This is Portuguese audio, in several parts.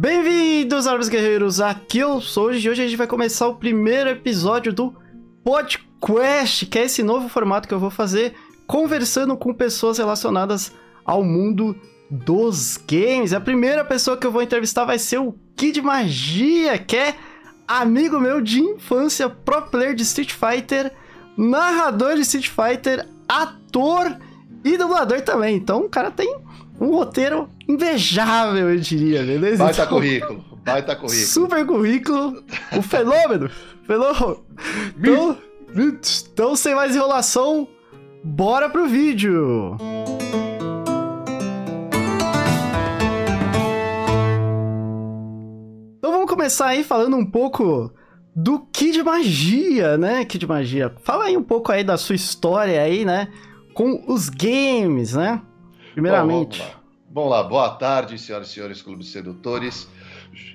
Bem-vindos, árvores guerreiros! Aqui eu sou hoje e hoje a gente vai começar o primeiro episódio do Podcast, que é esse novo formato que eu vou fazer conversando com pessoas relacionadas ao mundo dos games. A primeira pessoa que eu vou entrevistar vai ser o Kid Magia, que é amigo meu de infância, pro player de Street Fighter, narrador de Street Fighter, ator e dublador também. Então o cara tem um roteiro invejável, eu diria, beleza? Baita então, currículo, baita currículo. Super currículo, o fenômeno, fenômeno. Então, então, sem mais enrolação, bora pro vídeo! Então vamos começar aí falando um pouco do Kid Magia, né? Kid Magia. Fala aí um pouco aí da sua história aí, né? Com os games, né? Primeiramente. Bom, vamos lá, boa tarde, senhoras e senhores clubes sedutores.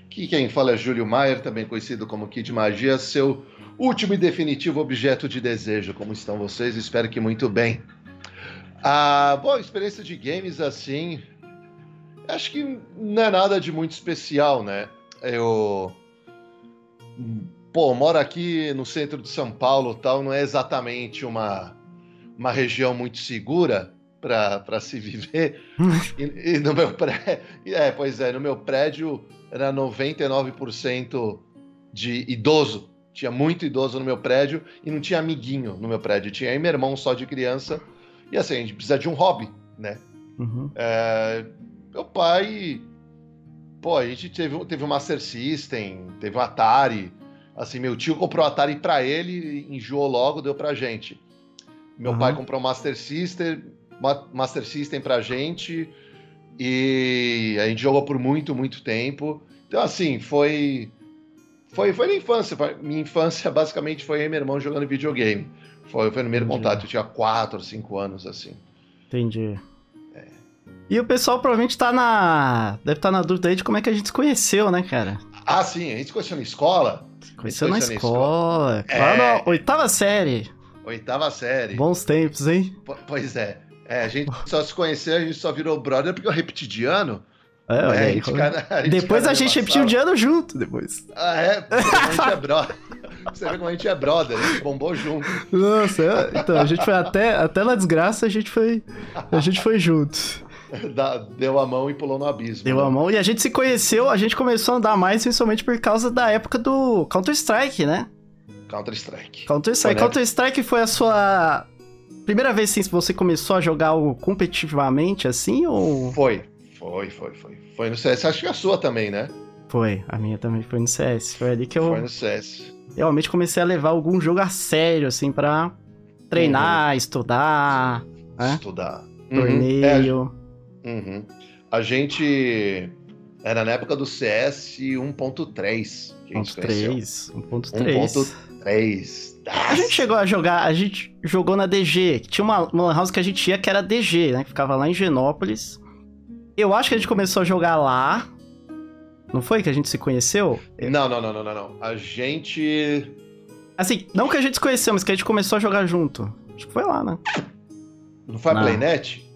Aqui quem fala é Júlio Maier, também conhecido como Kid Magia, seu último e definitivo objeto de desejo. Como estão vocês? Espero que muito bem. A boa experiência de games assim, acho que não é nada de muito especial, né? Eu pô, moro aqui no centro de São Paulo, tal, não é exatamente uma uma região muito segura para se viver. e, e, no meu prédio, é, pois é, no meu prédio era 99% de idoso. Tinha muito idoso no meu prédio e não tinha amiguinho no meu prédio. Tinha aí meu irmão só de criança. E assim, a gente precisa de um hobby, né? Uhum. É, meu pai. Pô, a gente teve, teve um Master System, teve um Atari. Assim, meu tio comprou o Atari pra ele, enjoou logo, deu pra gente. Meu uhum. pai comprou um Master System, Master System pra gente e a gente jogou por muito, muito tempo. Então, assim, foi. Foi, foi na infância. Minha infância basicamente foi eu e meu irmão jogando videogame. Foi, foi no primeiro Entendi. contato, eu tinha 4, 5 anos, assim. Entendi. É. E o pessoal provavelmente tá na. Deve estar tá na dúvida aí de como é que a gente se conheceu, né, cara? Ah, sim, a gente se conheceu na escola. Conheceu, na, escola. escola. É... Lá na oitava série. Oitava série. Bons tempos, hein? P pois é. É, a gente só se conheceu, a gente só virou brother porque eu repeti de ano. É, é, a gente cara, a gente depois a gente repetiu de ano junto, depois. Ah, é? A gente é brother. Você vê como a gente é brother, a gente bombou junto. Nossa, é, então, a gente foi até, até na desgraça, a gente foi, a gente foi junto. Deu a mão e pulou no abismo. Deu né? a mão e a gente se conheceu, a gente começou a andar mais, principalmente por causa da época do Counter-Strike, né? Counter-Strike. Counter-Strike. Counter-Strike foi a sua primeira vez sim, você começou a jogar o competitivamente assim ou Foi. Foi, foi, foi. Foi no CS, acho que a sua também, né? Foi, a minha também foi no CS. Foi ali que eu Foi no CS. Realmente comecei a levar algum jogo a sério assim para treinar, uhum. estudar, né? Estudar. Torneio. Uhum. É, uhum. A gente era na época do CS 1.3. 1.3, 1.3. 3. A gente chegou a jogar, a gente jogou na DG. Tinha uma, uma house que a gente ia que era DG, né? Que ficava lá em Genópolis. Eu acho que a gente começou a jogar lá. Não foi que a gente se conheceu? Não, não, não, não, não, não. A gente. Assim, não que a gente se conheceu, mas que a gente começou a jogar junto. Acho que foi lá, né? Não foi a Playnet?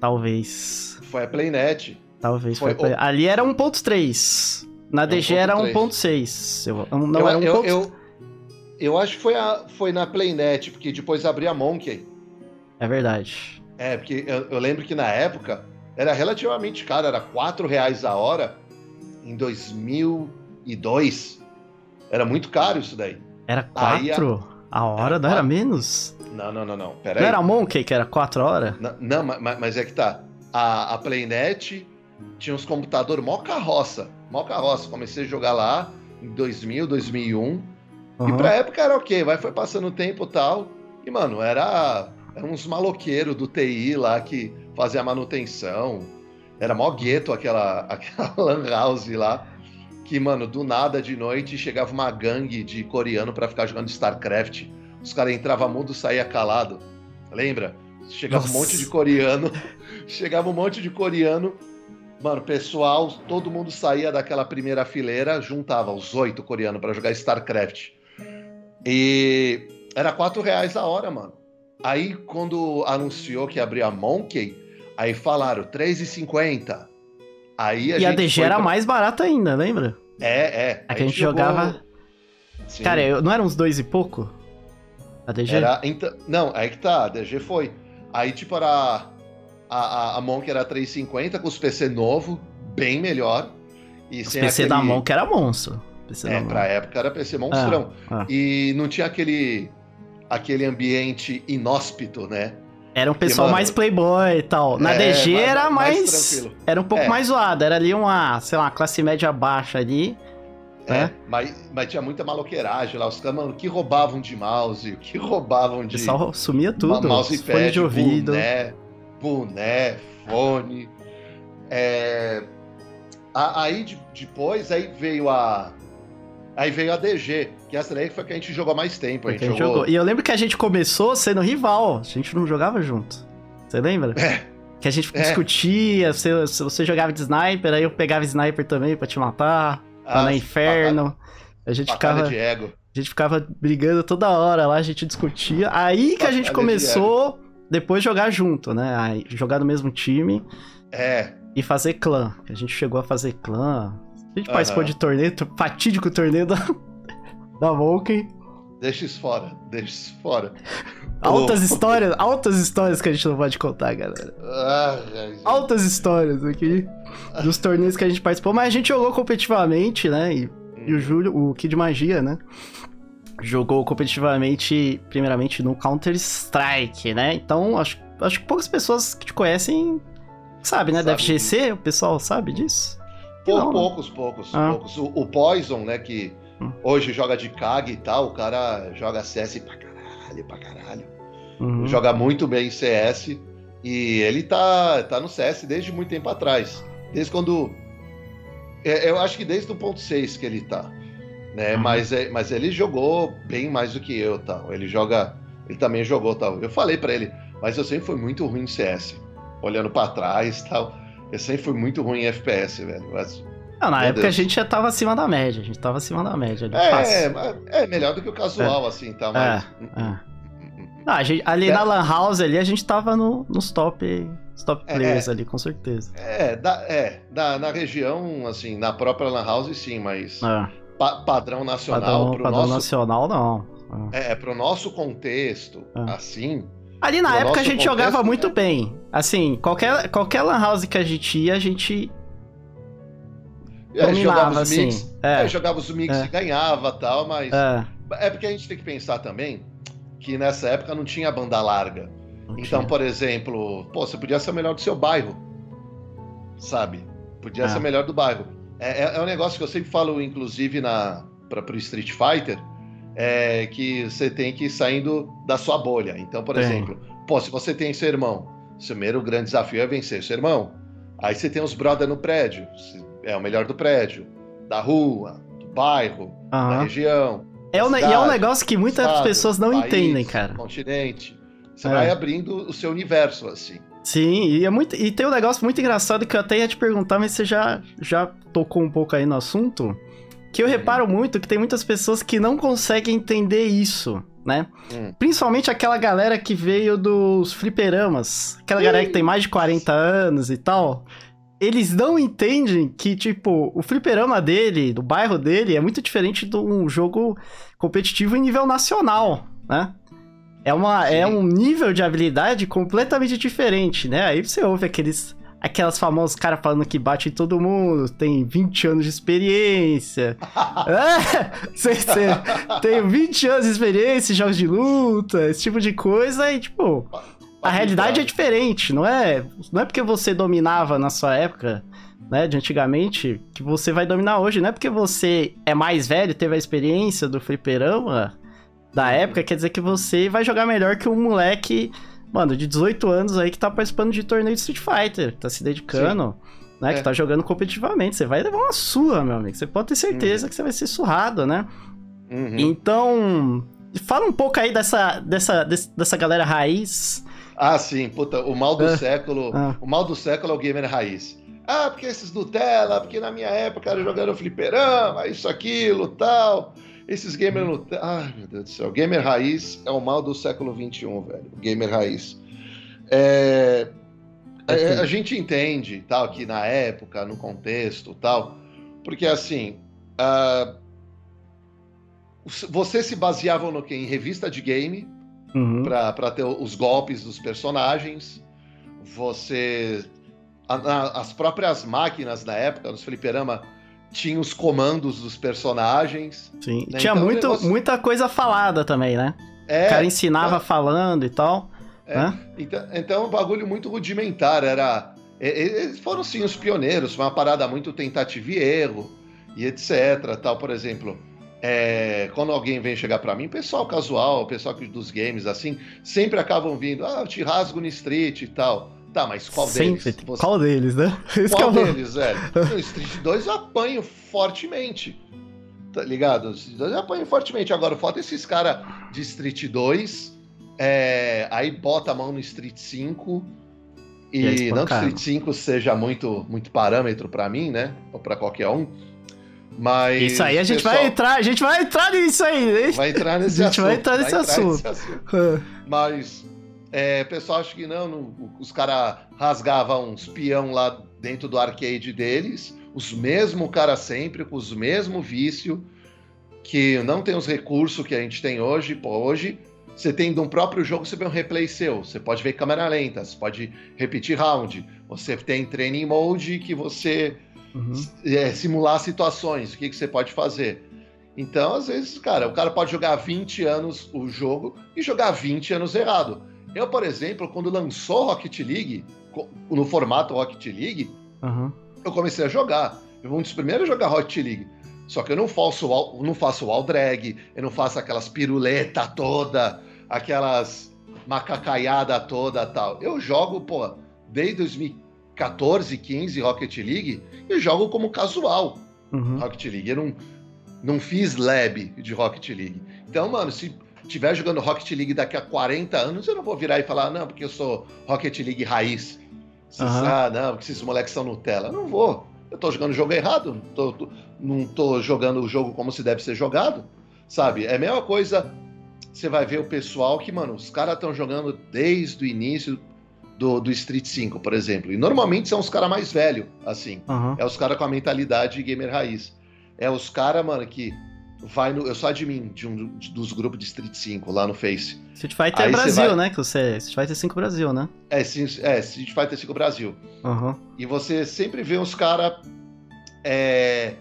Talvez. Foi a Playnet. Talvez foi. foi. Ali era 1.3. Na DG 1. era 1.6. Não eu, era 1. Eu, eu, eu acho que foi, a, foi na Playnet, porque depois abriu a Monkey. É verdade. É, porque eu, eu, lembro que na época era relativamente caro, era 4 reais a hora em 2002. Era muito caro isso daí. Era 4 a... a... hora? Era não era menos? Não, não, não, não. Pera não aí. era a Monkey que era 4 horas? Não, não mas, mas, é que tá. A, a Playnet tinha uns computadores mó carroça. Mó carroça. Comecei a jogar lá em 2000, 2001. Uhum. E pra época era ok, vai, foi passando o tempo e tal. E, mano, era, era uns maloqueiros do TI lá que fazia manutenção. Era mó gueto aquela, aquela lan house lá. Que, mano, do nada de noite chegava uma gangue de coreano para ficar jogando StarCraft. Os caras entravam mudo saía calado. Lembra? Chegava Nossa. um monte de coreano. chegava um monte de coreano. Mano, pessoal, todo mundo saía daquela primeira fileira, juntava os oito coreanos para jogar StarCraft. E era 4 reais a hora, mano. Aí, quando anunciou que abria a Monkey, aí falaram 3,50. Aí a e a DG era pra... mais barata ainda, lembra? É, é. A, que a gente jogava. Sim. Cara, eu, não eram uns dois e pouco? A DG? Era, então, não, aí que tá, a DG foi. Aí, tipo, era. A, a, a Monk era 350 com os PC novo, bem melhor. E os PC aquele... da Monk era monstro. PC é, pra época era PC monstrão. Ah, ah. E não tinha aquele aquele ambiente inóspito, né? Era um pessoal mais playboy e tal. Na é, DG mais, era mais. mais era um pouco é. mais zoado. Era ali uma, sei lá, classe média baixa ali. É, né? mas, mas tinha muita maloqueiragem lá. Os caras, mano, que roubavam de mouse, que roubavam de. O pessoal sumia tudo. Mouse pad, fone de ouvido. Boné, boné, fone. É... Aí depois aí veio a. Aí veio a DG, que essa daí foi que a gente jogou mais tempo. A gente, a gente jogou... jogou... E eu lembro que a gente começou sendo rival, a gente não jogava junto. Você lembra? É. Que a gente é. discutia, se, se você jogava de sniper, aí eu pegava sniper também pra te matar, ah, pra inferno. A gente ficava. De ego. A gente ficava brigando toda hora lá, a gente discutia. Aí que a gente começou depois jogar junto, né? Aí, jogar no mesmo time. É. E fazer clã. A gente chegou a fazer clã. A gente uhum. participou de torneio, fatídico torneio da, da Vulcan. Deixa isso fora, deixa isso fora. Altas histórias, altas histórias que a gente não pode contar, galera. Ah, altas histórias aqui dos torneios que a gente participou, mas a gente jogou competitivamente, né? E, e o Júlio, o Kid Magia, né? Jogou competitivamente, primeiramente no Counter-Strike, né? Então, acho, acho que poucas pessoas que te conhecem sabem, né? Sabe. Da FGC, o pessoal sabe disso? Pou, não, né? poucos, poucos, ah. poucos. O, o, Poison, né, que hum. hoje joga de CAG e tal, o cara joga CS pra caralho, pra caralho. Uhum. Joga muito bem CS e ele tá, tá no CS desde muito tempo atrás. Desde quando. É, eu acho que desde o ponto 6 que ele tá. Né? Uhum. Mas, é, mas ele jogou bem mais do que eu tal. Ele joga. Ele também jogou tal. Eu falei para ele, mas eu sempre fui muito ruim em CS. Olhando para trás tal. Eu sempre fui muito ruim em FPS, velho. Mas, não, na época Deus. a gente já tava acima da média. A gente tava acima da média. Ali, é, é, melhor do que o casual, é. assim, tá? Mas... É, é. Não, gente, ali é. na Lan House ali, a gente tava no, nos top, top é, players ali, com certeza. É, da, é da, na região, assim, na própria Lan House sim, mas pa, padrão nacional padrão, pro padrão nosso... nacional não. É, pro nosso contexto, assim, Ali na época a gente contexto, jogava muito né? bem. Assim, qualquer, qualquer lan house que a gente ia, a gente. É, jogava os assim. mix, é. É, jogava os mix é. e ganhava tal, mas. É. é porque a gente tem que pensar também que nessa época não tinha banda larga. Não então, tinha. por exemplo, pô, você podia ser o melhor do seu bairro. Sabe? Podia é. ser o melhor do bairro. É, é, é, um negócio que eu sempre falo, inclusive, na, para o Street Fighter é, que você tem que ir saindo da sua bolha. Então, por exemplo, pô, se você tem seu irmão, seu primeiro grande desafio é vencer seu irmão. Aí você tem os brothers no prédio, é o melhor do prédio, da rua, do bairro, uhum. da região. É um, cidade, e é um negócio que muitas estado, pessoas não país, entendem, cara. Continente. Você é. vai abrindo o seu universo, assim. Sim, e, é muito, e tem um negócio muito engraçado que eu até ia te perguntar, mas você já, já tocou um pouco aí no assunto que eu reparo muito que tem muitas pessoas que não conseguem entender isso, né? Hum. Principalmente aquela galera que veio dos fliperamas, aquela galera que tem mais de 40 anos e tal. Eles não entendem que, tipo, o fliperama dele, do bairro dele, é muito diferente de um jogo competitivo em nível nacional, né? É, uma, é um nível de habilidade completamente diferente, né? Aí você ouve aqueles aquelas famosas caras falando que bate em todo mundo, tem 20 anos de experiência. é, cê, cê, tem 20 anos de experiência em jogos de luta, esse tipo de coisa, e tipo, a realidade é diferente, não é? Não é porque você dominava na sua época, né, de antigamente, que você vai dominar hoje. Não é porque você é mais velho, teve a experiência do fliperama da época, quer dizer que você vai jogar melhor que um moleque mano, de 18 anos aí que tá participando de torneio de Street Fighter, tá se dedicando, Sim. né? É. Que tá jogando competitivamente. Você vai levar uma surra, meu amigo. Você pode ter certeza uhum. que você vai ser surrado, né? Uhum. Então, fala um pouco aí dessa, dessa, dessa galera raiz. Ah, sim, puta, o mal do ah, século. Ah. O mal do século é o gamer raiz. Ah, porque esses Nutella, porque na minha época era jogando fliperama, isso, aquilo, tal. Esses gamers no. Ai, meu Deus do céu. Gamer raiz é o mal do século XXI, velho. Gamer raiz. É... a, a, gente entende, tal, que na época, no contexto, tal, porque assim, uh, você se baseava no que em revista de game uhum. para ter os golpes dos personagens. Você a, a, as próprias máquinas na época, nos fliperama, tinham os comandos dos personagens. Sim, né? tinha então, muito, negócio... muita coisa falada também, né? É, o cara ensinava é, falando e tal. É, né? então, então, um bagulho muito rudimentar. Era. Eles foram sim os pioneiros, foi uma parada muito tentativa e erro, e etc. Tal, por exemplo. É, quando alguém vem chegar para mim, pessoal casual, pessoal dos games, assim, sempre acabam vindo, ah, eu te rasgo no street e tal. Tá, mas qual sempre, deles? Você... Qual deles, né? Esse qual é deles, velho? No Street 2 eu apanho fortemente. Tá ligado? No Street 2 eu apanho fortemente. Agora, falta esses caras de Street 2, é, aí bota a mão no Street 5. E, e não que o Street 5 seja muito, muito parâmetro para mim, né? Ou pra qualquer um. Mas. Isso aí a gente pessoal... vai entrar, a gente vai entrar nisso aí, hein? Vai entrar nesse assunto. A gente vai entrar nesse, vai entrar assunto. Nesse assunto. Mas é, o pessoal acha que não, não os caras rasgavam uns peão lá dentro do arcade deles, os mesmos caras sempre, com os mesmos vícios, que não tem os recursos que a gente tem hoje. Pô, hoje você tem de um próprio jogo, você vê um replay seu, você pode ver câmera lenta, você pode repetir round, você tem training mode que você uhum. é, simular situações, o que, que você pode fazer. Então, às vezes, cara, o cara pode jogar 20 anos o jogo e jogar 20 anos errado. Eu, por exemplo, quando lançou Rocket League, no formato Rocket League, uhum. eu comecei a jogar. Eu fui um dos primeiros a jogar Rocket League. Só que eu não faço, não faço wall drag, eu não faço aquelas piruleta toda, aquelas macacaiada toda tal. Eu jogo, pô, desde 2014, 15 Rocket League, eu jogo como casual uhum. Rocket League. Eu não, não fiz lab de Rocket League. Então, mano, se tiver jogando Rocket League daqui a 40 anos, eu não vou virar e falar, não, porque eu sou Rocket League raiz. Uhum. Ah, não, porque esses moleques são Nutella. Não vou. Eu tô jogando o jogo errado. Tô, tô, não tô jogando o jogo como se deve ser jogado. Sabe? É a mesma coisa. Você vai ver o pessoal que, mano, os caras estão jogando desde o início do, do Street 5, por exemplo. E normalmente são os caras mais velhos, assim. Uhum. É os caras com a mentalidade gamer raiz. É os caras, mano, que vai no. Eu sou admin de um dos grupos de Street 5 lá no Face. Street Fighter Aí Brasil, vai... né? Que você. Street Fighter 5 Brasil, né? É, sim, é Street Fighter 5 Brasil. Uhum. E você sempre vê uns caras é,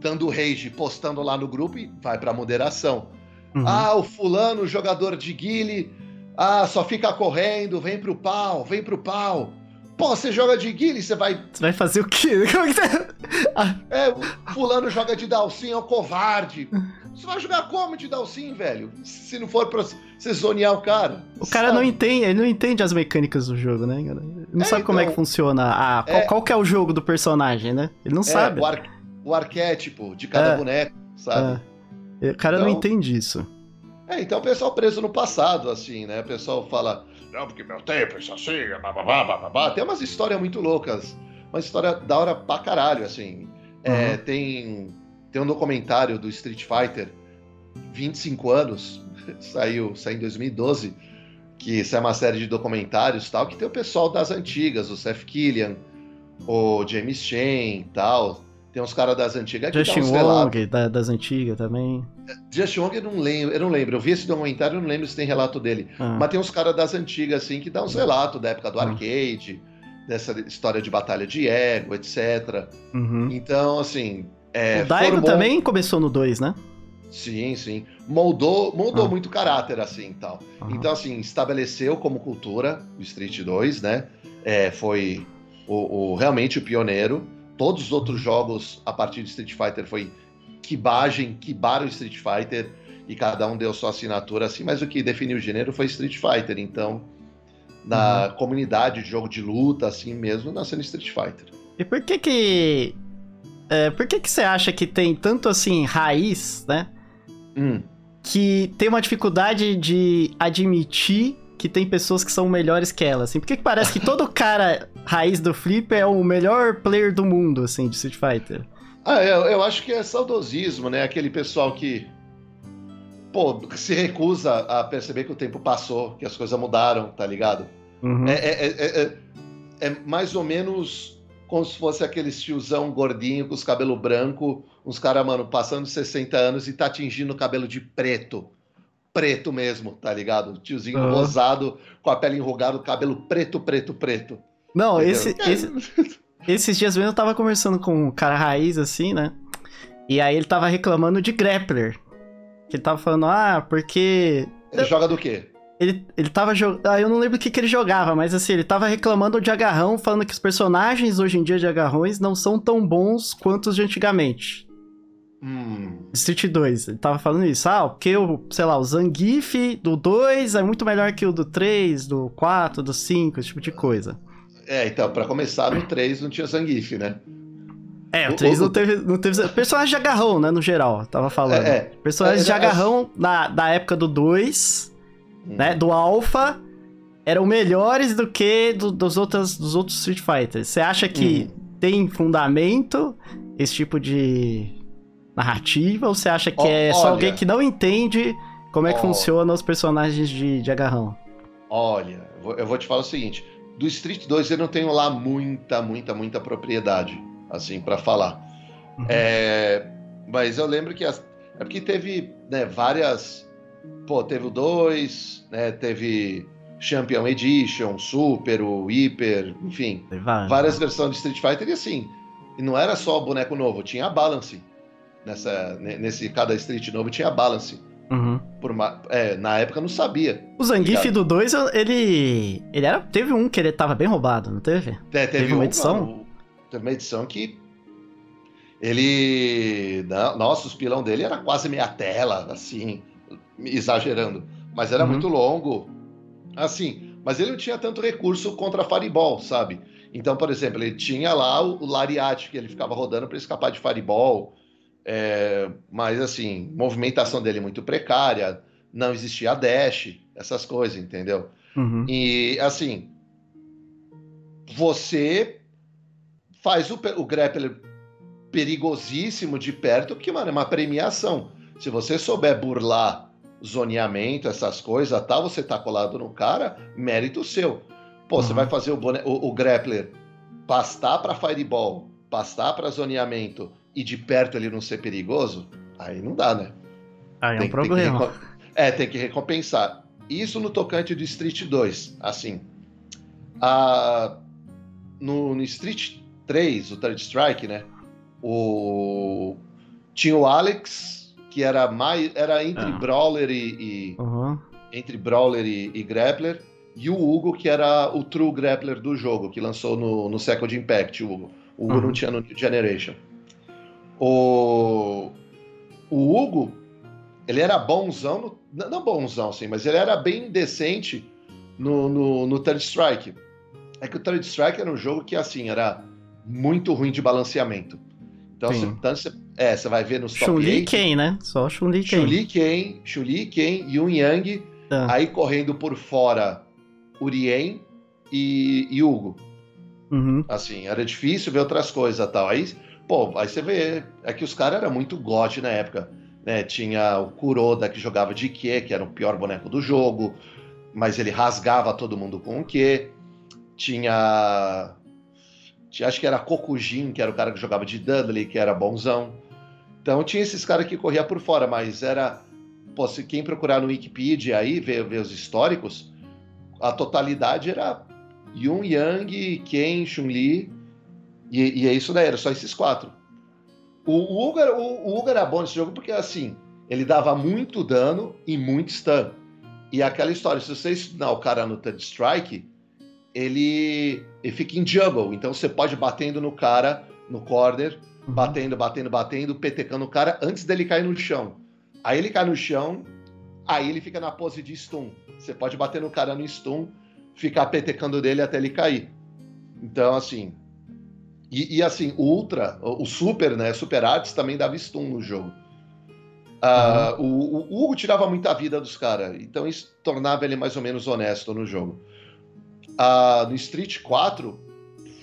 dando rage, postando lá no grupo e vai pra moderação. Uhum. Ah, o fulano, jogador de guile. Ah, só fica correndo, vem pro pau, vem pro pau. Pô, você joga de guile, você vai. Você vai fazer o quê? Como é que você... Ah. É, fulano joga de Dalsin, é um covarde. Você vai jogar como de Dalsin, velho? Se não for pra você zonear o cara. O cara sabe? não entende, ele não entende as mecânicas do jogo, né, cara? Ele não é, sabe então, como é que então, funciona. A, qual, é, qual, que é o jogo do personagem, né? Ele não é, sabe. O, ar, o, arquétipo de cada é. boneco, sabe? É. O cara então, não entende isso. É, então o pessoal preso no passado, assim, né? O pessoal fala não, porque meu tempo, isso assim, bababá, bababá. Tem umas histórias muito loucas. Uma história da hora pra caralho, assim. É, uhum. Tem, tem um documentário do Street Fighter, 25 anos, saiu, saiu em 2012, que isso é uma série de documentários tal, que tem o pessoal das antigas, o Seth Killian, o James Chen tal. Tem uns caras das antigas que Justin Wong, da, das antigas também. Justin Wong eu não lembro, eu não lembro. Eu vi esse documentário, eu não lembro se tem relato dele. Ah. Mas tem uns caras das antigas, assim, que dá uns relatos da época do ah. arcade, dessa história de batalha de ego, etc. Uhum. Então, assim. É, o Daigo formou... também começou no 2, né? Sim, sim. Moldou, moldou ah. muito caráter, assim, tal. Então, assim, estabeleceu como cultura o Street 2, né? É, foi o, o, realmente o pioneiro todos os outros jogos a partir de Street Fighter foi Kibagem, Kibaram Street Fighter e cada um deu sua assinatura assim, mas o que definiu o gênero foi Street Fighter, então na uhum. comunidade de jogo de luta assim mesmo nasceu Street Fighter. E por que que é, por que que você acha que tem tanto assim raiz, né? Hum. Que tem uma dificuldade de admitir que tem pessoas que são melhores que ela, assim? Por que, que parece que todo cara raiz do Flip é o melhor player do mundo, assim, de Street Fighter? Ah, eu, eu acho que é saudosismo, né? Aquele pessoal que, pô, se recusa a perceber que o tempo passou, que as coisas mudaram, tá ligado? Uhum. É, é, é, é é mais ou menos como se fosse aquele tiozão gordinho com os cabelos branco, uns caras, mano, passando 60 anos e tá atingindo o cabelo de preto. Preto mesmo, tá ligado? Tiozinho uhum. rosado, com a pele enrugada, o cabelo preto, preto, preto. Não, esse, esse, esses dias mesmo eu tava conversando com um cara raiz, assim, né? E aí ele tava reclamando de grappler. Que ele tava falando, ah, porque. Ele joga do quê? Ele, ele tava jogando. Ah, eu não lembro o que, que ele jogava, mas assim, ele tava reclamando de agarrão, falando que os personagens hoje em dia de agarrões não são tão bons quanto os de antigamente. Hum. Street 2, ele tava falando isso. Ah, porque o, sei lá, o Zangief do 2 é muito melhor que o do 3, do 4, do 5, esse tipo de coisa. É, então, para começar, no 3 não tinha Zangief, né? É, o 3 não teve, não teve. Personagens de agarrão, né, no geral, tava falando. É, é. Personagens é, de é, agarrão da, da época do 2 né, do Alpha eram melhores do que do, dos, outros, dos outros Street Fighters. Você acha que uhum. tem fundamento esse tipo de narrativa ou você acha que o, é só alguém que não entende como é que funciona os personagens de, de agarrão? Olha, eu vou te falar o seguinte: do Street 2 eu não tenho lá muita, muita, muita propriedade, assim, para falar. Uhum. É, mas eu lembro que as, é porque teve né, várias Pô, teve o 2, né? Teve Champion Edition, Super, o Hyper, enfim. Várias versões de Street Fighter e assim. E não era só boneco novo, tinha a balance. Nessa, nesse cada Street novo tinha balance. Uhum. Por uma, é, na época não sabia. O Zangief do 2, ele. Ele era. Teve um que ele tava bem roubado, não teve? É, teve, teve uma um, edição. Não, teve uma edição que. Ele. Nossa, os pilão dele era quase meia tela, assim exagerando, mas era uhum. muito longo. Assim, mas ele não tinha tanto recurso contra Fireball, sabe? Então, por exemplo, ele tinha lá o, o Lariat, que ele ficava rodando para escapar de Fireball. É, mas, assim, movimentação dele muito precária, não existia dash, essas coisas, entendeu? Uhum. E, assim, você faz o, o grappler perigosíssimo de perto, porque, mano, é uma premiação. Se você souber burlar zoneamento, essas coisas, tal, você tá colado no cara, mérito seu. Pô, uhum. você vai fazer o, o, o grappler pastar para fireball, pastar para zoneamento e de perto ele não ser perigoso, aí não dá, né? Aí tem, é um problema. Tem. É, tem que recompensar. Isso no tocante do Street 2, assim. A... No, no Street 3, o Third Strike, né? O... Tinha o Alex, que era mais era entre ah. brawler e, e uhum. entre brawler e, e, grappler e o Hugo que era o true grappler do jogo que lançou no, no Second Impact o Hugo o Hugo uhum. não tinha no New Generation o o Hugo ele era bonzão no, não bonzão assim mas ele era bem decente no, no, no Third Strike é que o Third Strike era um jogo que assim era muito ruim de balanceamento então, você, tanto você, é, você vai ver nos top Ken, né? Só Chun-Li Ken. Chun-Li Ken, Chun-Li Ken, Yun Yang, ah. aí correndo por fora Urien e, e Hugo. Uhum. Assim, era difícil ver outras coisas tal. Aí, pô, aí você vê, é que os caras eram muito god na época. Né? Tinha o Kuroda que jogava de Ike, que era o pior boneco do jogo, mas ele rasgava todo mundo com o Ike. Tinha acho que era Kokujin, que era o cara que jogava de Dudley, que era bonzão. Então tinha esses caras que corria por fora, mas era. Pô, se quem procurar no Wikipedia aí, ver, ver os históricos, a totalidade era Yun Yang, Ken, Chun-Li, e, e, é isso daí, era só esses quatro. O, o, Uga, o, o Uga era bom nesse jogo porque, assim, ele dava muito dano e muito stun. E aquela história, se você ensinar o cara no Third Strike, ele, ele fica em juggle. Então você pode batendo no cara, no corner, uhum. batendo, batendo, batendo, petecando o cara antes dele cair no chão. Aí ele cai no chão, aí ele fica na pose de stun. Você pode bater no cara no stun, ficar petecando dele até ele cair. Então, assim. E, e assim, o Ultra, o Super, né? Super Arts também dava stun no jogo. Uh, uhum. o, o Hugo tirava muita vida dos caras, então isso tornava ele mais ou menos honesto no jogo uh, no Street 4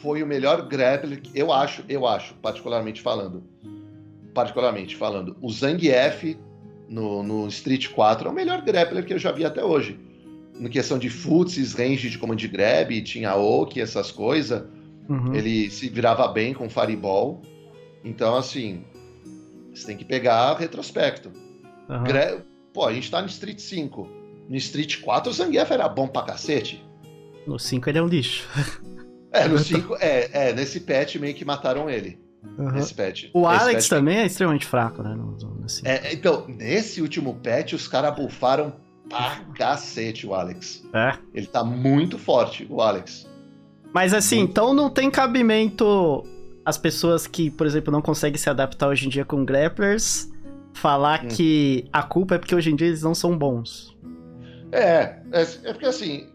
foi o melhor grappler, eu acho, eu acho, particularmente falando. Particularmente falando. O Zangief no, no Street 4 é o melhor grappler que eu já vi até hoje. na questão de futsis, range de command grab, tinha oak, essas coisas. Uhum. Ele se virava bem com fireball. Então, assim, você tem que pegar retrospecto. Uhum. Gra... Pô, a gente tá no Street 5. No Street 4 o Zangief era bom pra cacete. No 5 ele é um lixo. É, no 5, é, é, nesse patch meio que mataram ele. Uhum. Nesse patch. O Esse Alex patch também é extremamente fraco, né? No, no é, então, nesse último patch, os caras bufaram pra cacete o Alex. É. Ele tá muito forte, o Alex. Mas assim, então não tem cabimento as pessoas que, por exemplo, não conseguem se adaptar hoje em dia com grapplers falar hum. que a culpa é porque hoje em dia eles não são bons. É, é, é porque assim,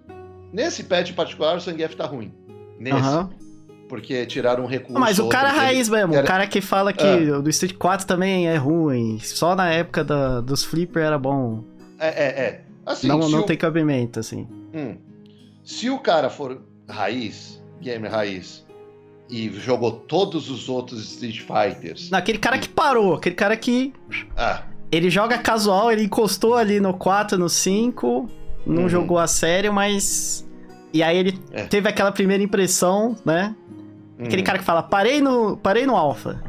nesse patch particular o Zangief tá ruim. Nesse. Uhum. Porque tiraram um recurso. Mas o cara raiz mesmo, era... o cara que fala que ah. o do Street 4 também é ruim. Só na época da, dos Flipper era bom. É, é, é. Assim, não não o... tem cabimento, assim. Hum. Se o cara for raiz, gamer raiz, e jogou todos os outros Street Fighters. Não, aquele cara que parou, aquele cara que. Ah. Ele joga casual, ele encostou ali no 4, no 5, não uhum. jogou a sério, mas. E aí ele é. teve aquela primeira impressão, né? Uhum. Aquele cara que fala, parei no, parei no Alpha.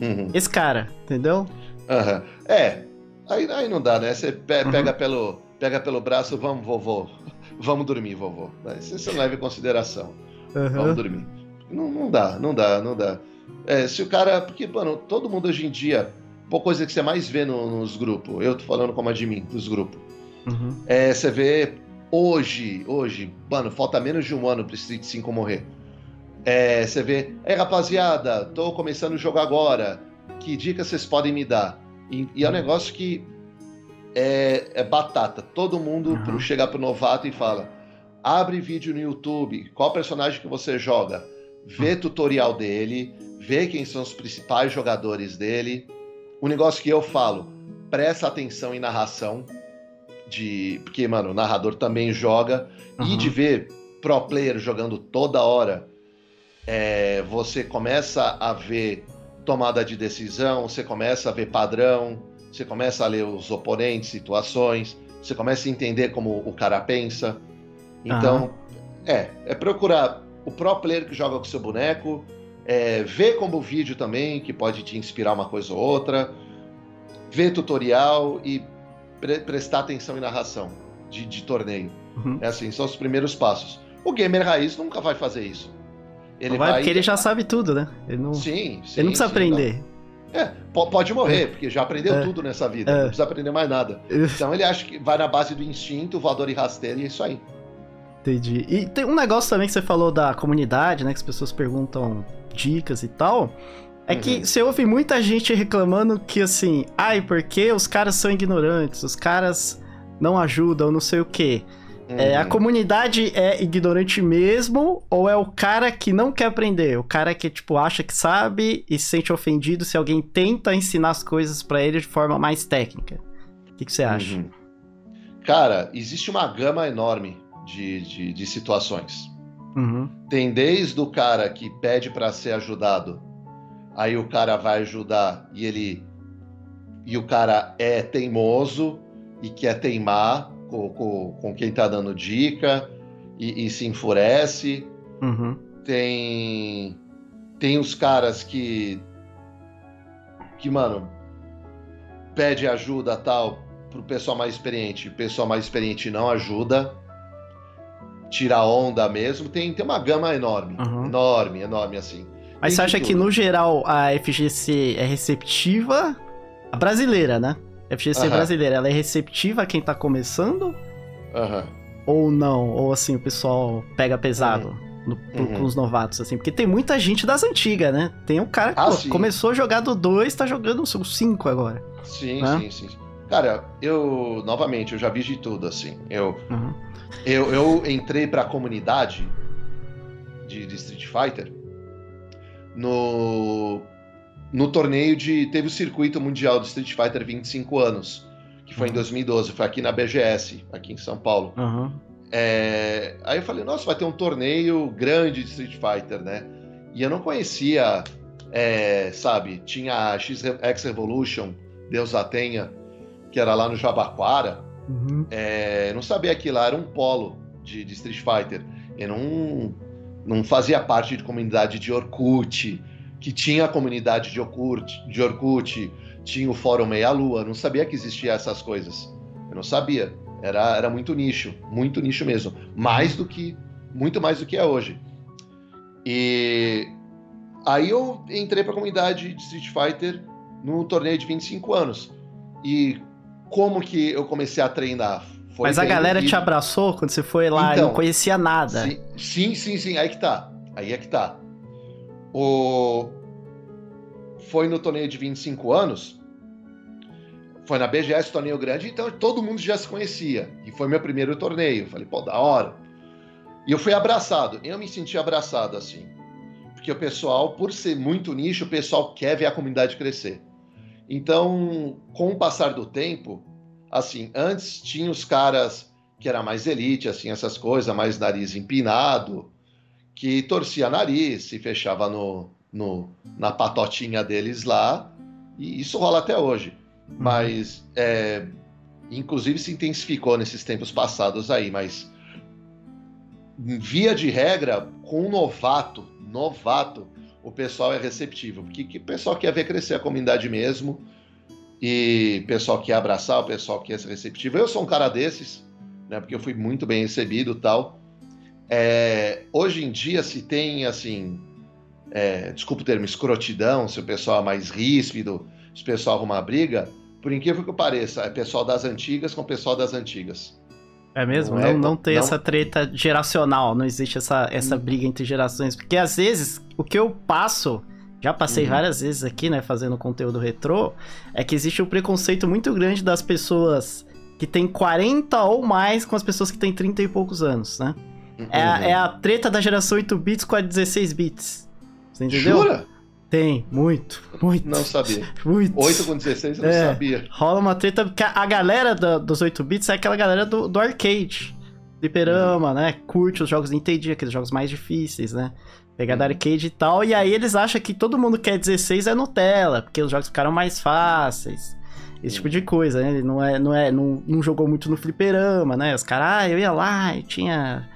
Uhum. Esse cara, entendeu? Uhum. É, aí, aí não dá, né? Você pe pega, pelo, pega pelo braço, vamos, vovô. Vamos dormir, vovô. Isso você não leva em consideração. Vamos dormir. Não, não dá, não dá, não dá. É, se o cara. Porque, mano, todo mundo hoje em dia. Uma coisa que você mais vê no, nos grupos, eu tô falando como admin dos grupos. Uhum. É, você vê hoje, hoje, mano, falta menos de um ano pro Street 5 morrer. É, você vê, é rapaziada, tô começando o jogo agora, que dicas vocês podem me dar? E, e é um negócio que é, é batata. Todo mundo uhum. pro chegar pro novato e fala: abre vídeo no YouTube, qual personagem que você joga? Vê uhum. tutorial dele, vê quem são os principais jogadores dele. O negócio que eu falo, presta atenção em narração, de porque, mano, o narrador também joga, uhum. e de ver pro player jogando toda hora é, você começa a ver tomada de decisão, você começa a ver padrão, você começa a ler os oponentes, situações, você começa a entender como o cara pensa. Então, é, é procurar o pro player que joga com seu boneco, é, ver como vídeo também, que pode te inspirar uma coisa ou outra, ver tutorial e pre prestar atenção em narração de, de torneio. Uhum. É assim, são os primeiros passos. O gamer raiz nunca vai fazer isso. Ele vai, vai porque ele já sabe tudo, né? Ele não, sim, sim ele não precisa sim, aprender. Não. É, pode morrer, é. porque já aprendeu é. tudo nessa vida, é. não precisa aprender mais nada. Então ele acha que vai na base do instinto, voador e rasteiro, e é isso aí. Entendi. E tem um negócio também que você falou da comunidade, né? Que as pessoas perguntam dicas e tal. É uhum. que você ouve muita gente reclamando que assim, ai, porque os caras são ignorantes, os caras não ajudam, não sei o quê. É, a uhum. comunidade é ignorante mesmo ou é o cara que não quer aprender? O cara que, tipo, acha que sabe e se sente ofendido se alguém tenta ensinar as coisas para ele de forma mais técnica? O que, que você acha? Uhum. Cara, existe uma gama enorme de, de, de situações. Uhum. Tem desde o cara que pede para ser ajudado, aí o cara vai ajudar e ele. E o cara é teimoso e quer teimar, com, com, com quem tá dando dica e, e se enfurece. Uhum. Tem tem os caras que que mano pede ajuda tal pro pessoal mais experiente, o pessoal mais experiente não ajuda. Tira onda mesmo, tem, tem uma gama enorme, uhum. enorme, enorme assim. Mas você acha que no geral a FGC é receptiva? A brasileira, né? FGC uhum. brasileira, ela é receptiva a quem tá começando? Uhum. Ou não? Ou assim, o pessoal pega pesado uhum. no, uhum. com os novatos, assim? Porque tem muita gente das antigas, né? Tem um cara que ah, pô, começou a jogar do 2, tá jogando o 5 agora. Sim, né? sim, sim. Cara, eu, novamente, eu já vi de tudo, assim. Eu, uhum. eu, eu entrei pra comunidade de, de Street Fighter no no torneio de. Teve o circuito mundial do Street Fighter 25 anos, que foi uhum. em 2012, foi aqui na BGS, aqui em São Paulo. Uhum. É, aí eu falei, nossa, vai ter um torneio grande de Street Fighter, né? E eu não conhecia, é, sabe, tinha a X Revolution, Deus a tenha, que era lá no Jabaquara. Uhum. É, eu não sabia que lá era um polo de, de Street Fighter. Eu não, não fazia parte de comunidade de Orkut, que tinha a comunidade de Orkut, de Orkut tinha o Fórum Meia Lua, não sabia que existia essas coisas. Eu não sabia. Era, era muito nicho, muito nicho mesmo. Mais do que, muito mais do que é hoje. E aí eu entrei para a comunidade de Street Fighter no torneio de 25 anos. E como que eu comecei a treinar? Foi Mas a galera te abraçou quando você foi lá então, e não conhecia nada. Sim, sim, sim, sim, aí que tá. Aí é que tá. O... Foi no torneio de 25 anos. Foi na BGS, torneio grande, então todo mundo já se conhecia. E foi meu primeiro torneio. Falei, pô, da hora. E eu fui abraçado. Eu me senti abraçado assim. Porque o pessoal, por ser muito nicho, o pessoal quer ver a comunidade crescer. Então, com o passar do tempo, assim, antes tinha os caras que era mais elite, assim, essas coisas, mais nariz empinado, que torcia nariz, se fechava no, no, na patotinha deles lá, e isso rola até hoje. Uhum. Mas, é, inclusive, se intensificou nesses tempos passados aí, mas via de regra, com um novato, novato, o pessoal é receptível, porque o pessoal quer ver crescer a comunidade mesmo, e o pessoal quer abraçar, o pessoal quer ser receptivo. Eu sou um cara desses, né, porque eu fui muito bem recebido tal. É, hoje em dia, se tem, assim, é, desculpa o termo, escrotidão, se o pessoal é mais ríspido, se o pessoal arruma briga, por incrível que pareça, é pessoal das antigas com o pessoal das antigas. É mesmo? Não, é, não, não tem não... essa treta geracional, não existe essa, essa hum. briga entre gerações. Porque às vezes o que eu passo, já passei uhum. várias vezes aqui, né, fazendo conteúdo retrô, é que existe um preconceito muito grande das pessoas que têm 40 ou mais com as pessoas que têm 30 e poucos anos, né? Uhum. É, a, é a treta da geração 8 bits com a 16 bits. Você entendeu? Jura? Tem, muito, muito. Não sabia. Muito. 8 com 16 eu não é, sabia. Rola uma treta, porque a galera dos 8 bits é aquela galera do, do arcade. Fliperama, uhum. né? Curte os jogos Nintendo, aqueles jogos mais difíceis, né? Pegar uhum. da arcade e tal. E aí eles acham que todo mundo quer 16 é Nutella, porque os jogos ficaram mais fáceis. Esse tipo de coisa, né? Ele não, é, não, é, não, não jogou muito no fliperama, né? Os caras, ah, eu ia lá e tinha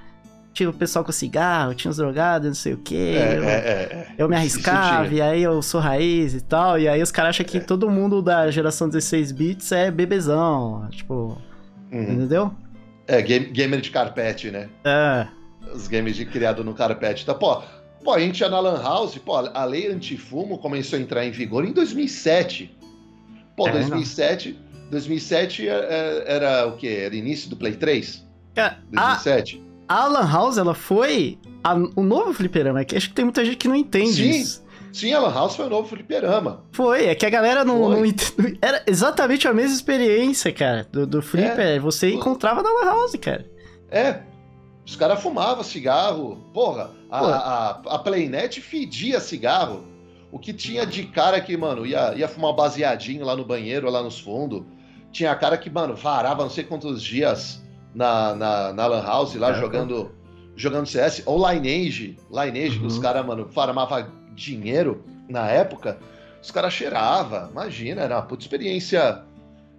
tinha o pessoal com cigarro, tinha os drogados, não sei o quê. É, eu, é, é, eu me arriscava, e aí eu sou raiz e tal. E aí os caras acham que é. todo mundo da geração 16 bits é bebezão. Tipo. Uhum. Entendeu? É, game, gamer de carpete, né? É. Os games de criado no carpete. Tá, pô, pô, a gente ia na Lan House, pô, a lei antifumo começou a entrar em vigor em 2007. Pô, é, 2007. Não. 2007 era, era o quê? Era início do Play 3? É, 2007. A a Lan House, ela foi a, o novo fliperama. Que acho que tem muita gente que não entende Sim. isso. Sim, a Lan House foi o novo fliperama. Foi, é que a galera não, não, Era exatamente a mesma experiência, cara, do, do Flipper. É, você encontrava na Lan House, cara. É. Os caras fumavam cigarro. Porra, a, a, a Playnet fedia cigarro. O que tinha de cara que, mano, ia, ia fumar baseadinho lá no banheiro, lá nos fundos. Tinha cara que, mano, varava não sei quantos dias na, na, na Lan House lá é, jogando, jogando CS, ou Lineage, Lineage, uhum. que os uhum. caras, mano, farmavam dinheiro na época, os caras cheiravam, imagina, era uma puta experiência.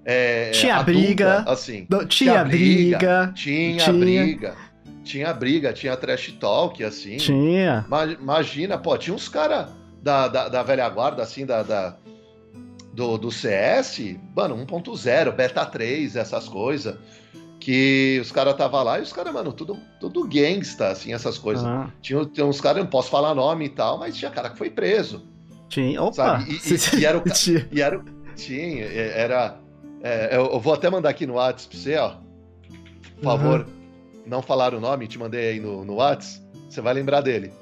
É, tinha adulta, briga, assim. Não, tinha, tinha briga, briga, tinha, tinha briga. Tinha briga, tinha trash talk, assim. Tinha. Imagina, pô, tinha uns caras da, da, da, velha guarda, assim, da, da do, do CS, mano, 1.0, beta 3, essas coisas que os caras tava lá e os caras, mano, tudo, tudo gangsta, assim, essas coisas. Uhum. Tinha, tinha uns caras, não posso falar nome e tal, mas tinha cara que foi preso. Tinha, opa! E, e, e, era o tinha. E era, tinha, era. É, eu vou até mandar aqui no WhatsApp pra você, ó. Por favor, uhum. não falar o nome, te mandei aí no, no WhatsApp. Você vai lembrar dele.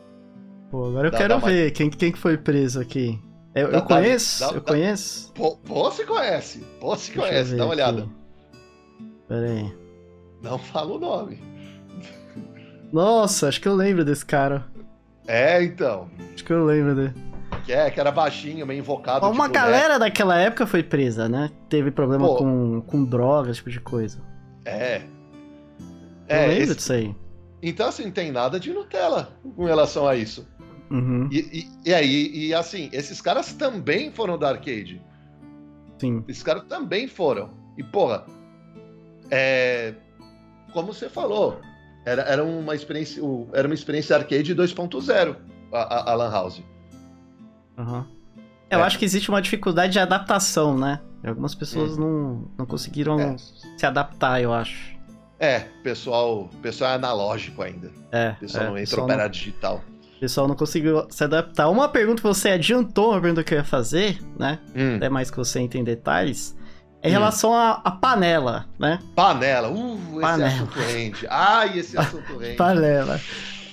Pô, agora eu dá, quero dá ver quem, quem que foi preso aqui. Eu, dá, eu conheço? Dá, eu conheço? Pô, pô, você conhece. Pô, você conhece, dá uma aqui. olhada. Pera aí. Não fala o nome. Nossa, acho que eu lembro desse cara. É, então. Acho que eu lembro dele. Que é, que era baixinho, meio invocado. Uma tipo, galera né? daquela época foi presa, né? Teve problema com, com drogas, tipo de coisa. É. é eu lembro esse... disso aí. Então, assim, não tem nada de Nutella com relação a isso. Uhum. E, e, e, aí, e assim, esses caras também foram da arcade. Sim. Esses caras também foram. E, porra, é, como você falou, era, era, uma experiência, era uma experiência arcade 2.0 a, a, a Lan House. Uhum. Eu é. acho que existe uma dificuldade de adaptação, né? Algumas pessoas hum. não, não conseguiram é. se adaptar, eu acho. É, pessoal, pessoal é analógico ainda. É. O pessoal é, não entrou para não... digital. O pessoal não conseguiu se adaptar. Uma pergunta que você adiantou, uma pergunta que eu ia fazer, né? Hum. Até mais que você entra em detalhes. É em hum. relação à, panela, né? Panela, uh, panela. esse assunto rende. Ai, esse assunto rende. panela.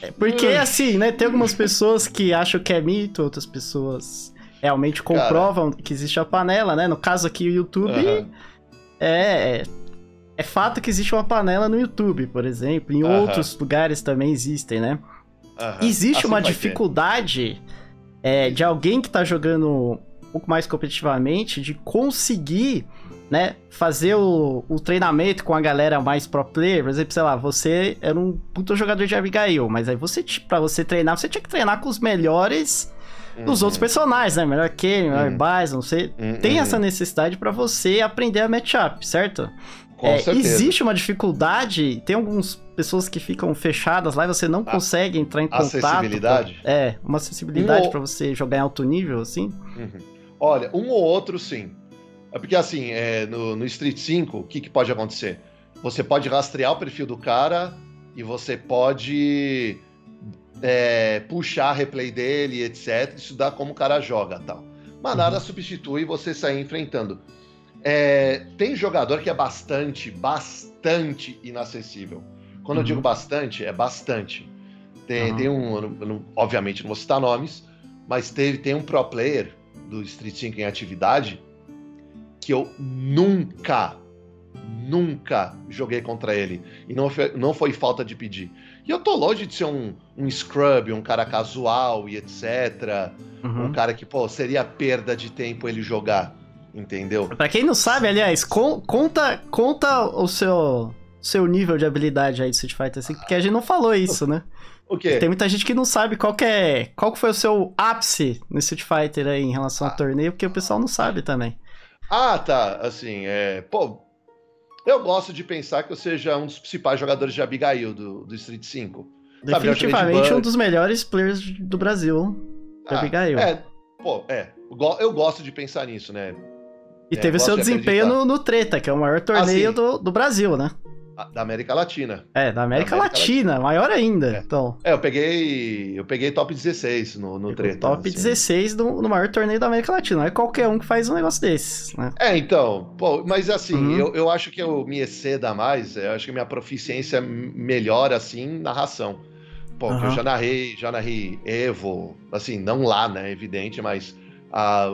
É, porque, uh. assim, né, tem algumas pessoas que acham que é mito, outras pessoas realmente comprovam Cara. que existe a panela, né? No caso aqui, o YouTube é, é fato que existe uma panela no YouTube, por exemplo. Em outros lugares também existem, né? Existe assim uma dificuldade é, de alguém que tá jogando um pouco mais competitivamente de conseguir né, fazer o, o, treinamento com a galera mais pro player, por exemplo, sei lá, você era um puta jogador de Abigail, mas aí você, para você treinar, você tinha que treinar com os melhores dos outros personagens, né? Melhor Kenny, melhor uhum. Bison, você uhum. tem essa necessidade para você aprender a matchup, certo? Com é, certeza. Existe uma dificuldade, tem algumas pessoas que ficam fechadas lá e você não a consegue entrar em contato. Acessibilidade? É, uma acessibilidade um para você jogar em alto nível, assim? Uhum. Olha, um ou outro sim. É porque assim, é, no, no Street 5, o que, que pode acontecer? Você pode rastrear o perfil do cara e você pode é, puxar replay dele, etc. Estudar como o cara joga tal. Mas nada uhum. substitui você sair enfrentando. É, tem jogador que é bastante, bastante inacessível. Quando uhum. eu digo bastante, é bastante. Tem, uhum. tem um, não, obviamente não vou citar nomes, mas teve, tem um pro player do Street 5 em atividade que eu nunca, nunca joguei contra ele. E não foi, não foi falta de pedir. E eu tô longe de ser um, um scrub, um cara casual e etc. Uhum. Um cara que, pô, seria perda de tempo ele jogar. Entendeu? Pra quem não sabe, aliás, con conta, conta o seu, seu nível de habilidade aí de Street Fighter 5, porque a gente não falou isso, né? O quê? Tem muita gente que não sabe qual que é. Qual que foi o seu ápice no Street Fighter aí em relação ah. ao torneio, porque o pessoal não sabe também. Ah, tá. Assim, é. Pô, eu gosto de pensar que eu seja um dos principais jogadores de Abigail do, do Street 5. Definitivamente um dos melhores players do Brasil de ah, Abigail. É, pô, é. Eu gosto de pensar nisso, né? E é, teve o seu desempenho no, no, Treta, que é o maior torneio ah, do, do Brasil, né? Da América Latina. É, da América, da América Latina, Latina, maior ainda. É. Então. É, eu peguei. Eu peguei top 16 no, no treta. Top assim. 16 no, no maior torneio da América Latina. Não é qualquer um que faz um negócio desses, né? É, então. Pô, mas assim, uhum. eu, eu acho que eu me exceda mais. Eu acho que minha proficiência melhora, assim, narração. Pô, uhum. eu já narrei, já narrei Evo, assim, não lá, né? Evidente, mas a,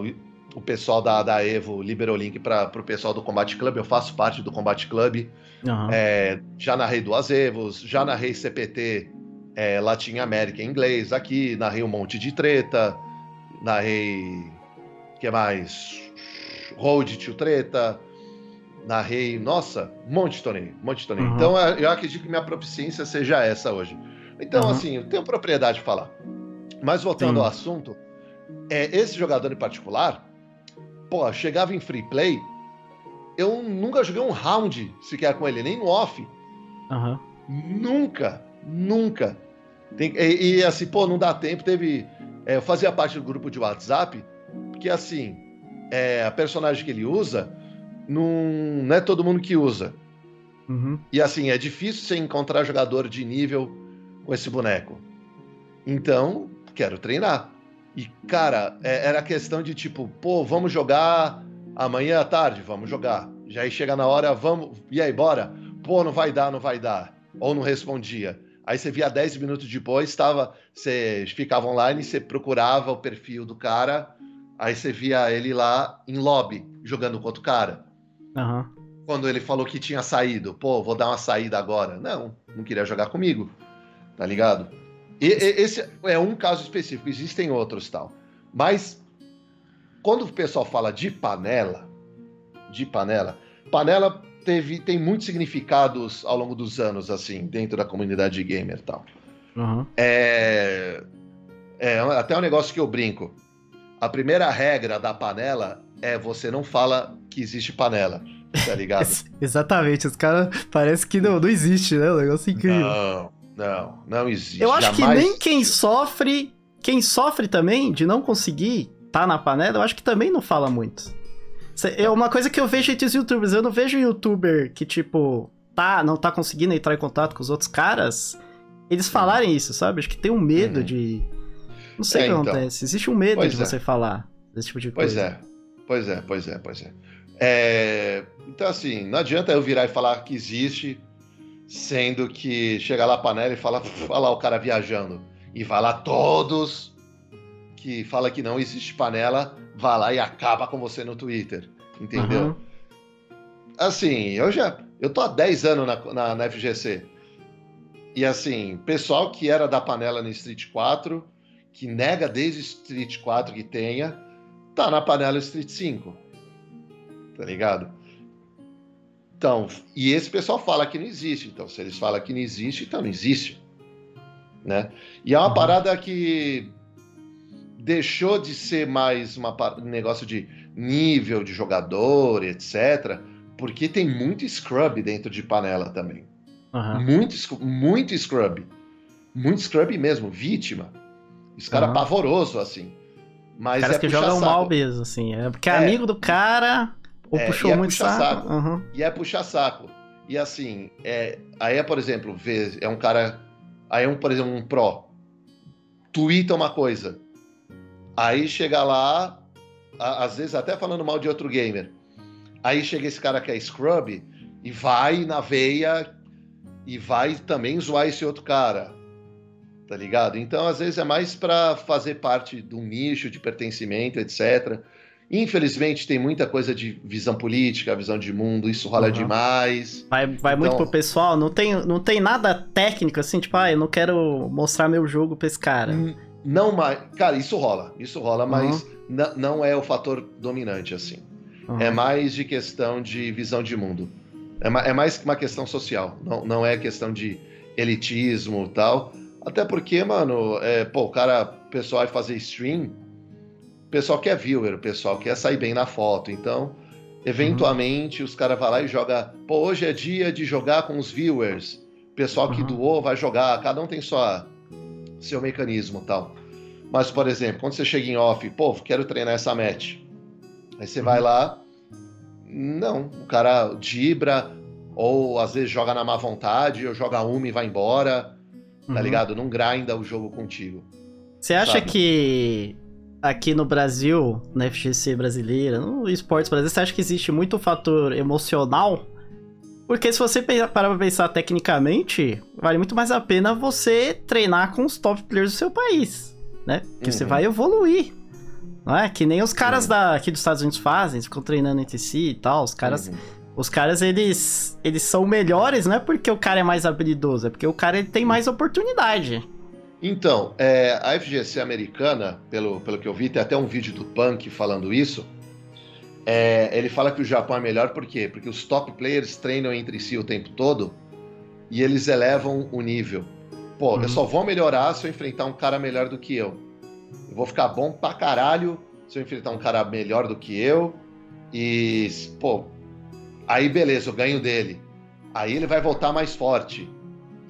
o pessoal da, da Evo liberou o link para o pessoal do Combate Club. Eu faço parte do Combate Club. Uhum. É, já narrei duas Evos, já narrei CPT é, Latin América em inglês aqui, narrei um monte de treta, narrei. que mais? Road to Treta, narrei. Nossa, um monte de torneio, um monte de torneio. Uhum. Então eu acredito que minha proficiência seja essa hoje. Então, uhum. assim, eu tenho propriedade de falar. Mas voltando Sim. ao assunto, é, esse jogador em particular, pô, chegava em free play, eu nunca joguei um round sequer com ele, nem no off. Uhum. Nunca, nunca. Tem, e, e, assim, pô, não dá tempo. Teve. É, eu fazia parte do grupo de WhatsApp, porque assim, é, a personagem que ele usa não, não é todo mundo que usa. Uhum. E assim, é difícil você encontrar jogador de nível com esse boneco. Então, quero treinar. E, cara, é, era questão de tipo, pô, vamos jogar amanhã à tarde? Vamos jogar. Já aí chega na hora, vamos. E aí, bora? Pô, não vai dar, não vai dar. Ou não respondia. Aí você via 10 minutos depois, estava, você ficava online, você procurava o perfil do cara, aí você via ele lá em lobby, jogando com outro cara. Uhum. Quando ele falou que tinha saído, pô, vou dar uma saída agora. Não, não queria jogar comigo. Tá ligado? E, esse é um caso específico, existem outros tal. Mas quando o pessoal fala de panela, de panela, panela teve, tem muitos significados ao longo dos anos, assim, dentro da comunidade gamer e tal. Uhum. É, é até um negócio que eu brinco. A primeira regra da panela é você não fala que existe panela. Tá ligado? Exatamente, os caras parece que não, não existe, né? O negócio incrível. Não, não, não existe. Eu acho Jamais que nem quem sofre, quem sofre também de não conseguir tá na panela, eu acho que também não fala muito. É uma coisa que eu vejo entre os youtubers, eu não vejo youtuber que, tipo, tá, não tá conseguindo entrar em contato com os outros caras, eles falarem isso, sabe? Acho que tem um medo Uhum. de. Não sei É, o que então. acontece. Existe um medo Pois de é. você falar desse tipo de Pois coisa. é, pois é, pois é, pois é. É, Então, assim, não adianta eu virar e falar que existe, sendo que chega lá a panela e fala, olha lá o cara viajando. E vai lá todos que fala que não existe panela, vai lá e acaba com você no Twitter. Entendeu? Uhum. Assim, eu já. Eu tô há 10 anos na, na, na FGC. E assim, pessoal que era da panela no Street 4, que nega desde Street 4 que tenha, tá na panela Street 5. Tá ligado? Então, e esse pessoal fala que não existe. Então, se eles falam que não existe, então não existe. Né? E é uma Uhum. parada que deixou de ser mais um negócio de nível de jogador, etc. Porque tem muito scrub dentro de panela também. Aham. Muito, muito scrub. Muito scrub mesmo, vítima. Esse cara Aham. pavoroso, assim. Mas Caras é que jogam saco. mal mesmo, assim. É porque é É. amigo do cara, ou É, puxou é muito saco. saco. Aham. E é puxar saco. E assim, é, aí é, por exemplo, vê, é um cara. Aí é um, por exemplo, um pró. Twitta uma coisa. Aí chega lá, a- às vezes até falando mal de outro gamer. Aí chega esse cara que é Scrub e vai na veia e vai também zoar esse outro cara. Tá ligado? Então, às vezes, é mais pra fazer parte de um nicho de pertencimento, etc. Infelizmente, tem muita coisa de visão política, visão de mundo, isso rola Uhum. demais. Vai, vai muito Então- pro pessoal, não tem, não tem nada técnico assim, tipo, ah, eu não quero mostrar meu jogo pra esse cara. N- Não mais. Cara, isso rola. Isso rola, Uhum. mas não é o fator dominante, assim. Uhum. É mais de questão de visão de mundo. É, ma- é mais uma questão social. Não, não é questão de elitismo e tal. Até porque, mano, é, pô, o cara, o pessoal vai fazer stream, o pessoal quer viewer, o pessoal quer sair bem na foto. Então, eventualmente, os caras vão lá e joga. Pô, hoje é dia de jogar com os viewers. O pessoal que Uhum. doou vai jogar. Cada um tem sua, seu mecanismo e tal. Mas, por exemplo, quando você chega em off, pô, quero treinar essa match. Aí você vai lá, não, o cara dibra, ou às vezes joga na má vontade, ou joga uma e vai embora, tá Uhum. ligado? Não grinda o jogo contigo. Você acha Sabe? que aqui no Brasil, na FGC brasileira, no esportes brasileiro, você acha que existe muito fator emocional? Porque se você parar pra pensar tecnicamente, vale muito mais a pena você treinar com os top players do seu país, né? Porque você Uhum. vai evoluir. Não é? Que nem os caras Uhum. da, aqui dos Estados Unidos fazem, ficam treinando entre si e tal. Os caras, Uhum. os caras eles, eles são melhores, não é porque o cara é mais habilidoso, é porque o cara ele tem mais oportunidade. Então, é, a FGC americana, pelo, pelo que eu vi, tem até um vídeo do Punk falando isso. É, ele fala que o Japão é melhor por quê? Porque os top players treinam entre si o tempo todo e eles elevam o nível. Pô, Uhum. eu só vou melhorar se eu enfrentar um cara melhor do que eu. Eu vou ficar bom pra caralho se eu enfrentar um cara melhor do que eu. E, pô, aí beleza, eu ganho dele. Aí ele vai voltar mais forte.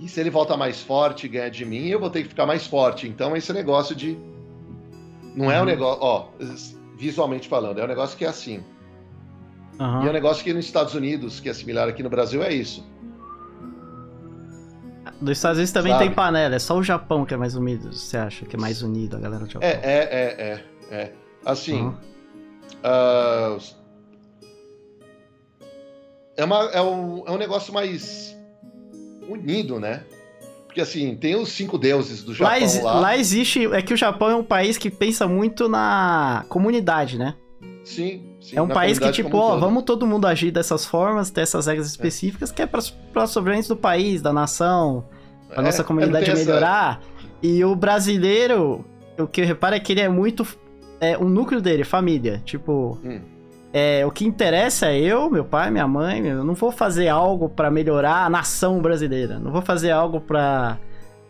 E se ele volta mais forte e ganha de mim, eu vou ter que ficar mais forte. Então, esse negócio de. Não é um Uhum. negócio. Ó, visualmente falando, é um negócio que é assim. Aham. E é um negócio que nos Estados Unidos, que é similar aqui no Brasil, é isso. Dos Estados Unidos também Sabe? tem panela, é só o Japão que é mais unido, você acha que é mais unido a galera do Japão? É, é, é, é. é. Assim. Uhum. ah, é, uma, é, um, é um negócio mais unido, né? Porque assim, tem os cinco deuses do Lá, Japão exi- lá. lá existe. É que o Japão é um país que pensa muito na comunidade, né? Sim, sim. é um país que, tipo, ó, vamos todo mundo agir dessas formas, ter essas regras específicas, que é pra, pra sobrevivência do país, da nação, pra É, nossa não comunidade melhorar. E o brasileiro, o que eu reparo é que ele é muito. É, o núcleo dele, família. Tipo. Hum. É, o que interessa é eu, meu pai, minha mãe. Eu não vou fazer algo pra melhorar a nação brasileira. Não vou fazer algo para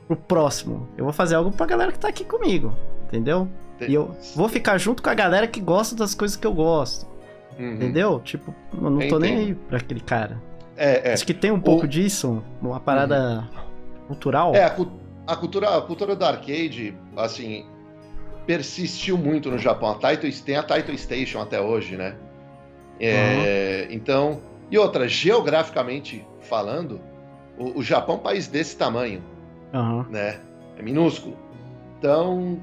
pro próximo. Eu vou fazer algo pra galera que tá aqui comigo. Entendeu? E eu vou ficar junto com a galera que gosta das coisas que eu gosto. Uhum. Entendeu? Tipo, eu não tô nem aí pra aquele cara. É, é. Acho que tem um pouco o... disso, uma parada uhum. cultural. É, a, a, cultura, a cultura do arcade, assim, persistiu muito no Japão. A Taito, tem a Taito Station até hoje, né? É, uhum. Então, e outra, geograficamente falando, o, o Japão é um país desse tamanho, uhum. né? É minúsculo. Então,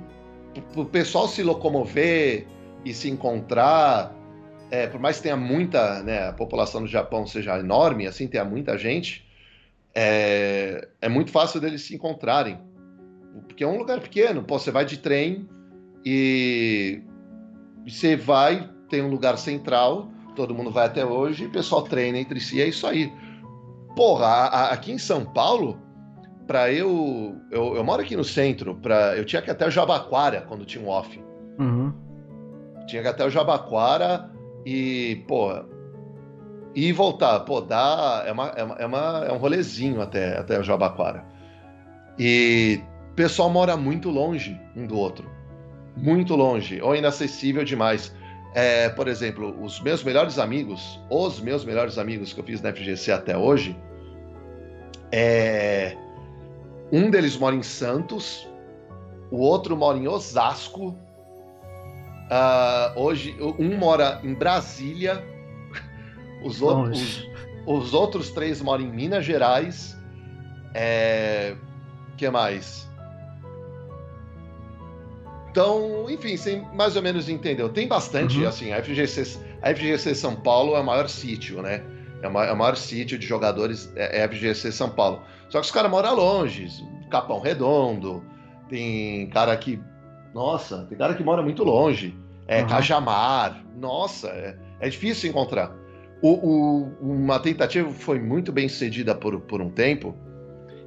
o pessoal se locomover e se encontrar, é, por mais que tenha muita, né, a população do Japão seja enorme, assim, tenha muita gente, é, é muito fácil deles se encontrarem. Porque é um lugar pequeno, pô, você vai de trem e você vai, tem um lugar central, todo mundo vai até hoje, e o pessoal treina entre si, é isso aí. Porra, a, a, aqui em São Paulo, para eu, eu, eu moro aqui no centro, para eu tinha que ir até o Jabaquara quando tinha um off. Uhum. Tinha que ir até o Jabaquara e, porra, e voltar, pô, dá, é, uma, é, uma, é, uma, é um rolezinho até, até o Jabaquara. E o pessoal mora muito longe um do outro. Muito longe, ou inacessível demais. É, por exemplo, os meus melhores amigos, os meus melhores amigos que eu fiz na FGC até hoje, é, um deles mora em Santos, o outro mora em Osasco, uh, hoje um mora em Brasília, os, outros, os, os, outros três moram em Minas Gerais. É, que mais? Então, enfim, você mais ou menos entendeu. Tem bastante, uhum. assim, a FGC, a FGC São Paulo é o maior sítio, né? É o maior sítio de jogadores, é, é a FGC São Paulo. Só que os caras moram longe, Capão Redondo, tem cara que. Nossa, tem cara que mora muito longe. É, uhum. Cajamar, nossa, é, é difícil encontrar. O, o, uma tentativa foi muito bem sucedida por, por um tempo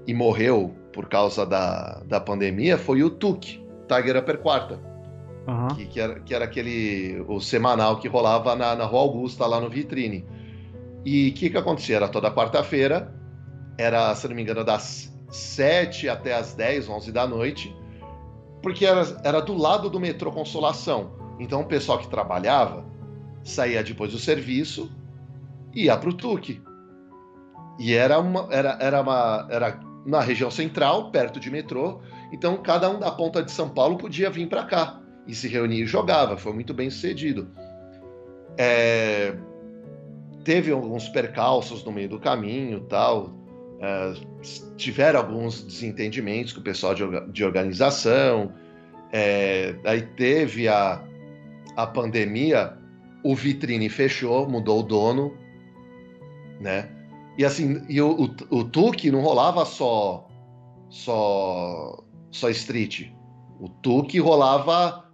e morreu por causa da, da pandemia foi o Tuque. Tiger Upper Quarta. Uhum. Que, que, era, que era aquele o semanal que rolava na, na Rua Augusta, lá no Vitrine. E o que, que acontecia? Era toda quarta-feira, era, se não me engano, das 7 até as 10, 11 da noite, porque era, era do lado do metrô Consolação. Então o pessoal que trabalhava saía depois do serviço e ia para o TUC. E era uma, era, era uma, era na região central, perto de metrô, então, cada um da ponta de São Paulo podia vir para cá e se reunir e jogava. Foi muito bem sucedido. É... Teve alguns percalços no meio do caminho tal. É... Tiveram alguns desentendimentos com o pessoal de, organização. É... Aí teve a, a pandemia, o vitrine fechou, mudou o dono, né? E assim, e o, o, o Tuque não rolava só só só Street. O Tuque rolava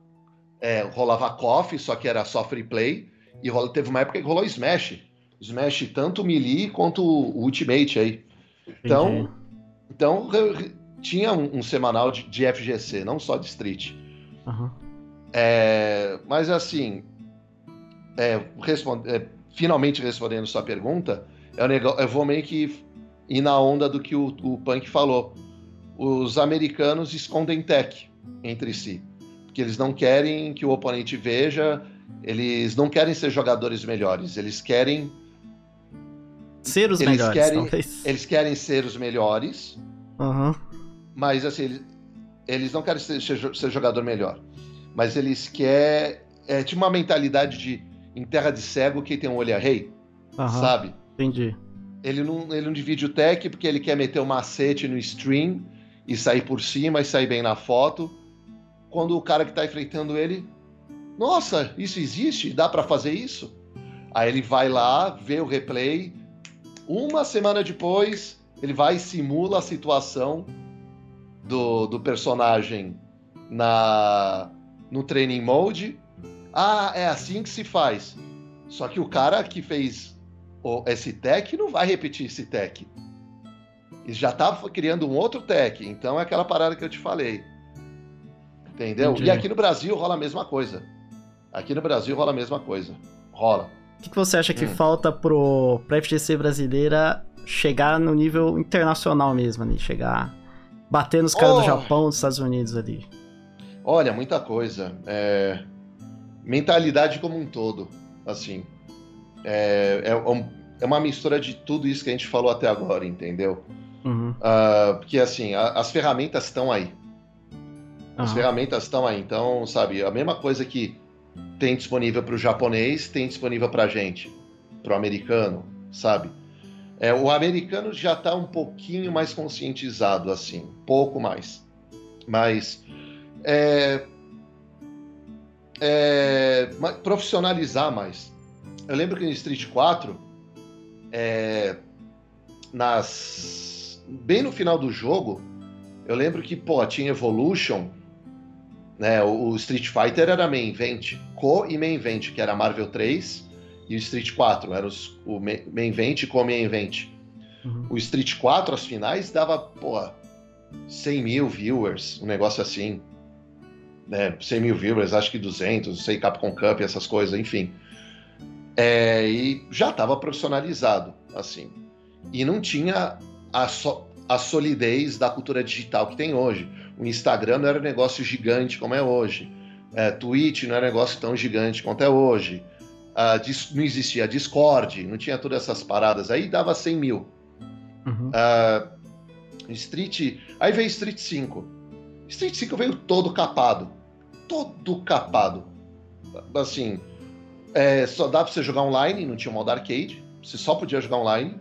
é, rolava KOF, só que era só free play, e rola, teve uma época que rolou Smash. Smash tanto Melee quanto o Ultimate aí. Então, então tinha um, um semanal de, de, FGC, não só de Street. Uhum. É, mas assim, é, responde, é, finalmente respondendo sua pergunta, eu, eu vou meio que ir na onda do que o, o Punk falou os americanos escondem tech entre si, porque eles não querem que o oponente veja, eles não querem ser jogadores melhores, eles querem ser os eles melhores. Querem, eles querem ser os melhores, uhum. mas assim eles, eles não querem ser, ser, jogador melhor, mas eles querem é tipo uma mentalidade de em terra de cego quem tem um olho é rei, uhum. sabe? Entendi. Ele não, ele não divide o tech porque ele quer meter o um macete no stream e sair por cima e sair bem na foto. Quando o cara que está enfrentando ele, nossa, isso existe? Dá para fazer isso? Aí ele vai lá, vê o replay. Uma semana depois, ele vai e simula a situação do, do personagem na no training mode. Ah, é assim que se faz. Só que o cara que fez esse tech não vai repetir esse tech. E já estava criando um outro tech. Então é aquela parada que eu te falei. Entendeu? Entendi. E aqui no Brasil rola a mesma coisa. Aqui no Brasil rola a mesma coisa. Rola. O que, que você acha que hum. falta pro, pra FGC brasileira chegar no nível internacional mesmo ali? Chegar. Bater nos caras oh. do Japão, dos Estados Unidos ali. Olha, muita coisa. É... Mentalidade como um todo. Assim. É, é, é, uma mistura de tudo isso que a gente falou até agora, entendeu? Uhum. Uh, porque assim, a, as ferramentas estão aí. As uhum. ferramentas estão aí. Então, sabe, a mesma coisa que tem disponível para o japonês, tem disponível para a gente, para o americano, sabe? É, o americano já está um pouquinho mais conscientizado, assim, pouco mais. Mas é, é, profissionalizar mais. Eu lembro que no Street 4, é, nas, bem no final do jogo, eu lembro que pô, tinha Evolution, né, o, Street Fighter era main event, co e main event, que era Marvel 3 e o Street 4, era os, o main event e co main event. Uhum. O Street 4, as finais, dava, pô, 100 mil viewers, um negócio assim. Né, 100 mil viewers, acho que 200, não sei, Capcom Cup, essas coisas, enfim. É, e já estava profissionalizado, assim. E não tinha a, so, a solidez da cultura digital que tem hoje. O Instagram não era um negócio gigante como é hoje. É, Twitch não era um negócio tão gigante quanto é hoje. Não existia Discord, não tinha todas essas paradas. Aí dava 100 mil. Uhum. Uh, Street. Aí veio Street 5. Street 5 veio todo capado. Todo capado. Assim, é, só dá pra você jogar online, não tinha modo arcade. Você só podia jogar online.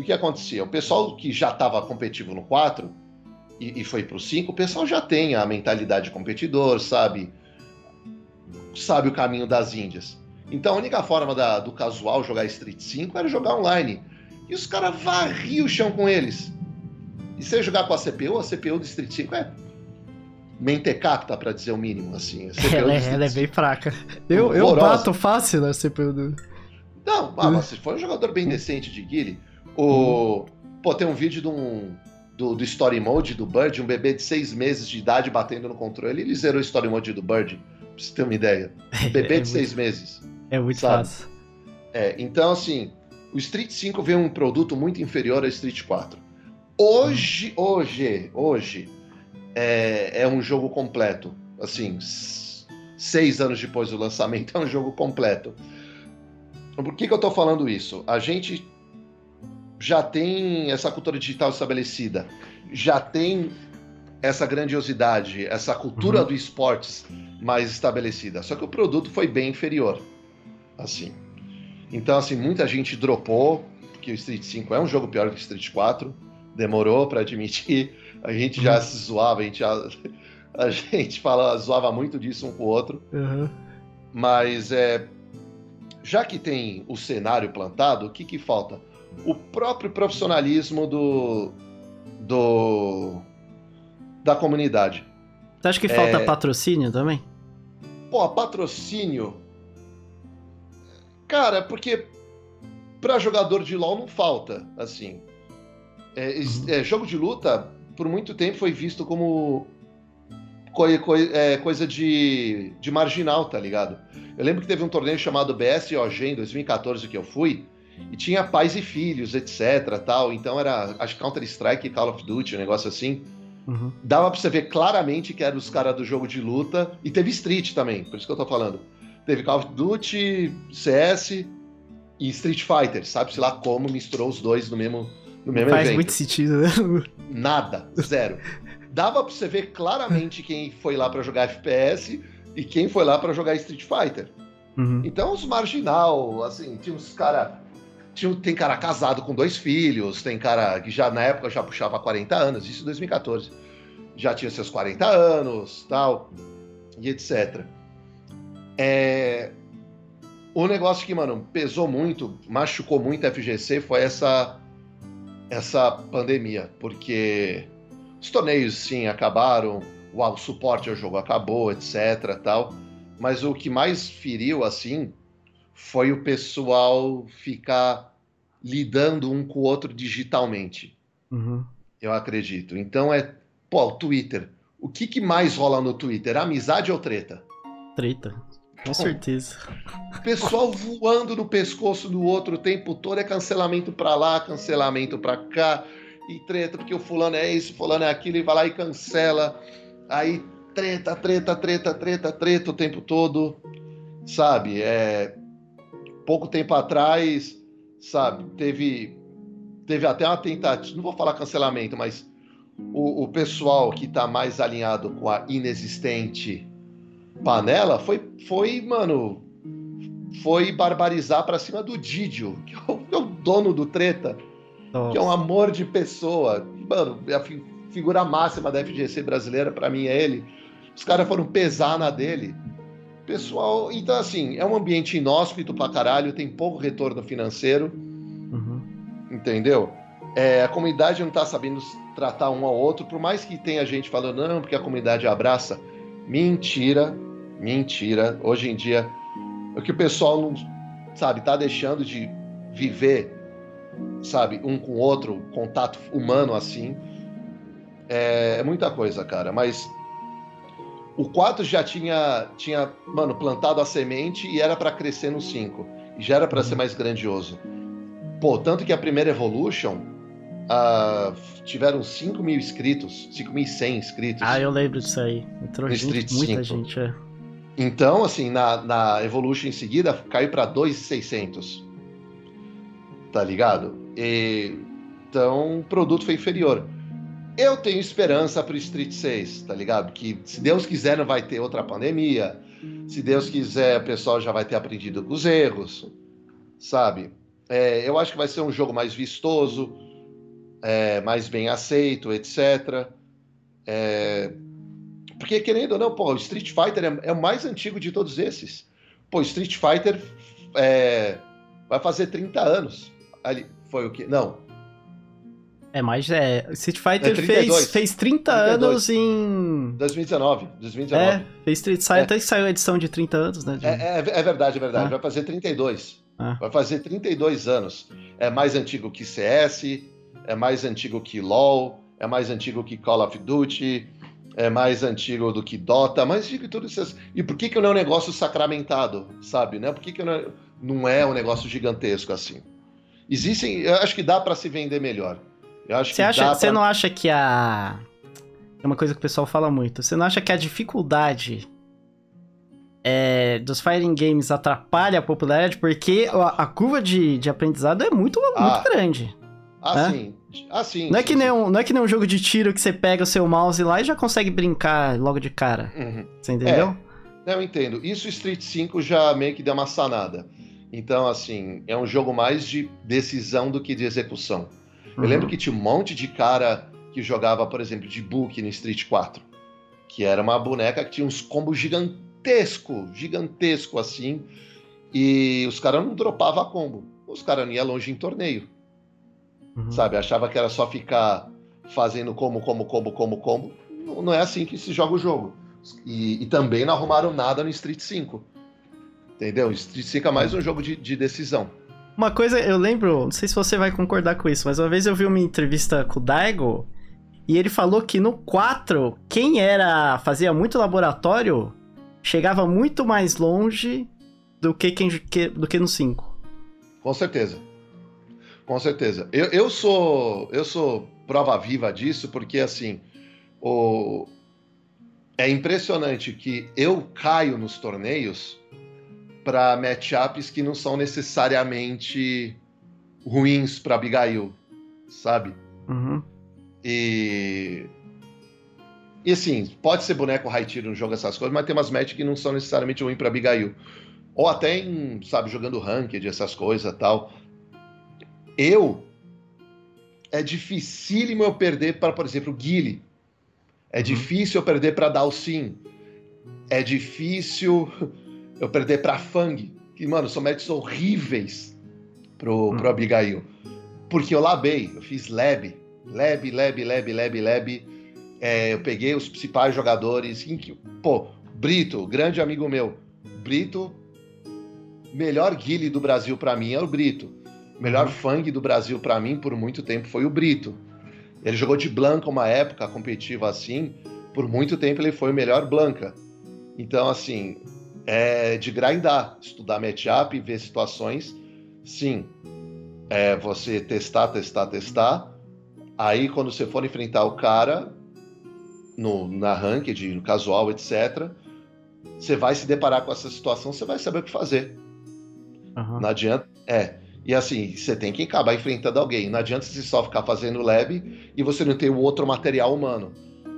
E o que acontecia? O pessoal que já estava competitivo no 4 e, e foi pro 5, o pessoal já tem a mentalidade de competidor, sabe? Sabe o caminho das Índias. Então a única forma da, do casual jogar Street 5 era jogar online. E os caras varriam o chão com eles. E se jogar com a CPU, a CPU do Street 5 é mentecapta, para dizer o mínimo, assim. Ela, é, ela é bem fraca. Eu, eu bato fácil na CPU do... Não, ah, mas se for um jogador bem decente de Guile, o... Hum. Pô, tem um vídeo de um, do, do, Story Mode do Bird, um bebê de seis meses de idade batendo no controle, ele zerou o Story Mode do Bird, pra você ter uma ideia. Um bebê é de muito, seis meses. É muito sabe? fácil. É, então, assim, o Street 5 veio um produto muito inferior ao Street 4. Hoje, hoje, hoje, é, é um jogo completo. Assim, seis anos depois do lançamento, é um jogo completo. Por que, que eu estou falando isso? A gente já tem essa cultura digital estabelecida, já tem essa grandiosidade, essa cultura uhum. do esportes mais estabelecida. Só que o produto foi bem inferior. Assim. Então, assim, muita gente dropou, porque o Street 5 é um jogo pior que o Street 4 demorou para admitir. A gente já uhum. se zoava, a gente já, a gente fala, zoava muito disso um com o outro. Uhum. Mas é, já que tem o cenário plantado, o que, que falta? O próprio profissionalismo do, do da comunidade. Você acha que falta é... patrocínio também? Pô, patrocínio. Cara, porque para jogador de LoL não falta, assim. É, é, jogo de luta, por muito tempo, foi visto como coi, coi, é, coisa de, de marginal, tá ligado? Eu lembro que teve um torneio chamado BSOG em 2014 que eu fui, e tinha pais e filhos, etc. tal. Então era, acho Counter-Strike e Call of Duty, um negócio assim. Uhum. Dava pra você ver claramente que eram os caras do jogo de luta. E teve Street também, por isso que eu tô falando. Teve Call of Duty, CS e Street Fighter. Sabe-se lá como misturou os dois no mesmo, no mesmo Faz evento. muito sentido, né? Nada, zero. Dava pra você ver claramente quem foi lá para jogar FPS e quem foi lá para jogar Street Fighter. Uhum. Então, os marginal, assim, tinha uns cara. Tem cara casado com dois filhos, tem cara que já na época já puxava 40 anos, isso em 2014. Já tinha seus 40 anos, tal, e etc. É, o negócio que, mano, pesou muito, machucou muito a FGC foi essa essa pandemia, porque os torneios sim acabaram, o suporte ao jogo acabou, etc, tal. Mas o que mais feriu assim foi o pessoal ficar lidando um com o outro digitalmente. Uhum. Eu acredito. Então é, pô, o Twitter. O que, que mais rola no Twitter? Amizade ou treta? Treta. Com certeza. Pessoal voando no pescoço do outro o tempo todo é cancelamento pra lá, cancelamento pra cá, e treta, porque o fulano é isso, o fulano é aquilo, e vai lá e cancela. Aí treta, treta, treta, treta, treta o tempo todo. Sabe? É. pouco tempo atrás, sabe, teve, teve até uma tentativa, não vou falar cancelamento, mas o, o pessoal que tá mais alinhado com a inexistente panela foi, foi mano, foi barbarizar para cima do Didio, que é o, que é o dono do treta, Nossa. que é um amor de pessoa. Mano, a figura máxima da FGC brasileira, para mim, é ele. Os caras foram pesar na dele. Pessoal, então assim, é um ambiente inóspito pra caralho, tem pouco retorno financeiro. Uhum. Entendeu? É, a comunidade não tá sabendo tratar um ao outro, por mais que tenha gente falando, não, porque a comunidade abraça. Mentira, mentira. Hoje em dia, o que o pessoal não, sabe, tá deixando de viver, sabe, um com o outro, contato humano assim. É, é muita coisa, cara. Mas o 4 já tinha, tinha, mano, plantado a semente e era para crescer no 5. E já era para ser uhum. mais grandioso. Pô, tanto que a primeira Evolution uh, tiveram 5 mil inscritos, 5.100 inscritos. Ah, eu lembro disso aí. Entrou gente, muita 5. gente, é. Então, assim, na, na Evolution em seguida, caiu para 2.600. Tá ligado? E, então, o produto foi inferior. Eu tenho esperança pro Street 6, tá ligado? Que se Deus quiser não vai ter outra pandemia. Se Deus quiser, o pessoal já vai ter aprendido com os erros, sabe? É, eu acho que vai ser um jogo mais vistoso, é, mais bem aceito, etc. É, porque, querendo ou não, pô, o Street Fighter é, é, o mais antigo de todos esses. Pô, Street Fighter é, vai fazer 30 anos. Ali, foi o que? Não, é, mas é. Street Fighter é fez, fez 30 32. anos em. 2019. 2019. É, fez. Saiu, é. Até saiu a edição de 30 anos, né? De... É, é, é, verdade, é verdade. Ah. Vai fazer 32. Ah. Vai fazer 32 anos. É mais antigo que CS, é mais antigo que LoL, é mais antigo que Call of Duty, é mais antigo do que Dota, mais antigo que tudo isso. E por que, que não é um negócio sacramentado, sabe? Né? Por que, que não, é, não é um negócio gigantesco assim? Existem. Eu acho que dá para se vender melhor. Você acha, você pra... não acha que a é uma coisa que o pessoal fala muito. Você não acha que a dificuldade é, dos fighting games atrapalha a popularidade porque a, a curva de, de aprendizado é muito, ah. muito grande. Ah, né? sim. Ah, sim. Não, é sim, que nem um, não é que nem um jogo de tiro que você pega o seu mouse lá e já consegue brincar logo de cara. Uhum. Você entendeu? É, eu entendo. Isso Street 5 já meio que deu uma sanada. Então, assim, é um jogo mais de decisão do que de execução. Uhum. Eu lembro que tinha um monte de cara que jogava, por exemplo, de Book no Street 4, que era uma boneca que tinha uns combos gigantesco, gigantesco assim, e os caras não dropavam combo. Os caras não iam longe em torneio. Uhum. Sabe? Achava que era só ficar fazendo como, como, como, como, como. Não é assim que se joga o jogo. E, e também não arrumaram nada no Street 5. Entendeu? Street 5 é mais um jogo de, de decisão. Uma coisa, eu lembro, não sei se você vai concordar com isso, mas uma vez eu vi uma entrevista com o Daigo e ele falou que no 4, quem era fazia muito laboratório chegava muito mais longe do que, quem, que, do que no 5. Com certeza. Com certeza. Eu, eu sou eu sou prova viva disso porque assim, o é impressionante que eu caio nos torneios para matchups que não são necessariamente ruins para Abigail, sabe? Uhum. E. E assim, pode ser boneco high tier no jogo, essas coisas, mas tem umas matches que não são necessariamente ruins para Abigail. Ou até em, sabe, jogando ranked, essas coisas tal. Eu. É dificílimo eu perder para, por exemplo, Guile. É uhum. difícil eu perder para Dalsin. É difícil eu perder pra Fang, que, mano, são matches horríveis pro, hum. pro Abigail. Porque eu labei, eu fiz lab, lab, lab, lab, lab, lab. É, eu peguei os principais jogadores. Pô, Brito, grande amigo meu. Brito, melhor guile do Brasil para mim é o Brito. Melhor uhum. Fang do Brasil para mim por muito tempo foi o Brito. Ele jogou de Blanca uma época competitiva assim. Por muito tempo ele foi o melhor Blanca. Então, assim, é de grindar, estudar matchup, ver situações. Sim, é você testar, testar, testar. Aí, quando você for enfrentar o cara no, na ranked, no casual, etc., você vai se deparar com essa situação, você vai saber o que fazer. Uhum. Não adianta. É. E assim, você tem que acabar enfrentando alguém. Não adianta você só ficar fazendo lab e você não ter o outro material humano.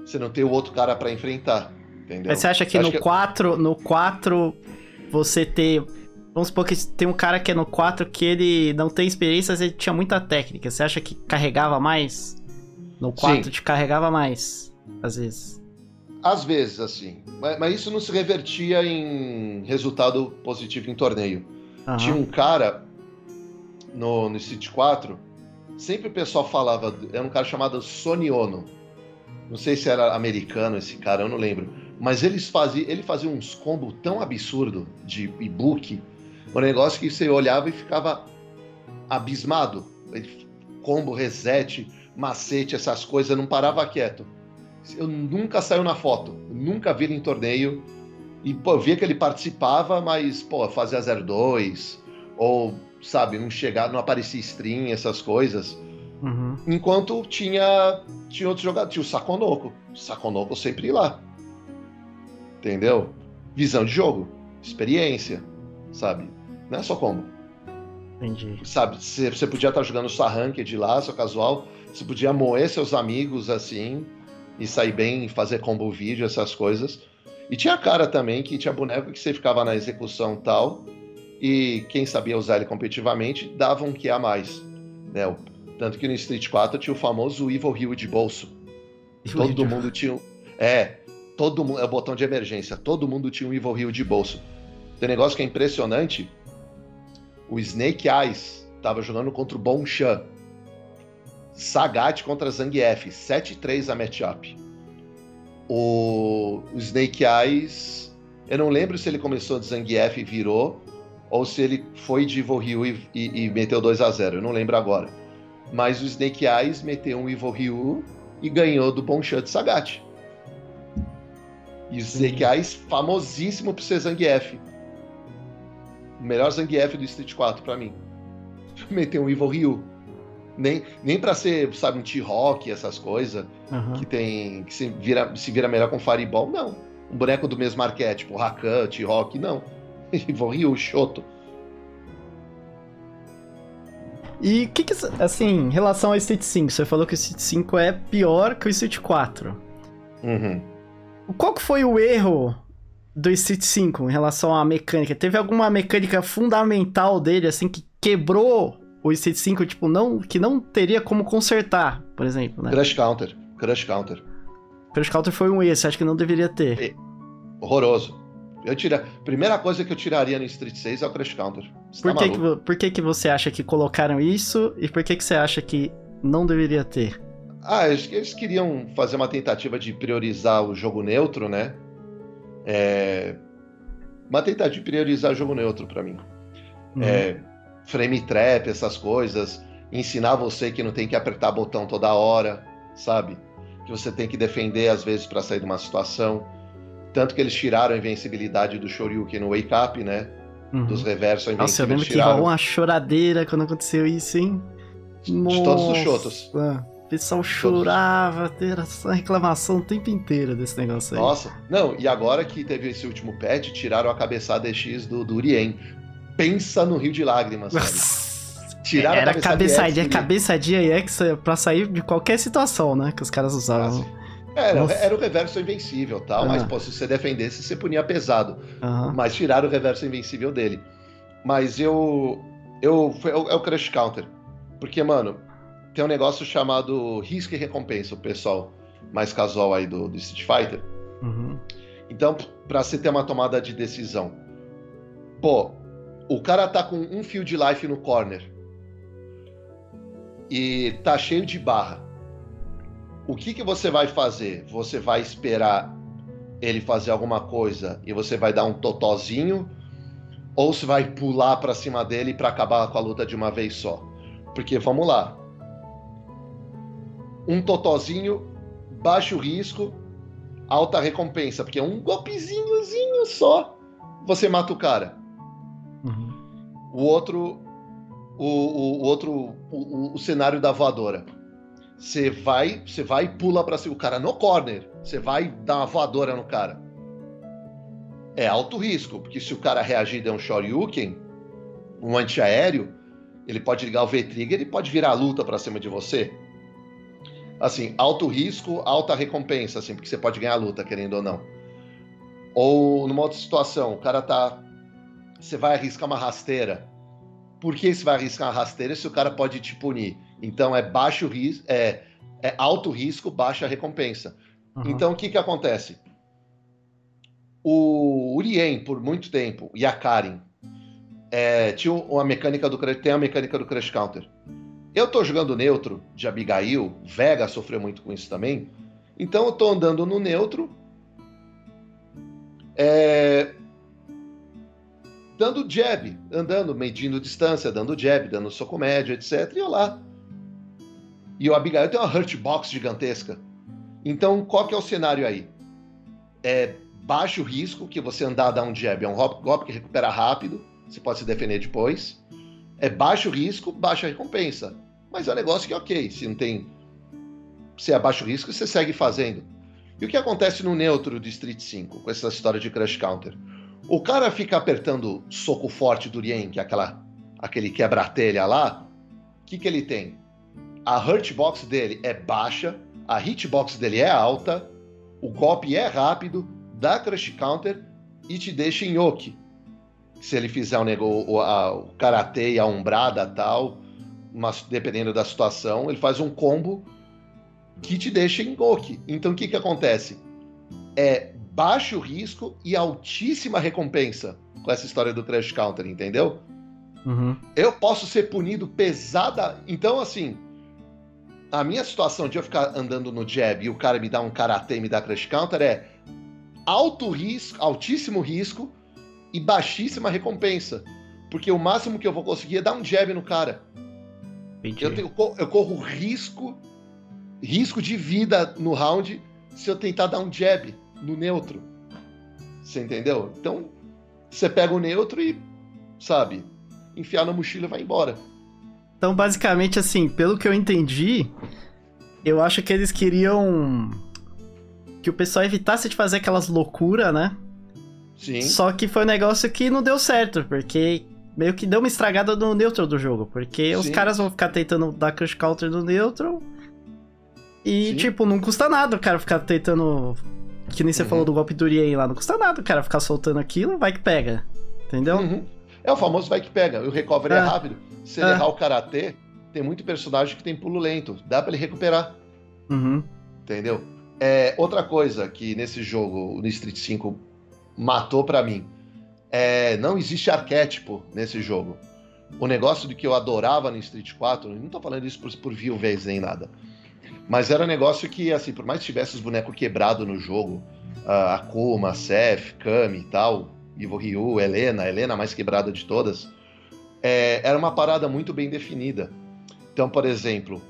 Você não ter o outro cara para enfrentar. Entendeu? Mas você acha que no 4, no 4 você ter Vamos supor que tem um cara que é no 4 que ele não tem experiência, mas ele tinha muita técnica. Você acha que carregava mais? No 4 Sim. te carregava mais, às vezes. Às vezes, assim. Mas, mas, isso não se revertia em resultado positivo em torneio. Uhum. Tinha um cara no, no City 4, sempre o pessoal falava, era um cara chamado Soniono. Não sei se era americano esse cara, eu não lembro. Mas eles fazia, ele fazia uns combos tão absurdo de e-book um negócio que você olhava e ficava abismado. Combo, reset, macete, essas coisas, não parava quieto. Eu nunca saiu na foto, nunca vi ele em torneio. E pô, eu via que ele participava, mas pô, fazia 0-2, ou sabe, não chegava, não aparecia stream, essas coisas. Uhum. Enquanto tinha, tinha outros jogadores, tinha o Sakonoco. O Sakonoco sempre ia lá. Entendeu? Visão de jogo, experiência, sabe? Não é só combo. Entendi. Sabe, você podia estar jogando sua ranked lá, seu casual, você podia moer seus amigos assim e sair bem, fazer combo vídeo, essas coisas. E tinha cara também que tinha boneco que você ficava na execução tal e quem sabia usar ele competitivamente dava um que a mais. Né? Tanto que no Street 4 tinha o famoso Evil Hill de bolso. Todo mundo tinha. É, todo mundo. É o botão de emergência. Todo mundo tinha um Evil Hill de bolso. Tem um negócio que é impressionante o Snake Eyes estava jogando contra o Bonchan. Sagat contra Zangief, 7-3 a matchup. O, Snake Eyes, eu não lembro se ele começou de Zangief e virou, ou se ele foi de Evil Ryu e, e, e meteu 2 a 0 eu não lembro agora. Mas o Snake Eyes meteu um Evil Ryu e ganhou do Bonchan de Sagat. E o Snake Eyes, famosíssimo por ser Zangief. O melhor Zangief do Street 4 para mim. Meter um Evil Ryu. Nem, nem pra ser, sabe, um T-Rock, essas coisas, uhum. que tem. que se vira, se vira melhor com Fireball, não. Um boneco do mesmo arquétipo, Rakan, T-Rock, não. Evil Ryu, Shoto. E o que que, assim, em relação ao Street 5, você falou que o Street 5 é pior que o Street 4. Uhum. Qual que foi o erro do Street 5 em relação à mecânica? Teve alguma mecânica fundamental dele, assim, que quebrou o Street 5, tipo, não, que não teria como consertar, por exemplo, né? Crush Counter. Crush Counter. Crush Counter foi um esse, acho que não deveria ter. É horroroso. Eu tira... Primeira coisa que eu tiraria no Street 6 é o Crush Counter. Você por, tá que, que, por que, que você acha que colocaram isso e por que, que você acha que não deveria ter? Ah, eles queriam fazer uma tentativa de priorizar o jogo neutro, né? É, uma tentativa de priorizar jogo neutro para mim. Uhum. É, frame trap, essas coisas. Ensinar você que não tem que apertar botão toda hora, sabe? Que você tem que defender às vezes para sair de uma situação. Tanto que eles tiraram a invencibilidade do Shoryuken no Wake Up, né? Uhum. Dos reversos Nossa, eu lembro que rolou uma choradeira quando aconteceu isso, hein? De Nossa. todos os Shotos pessoal chorava, ter essa reclamação o tempo inteiro desse negócio aí. Nossa, não, e agora que teve esse último patch, tiraram a cabeçada EX do, do Urien. Pensa no Rio de Lágrimas, sabe? Tiraram Era a cabeçadinha, cabeçadinha EX pra sair de qualquer situação, né? Que os caras usavam. era, era o reverso invencível tal, mas pô, se você defendesse, você punia pesado. Uhum. Mas tiraram o reverso invencível dele. Mas eu. eu é o Crush Counter. Porque, mano, tem um negócio chamado risco e recompensa, o pessoal mais casual aí do, do Street Fighter. Uhum. Então, para você ter uma tomada de decisão, pô, o cara tá com um fio de life no corner e tá cheio de barra. O que, que você vai fazer? Você vai esperar ele fazer alguma coisa e você vai dar um totozinho? Ou você vai pular para cima dele para acabar com a luta de uma vez só? Porque vamos lá, um totozinho, baixo risco, alta recompensa, porque é um golpezinhozinho só, você mata o cara. Uhum. O outro, o, o, o outro, o, o, cenário da voadora. Você vai, você vai e pula para cima, o cara no corner, você vai dar uma voadora no cara. É alto risco, porque se o cara reagir e der um Shoryuken, um antiaéreo, ele pode ligar o V-Trigger e pode virar a luta para cima de você. Assim, alto risco, alta recompensa, assim, porque você pode ganhar a luta, querendo ou não. Ou numa outra situação, o cara tá. Você vai arriscar uma rasteira. Por que você vai arriscar uma rasteira se o cara pode te punir? Então é baixo risco, é, é alto risco, baixa recompensa. Uhum. Então o que que acontece? O Urien, por muito tempo, e a Karen, é, tinha uma mecânica do tem a mecânica do Crash Counter. Eu tô jogando neutro de Abigail, Vega sofreu muito com isso também. Então eu tô andando no neutro, é, dando jab, andando, medindo distância, dando jab, dando soco médio, etc. E eu lá. E o Abigail tem uma hurt box gigantesca. Então, qual que é o cenário aí? É baixo risco, que você andar, dar um jab, é um golpe que recupera rápido, você pode se defender depois. É baixo risco, baixa recompensa. Mas é um negócio que, ok, se não tem. Se é baixo risco, você segue fazendo. E o que acontece no neutro do Street 5, com essa história de Crush Counter? O cara fica apertando soco forte do Rien, que é aquela, aquele quebra-telha lá. O que, que ele tem? A hurtbox dele é baixa, a hitbox dele é alta, o golpe é rápido, dá crush counter e te deixa em yoke. Se ele fizer um negócio, o, a, o karatê e a umbrada tal, mas dependendo da situação, ele faz um combo que te deixa em yoke. Então o que, que acontece? É baixo risco e altíssima recompensa com essa história do crush counter, entendeu? Uhum. Eu posso ser punido pesada. Então, assim, a minha situação de eu ficar andando no jab e o cara me dá um karatê e me dá crush counter é alto risco, altíssimo risco e baixíssima recompensa. Porque o máximo que eu vou conseguir é dar um jab no cara. Eu, tenho, eu corro risco, risco de vida no round se eu tentar dar um jab no neutro. Você entendeu? Então, você pega o neutro e, sabe, enfiar na mochila e vai embora. Então, basicamente, assim, pelo que eu entendi, eu acho que eles queriam que o pessoal evitasse de fazer aquelas loucuras, né? Sim. Só que foi um negócio que não deu certo, porque meio que deu uma estragada no neutro do jogo. Porque Sim. os caras vão ficar tentando dar crush counter no neutro. E, Sim. tipo, não custa nada o cara ficar tentando. Que nem você uhum. falou do golpe do Urien lá. Não custa nada o cara ficar soltando aquilo, vai que pega. Entendeu? Uhum. É o famoso vai que pega. O recovery é, é rápido. Se ele é. errar o karatê, tem muito personagem que tem pulo lento. Dá para ele recuperar. Uhum. Entendeu? É, outra coisa que nesse jogo, no Street 5, matou para mim. É, não existe arquétipo nesse jogo. O negócio de que eu adorava no Street 4, não tô falando isso por, por viuvez nem nada. Mas era um negócio que, assim, por mais que tivesse os bonecos quebrados no jogo, a Akuma, Seth, Kami e tal, Ivo Ryu, Helena, Helena mais quebrada de todas, é, era uma parada muito bem definida. Então, por exemplo,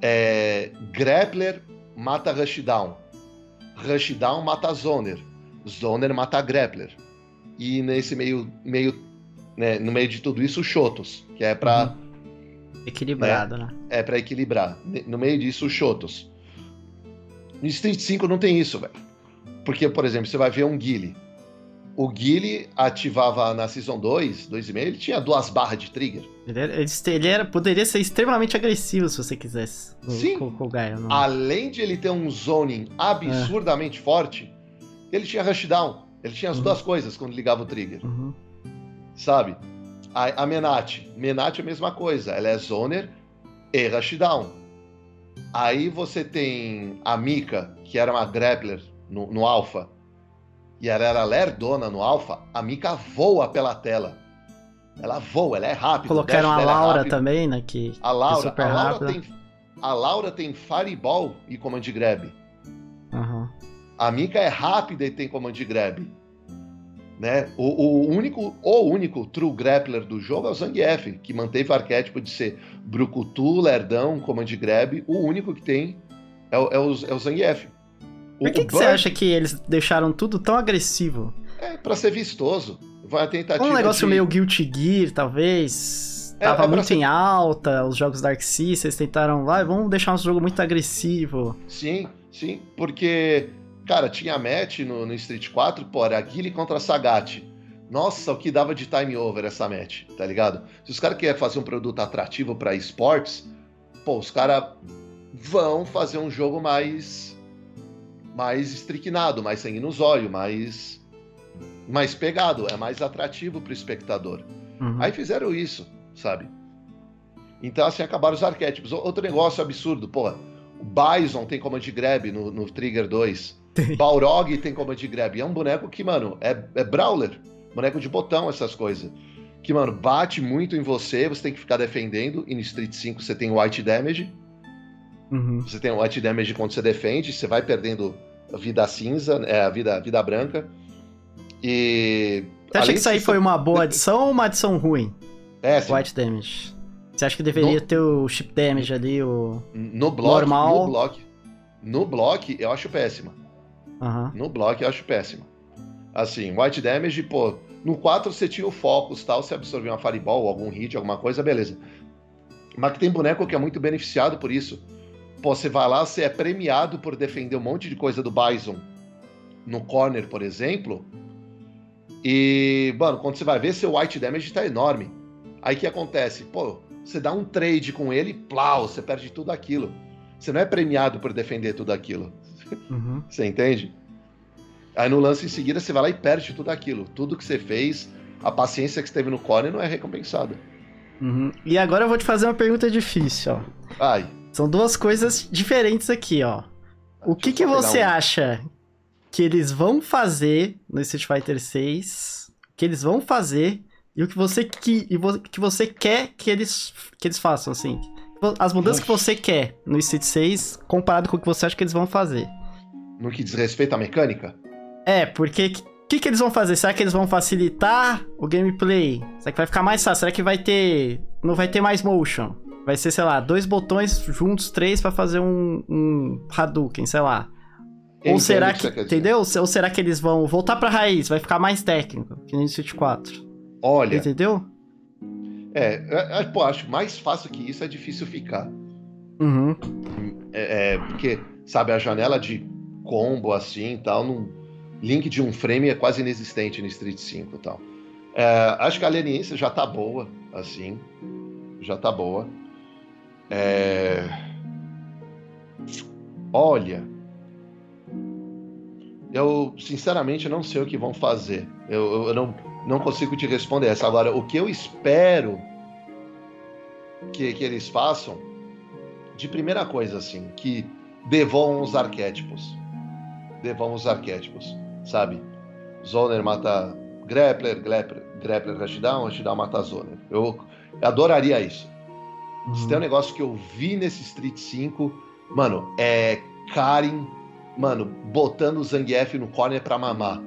é, Grappler mata Rushdown, Rushdown mata Zoner, Zoner mata Grappler. E nesse meio, meio né, no meio de tudo isso, o Shotos, que é para uhum. Equilibrado, né? né? É para equilibrar. No meio disso, o Shotos. No Street 5 não tem isso, velho. Porque, por exemplo, você vai ver um Guile o Guile ativava na Season 2, 2,5, ele tinha duas barras de trigger. Ele, era, ele era, poderia ser extremamente agressivo se você quisesse. Sim. Com, com o Gaia, não... Além de ele ter um zoning absurdamente é. forte, ele tinha rushdown. Ele tinha as uhum. duas coisas quando ligava o trigger. Uhum. Sabe? A, a Menat. Menat é a mesma coisa. Ela é zoner e rushdown. Aí você tem a Mika, que era uma grappler no, no Alpha e ela era lerdona no Alpha, a Mika voa pela tela. Ela voa, ela é rápida. Colocaram a é Laura é também, né? Que a Laura, é a Laura tem, a Laura tem Fireball e Command Grab. Uhum. A Mika é rápida e tem Command Grab. Né? O, o, único, o único true grappler do jogo é o Zangief, que manteve o arquétipo de ser Brucutu, Lerdão, Command Grab. O único que tem é, o, é o, é o Zangief. Por que, que você acha que eles deixaram tudo tão agressivo? É, pra ser vistoso. Vai tentar Um negócio de... meio Guilty Gear, talvez. É, Tava é muito ser... em alta, os jogos Dark Sea, vocês tentaram lá, vamos deixar um jogo muito agressivo. Sim, sim, porque, cara, tinha match no, no Street 4, pô, era Guile contra Sagat. Nossa, o que dava de time over essa match, tá ligado? Se os caras querem fazer um produto atrativo para esportes, pô, os caras vão fazer um jogo mais mais estricnado, mais sangue nos olhos, mais mais pegado, é mais atrativo pro espectador. Uhum. Aí fizeram isso, sabe? Então, assim, acabaram os arquétipos. Outro negócio absurdo, pô. O Bison tem command grab no, no Trigger 2. Tem. Balrog tem command grab. É um boneco que, mano, é, é brawler. Boneco de botão, essas coisas. Que, mano, bate muito em você, você tem que ficar defendendo. E no Street 5 você tem white damage. Uhum. Você tem white damage quando você defende, você vai perdendo vida cinza, é, a vida, vida branca. E. Você acha que isso aí foi uma boa adição ou uma adição ruim? É, sim. White damage. Você acha que deveria no... ter o chip damage ali, o. No bloco, normal? No bloco. No bloco, eu acho péssima. No bloco, eu acho péssima. Assim, white damage, pô. No 4 você tinha o focus tal, você absorveu uma fireball, algum hit, alguma coisa, beleza. Mas que tem boneco que é muito beneficiado por isso. Pô, você vai lá, você é premiado por defender um monte de coisa do Bison no corner, por exemplo. E, mano, quando você vai ver, seu white damage tá enorme. Aí que acontece? Pô, você dá um trade com ele, plau, você perde tudo aquilo. Você não é premiado por defender tudo aquilo. Uhum. Você entende? Aí no lance em seguida você vai lá e perde tudo aquilo. Tudo que você fez, a paciência que você teve no corner não é recompensada. Uhum. E agora eu vou te fazer uma pergunta difícil, ó. Ai. São duas coisas diferentes aqui, ó. O que, que você um... acha que eles vão fazer no Street Fighter 6? Que eles vão fazer e o que você que, que você quer que eles que eles façam assim. As mudanças que você quer no Street 6 comparado com o que você acha que eles vão fazer. No que diz respeito à mecânica? É, porque o que, que eles vão fazer? Será que eles vão facilitar o gameplay? Será que vai ficar mais fácil? Será que vai ter. Não vai ter mais motion? Vai ser, sei lá, dois botões juntos, três para fazer um, um Hadouken, sei lá. Ou será que. que entendeu? Ou será que eles vão voltar pra raiz? Vai ficar mais técnico, que no Street 4. Olha. Entendeu? É, é, é, pô, acho mais fácil que isso é difícil ficar. Uhum. É, é, porque, sabe, a janela de combo assim e tal, num, link de um frame é quase inexistente no Street 5 e tal. É, acho que a leniência já tá boa, assim. Já tá boa. É... Olha. Eu, sinceramente, não sei o que vão fazer. Eu, eu não não consigo te responder essa. Agora, o que eu espero que, que eles façam, de primeira coisa, assim, que devolvam os arquétipos. Devolvam os arquétipos, sabe? Zoner mata Grappler, Grappler, Grappler Rashdown, Rashdown mata Zoner. Eu adoraria isso. Uhum. Se tem um negócio que eu vi nesse Street 5, mano, é Karin, mano, botando o Zangief no corner pra mamar.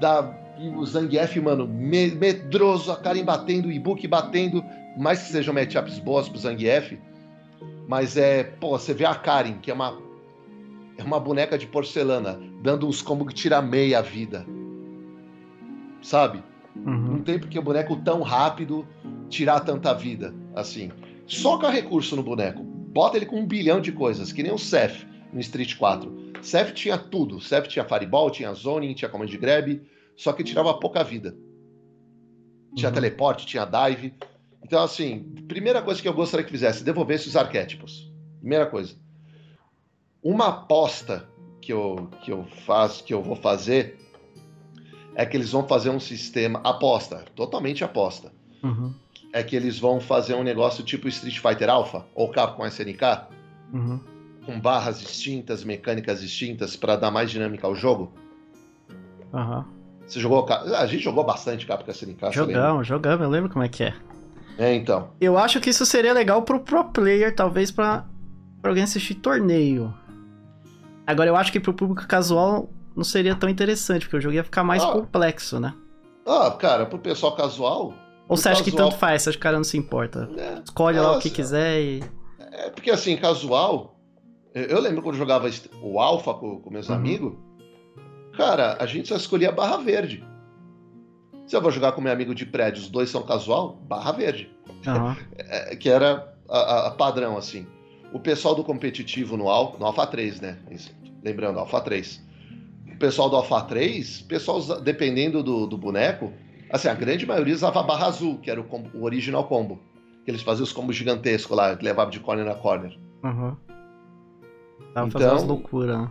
Da o Zangief, mano, medroso, a Karen batendo, o Ibuki batendo, mais que sejam matchups boas pro Zangief, mas é, pô, você vê a Karen, que é uma é uma boneca de porcelana, dando uns combos que tira meia vida. Sabe? Uhum. Não tem porque o boneco tão rápido tirar tanta vida, assim. Soca recurso no boneco. Bota ele com um bilhão de coisas, que nem o Seth no Street 4. Seth tinha tudo. Seth tinha Fireball, tinha Zoning, tinha Command Grab, só que tirava pouca vida. Tinha uhum. teleporte, tinha dive. Então, assim, primeira coisa que eu gostaria que fizesse, devolvesse os arquétipos. Primeira coisa. Uma aposta que eu, que eu faço, que eu vou fazer, é que eles vão fazer um sistema. Aposta, totalmente aposta. Uhum. É que eles vão fazer um negócio tipo Street Fighter Alpha ou Capcom SNK, uhum. com barras distintas, mecânicas distintas, para dar mais dinâmica ao jogo. Aham. Você jogou. A gente jogou bastante Capcom SNK. Jogamos, jogamos, eu lembro como é que é. É, então. Eu acho que isso seria legal pro pro player, talvez pra, pra alguém assistir torneio. Agora, eu acho que pro público casual não seria tão interessante, porque o jogo ia ficar mais ah. complexo, né? Ah, cara, pro pessoal casual. Ou você acha casual... que tanto faz, você acha que o cara não se importa? É. Escolhe lá o que quiser e. É porque assim, casual. Eu lembro quando jogava o Alpha com, com meus uhum. amigos. Cara, a gente só escolhia barra verde. Se eu vou jogar com meu amigo de prédio, os dois são casual, barra verde. Uhum. É, que era a, a, padrão, assim. O pessoal do competitivo no, Al, no Alpha 3, né? Lembrando, Alpha 3. pessoal do Alpha 3, pessoal, dependendo do, do boneco, assim, a grande maioria usava barra azul, que era o, combo, o original combo. Que eles faziam os combos gigantescos lá, levava de corner a corner. Uhum. Dava então, fazer umas loucuras, né?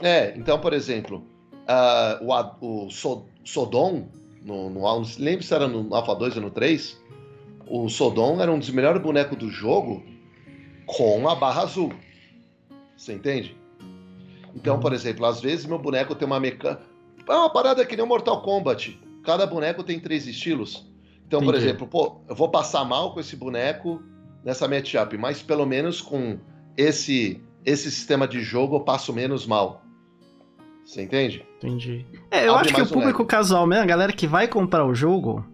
É, então, por exemplo, uh, o, o Sodom, no, no, lembro se era no Alpha 2 ou no 3, o Sodom era um dos melhores bonecos do jogo com a barra azul. Você entende? Então, uhum. por exemplo, às vezes meu boneco tem uma mecânica. É uma parada que nem o Mortal Kombat. Cada boneco tem três estilos. Então, Entendi. por exemplo, pô, eu vou passar mal com esse boneco nessa matchup, mas pelo menos com esse esse sistema de jogo eu passo menos mal. Você entende? Entendi. É, eu Abre acho que o público casual mesmo, a galera que vai comprar o jogo.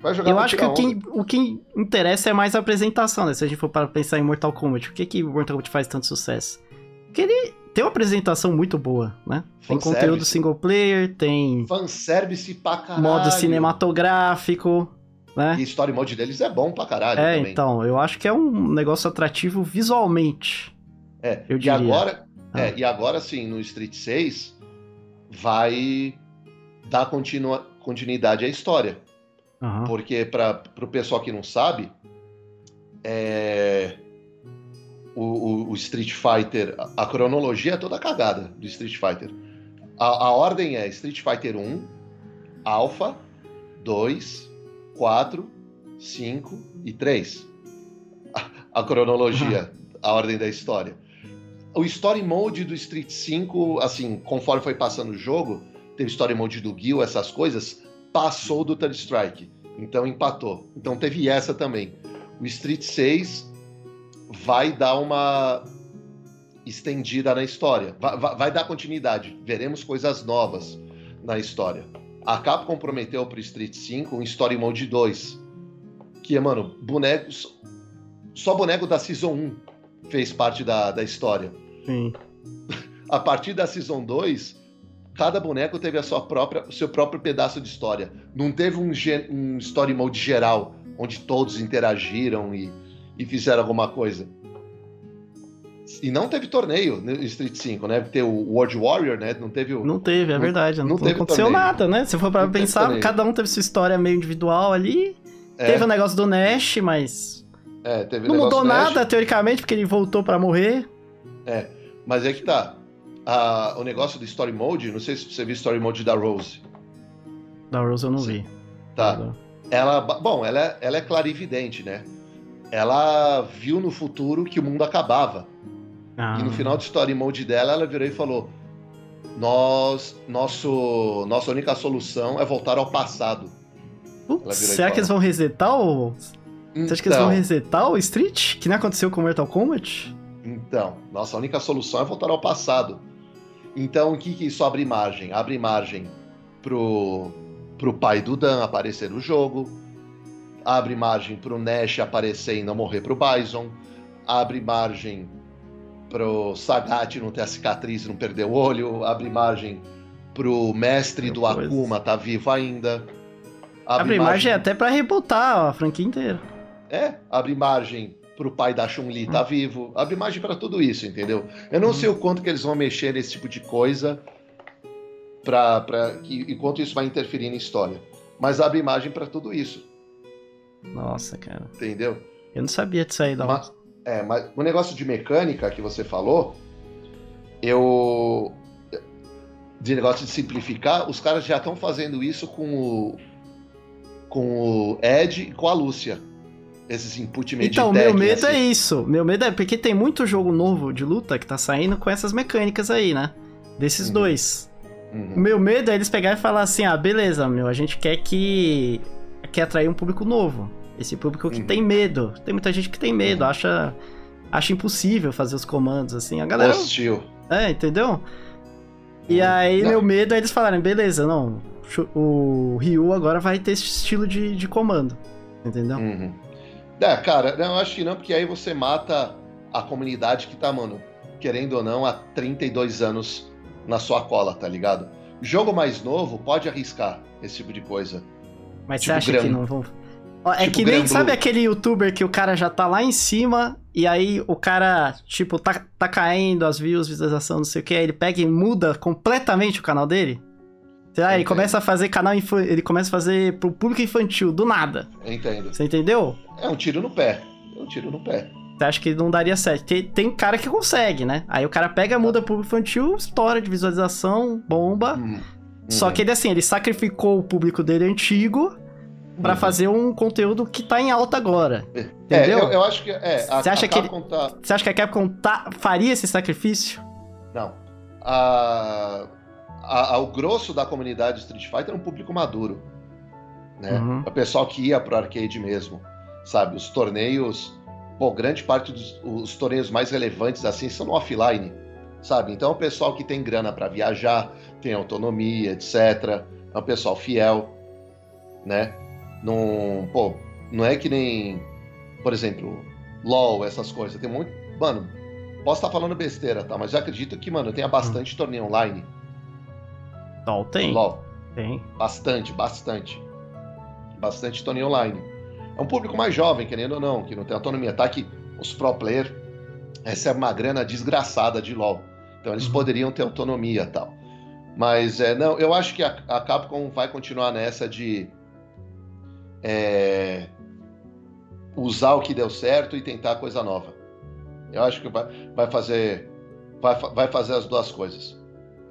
Vai jogar eu acho que o que, o que interessa é mais a apresentação, né? Se a gente for para pensar em Mortal Kombat, por que, que Mortal Kombat faz tanto sucesso? Porque ele tem uma apresentação muito boa, né? Tem conteúdo single player, tem. Fanservice pra caralho. Modo cinematográfico, né? E story mode deles é bom pra caralho. É, também. então, eu acho que é um negócio atrativo visualmente. É, eu diria. E agora, ah. é, e agora sim, no Street 6, vai dar continua, continuidade à história. Uhum. Porque, para o pessoal que não sabe, é, o, o, o, Street Fighter, a, a, cronologia é toda cagada do Street Fighter. A, a ordem é Street Fighter 1, Alpha, 2, 4, 5 e 3. A, a cronologia, a ordem da história. O Story Mode do Street 5, assim, conforme foi passando o jogo, teve Story Mode do Gil, essas coisas, passou do Third Strike. Então empatou. Então teve essa também. O Street 6 vai dar uma estendida na história. Vai, vai, vai dar continuidade. Veremos coisas novas na história. A Capcom prometeu pro Street 5 um Story Mode 2. Que mano, bonecos. Só boneco da Season 1 fez parte da, da história. Sim. A partir da Season 2, cada boneco teve a sua própria, o seu próprio pedaço de história. Não teve um, um story mode geral, onde todos interagiram e, e fizeram alguma coisa. E não teve torneio no Street 5, né? Ter o World Warrior, né? Não teve o... Não teve, é verdade. Não, não, não aconteceu torneio. nada, né? Se for para pensar, cada um teve sua história meio individual ali. É. Teve o negócio do Nash, mas. É, teve Não mudou nada, teoricamente, porque ele voltou para morrer. É, mas é que tá. A, o negócio do Story Mode, não sei se você viu Story Mode da Rose. Da Rose eu não vi. Tá. Ela, bom, ela, é, ela é clarividente, né? Ela viu no futuro que o mundo acabava. Ah. E no final do Story Mode dela, ela virou e falou: Nós, nosso, nossa única solução é voltar ao passado. Putz, será que eles vão resetar o. Então, Você acha que eles vão então. resetar o Street? Que nem aconteceu com Mortal Kombat? Então, nossa única solução é voltar ao passado. Então, o que, que isso abre margem? Abre margem pro, pro pai do Dan aparecer no jogo, abre margem pro Nash aparecer e não morrer pro Bison, abre margem pro Sagat não ter a cicatriz e não perder o olho, abre margem pro mestre do Akuma tá vivo ainda. Abre, abre margem até para rebutar a franquia inteira. É, abre margem pro pai da Chun-Li tá vivo, abre margem para tudo isso, entendeu? Eu não uhum. sei o quanto que eles vão mexer nesse tipo de coisa para pra que enquanto isso vai interferir na história, mas abre imagem para tudo isso. Nossa, cara. Entendeu? Eu não sabia disso aí, não. Mas, é, mas o negócio de mecânica que você falou, eu de negócio de simplificar, os caras já estão fazendo isso com o com o Ed e com a Lúcia esses input meditech. Então, meu medo assim. é isso. Meu medo é porque tem muito jogo novo de luta que tá saindo com essas mecânicas aí, né? Desses uhum. dois. Uhum. O meu medo é eles pegarem e falar assim: ah, beleza, meu, a gente quer que. quer atrair um público novo. Esse público que uhum. tem medo. Tem muita gente que tem medo, uhum. acha. acha impossível fazer os comandos, assim. A galera. Hostil. É, entendeu? E uhum. aí, não. meu medo é eles falarem: beleza, não. O Ryu agora vai ter esse estilo de, de comando. Entendeu? Uhum. É, cara, eu acho que não, porque aí você mata a comunidade que tá, mano, querendo ou não, há 32 anos na sua cola, tá ligado? Jogo mais novo pode arriscar esse tipo de coisa. Mas tipo você acha que não vão. É Tipo que nem, sabe aquele youtuber que o cara já tá lá em cima e aí o cara, tipo, tá, tá caindo as views, visualização, não sei o que, aí ele pega e muda completamente o canal dele? Sei lá, ele começa a fazer canal infantil, ele começa a fazer pro público infantil, do nada. Entendo. Você entendeu? É um tiro no pé. É um tiro no pé. Você acha que não daria certo? Tem, tem cara que consegue, né? Aí o cara pega, muda pro público infantil, estoura de visualização, bomba. Hum. Só Uhum. que ele, assim, ele sacrificou o público dele antigo pra Uhum. fazer um conteúdo que tá em alta agora. É, Entendeu? eu, eu acho que. É, a, Você acha que Capcom tá- Você acha que a Capcom tá- faria esse sacrifício? Não. A, a- a- o grosso da comunidade Street Fighter é um público maduro. Né? Uhum. É o pessoal que ia pro arcade mesmo. Sabe? Os torneios. Pô, grande parte dos os torneios mais relevantes assim são no offline. Sabe? Então é o pessoal que tem grana para viajar, tem autonomia, etc. É um pessoal fiel. Né? Não, pô, não é que nem. Por exemplo, LOL, essas coisas. Tem muito. Mano, posso estar falando besteira, tá? Mas eu acredito que, mano, tenha bastante torneio online. Não, tem. LOL. Tem. Bastante, bastante. Bastante torneio online. É um público mais jovem, querendo ou não, que não tem autonomia. Tá que os pro player recebem uma grana desgraçada de LoL. Então eles Uhum. poderiam ter autonomia e tal. Mas, é, não, eu acho que a, a Capcom vai continuar nessa de é, usar o que deu certo e tentar coisa nova. Eu acho que vai, vai fazer vai, vai fazer as duas coisas.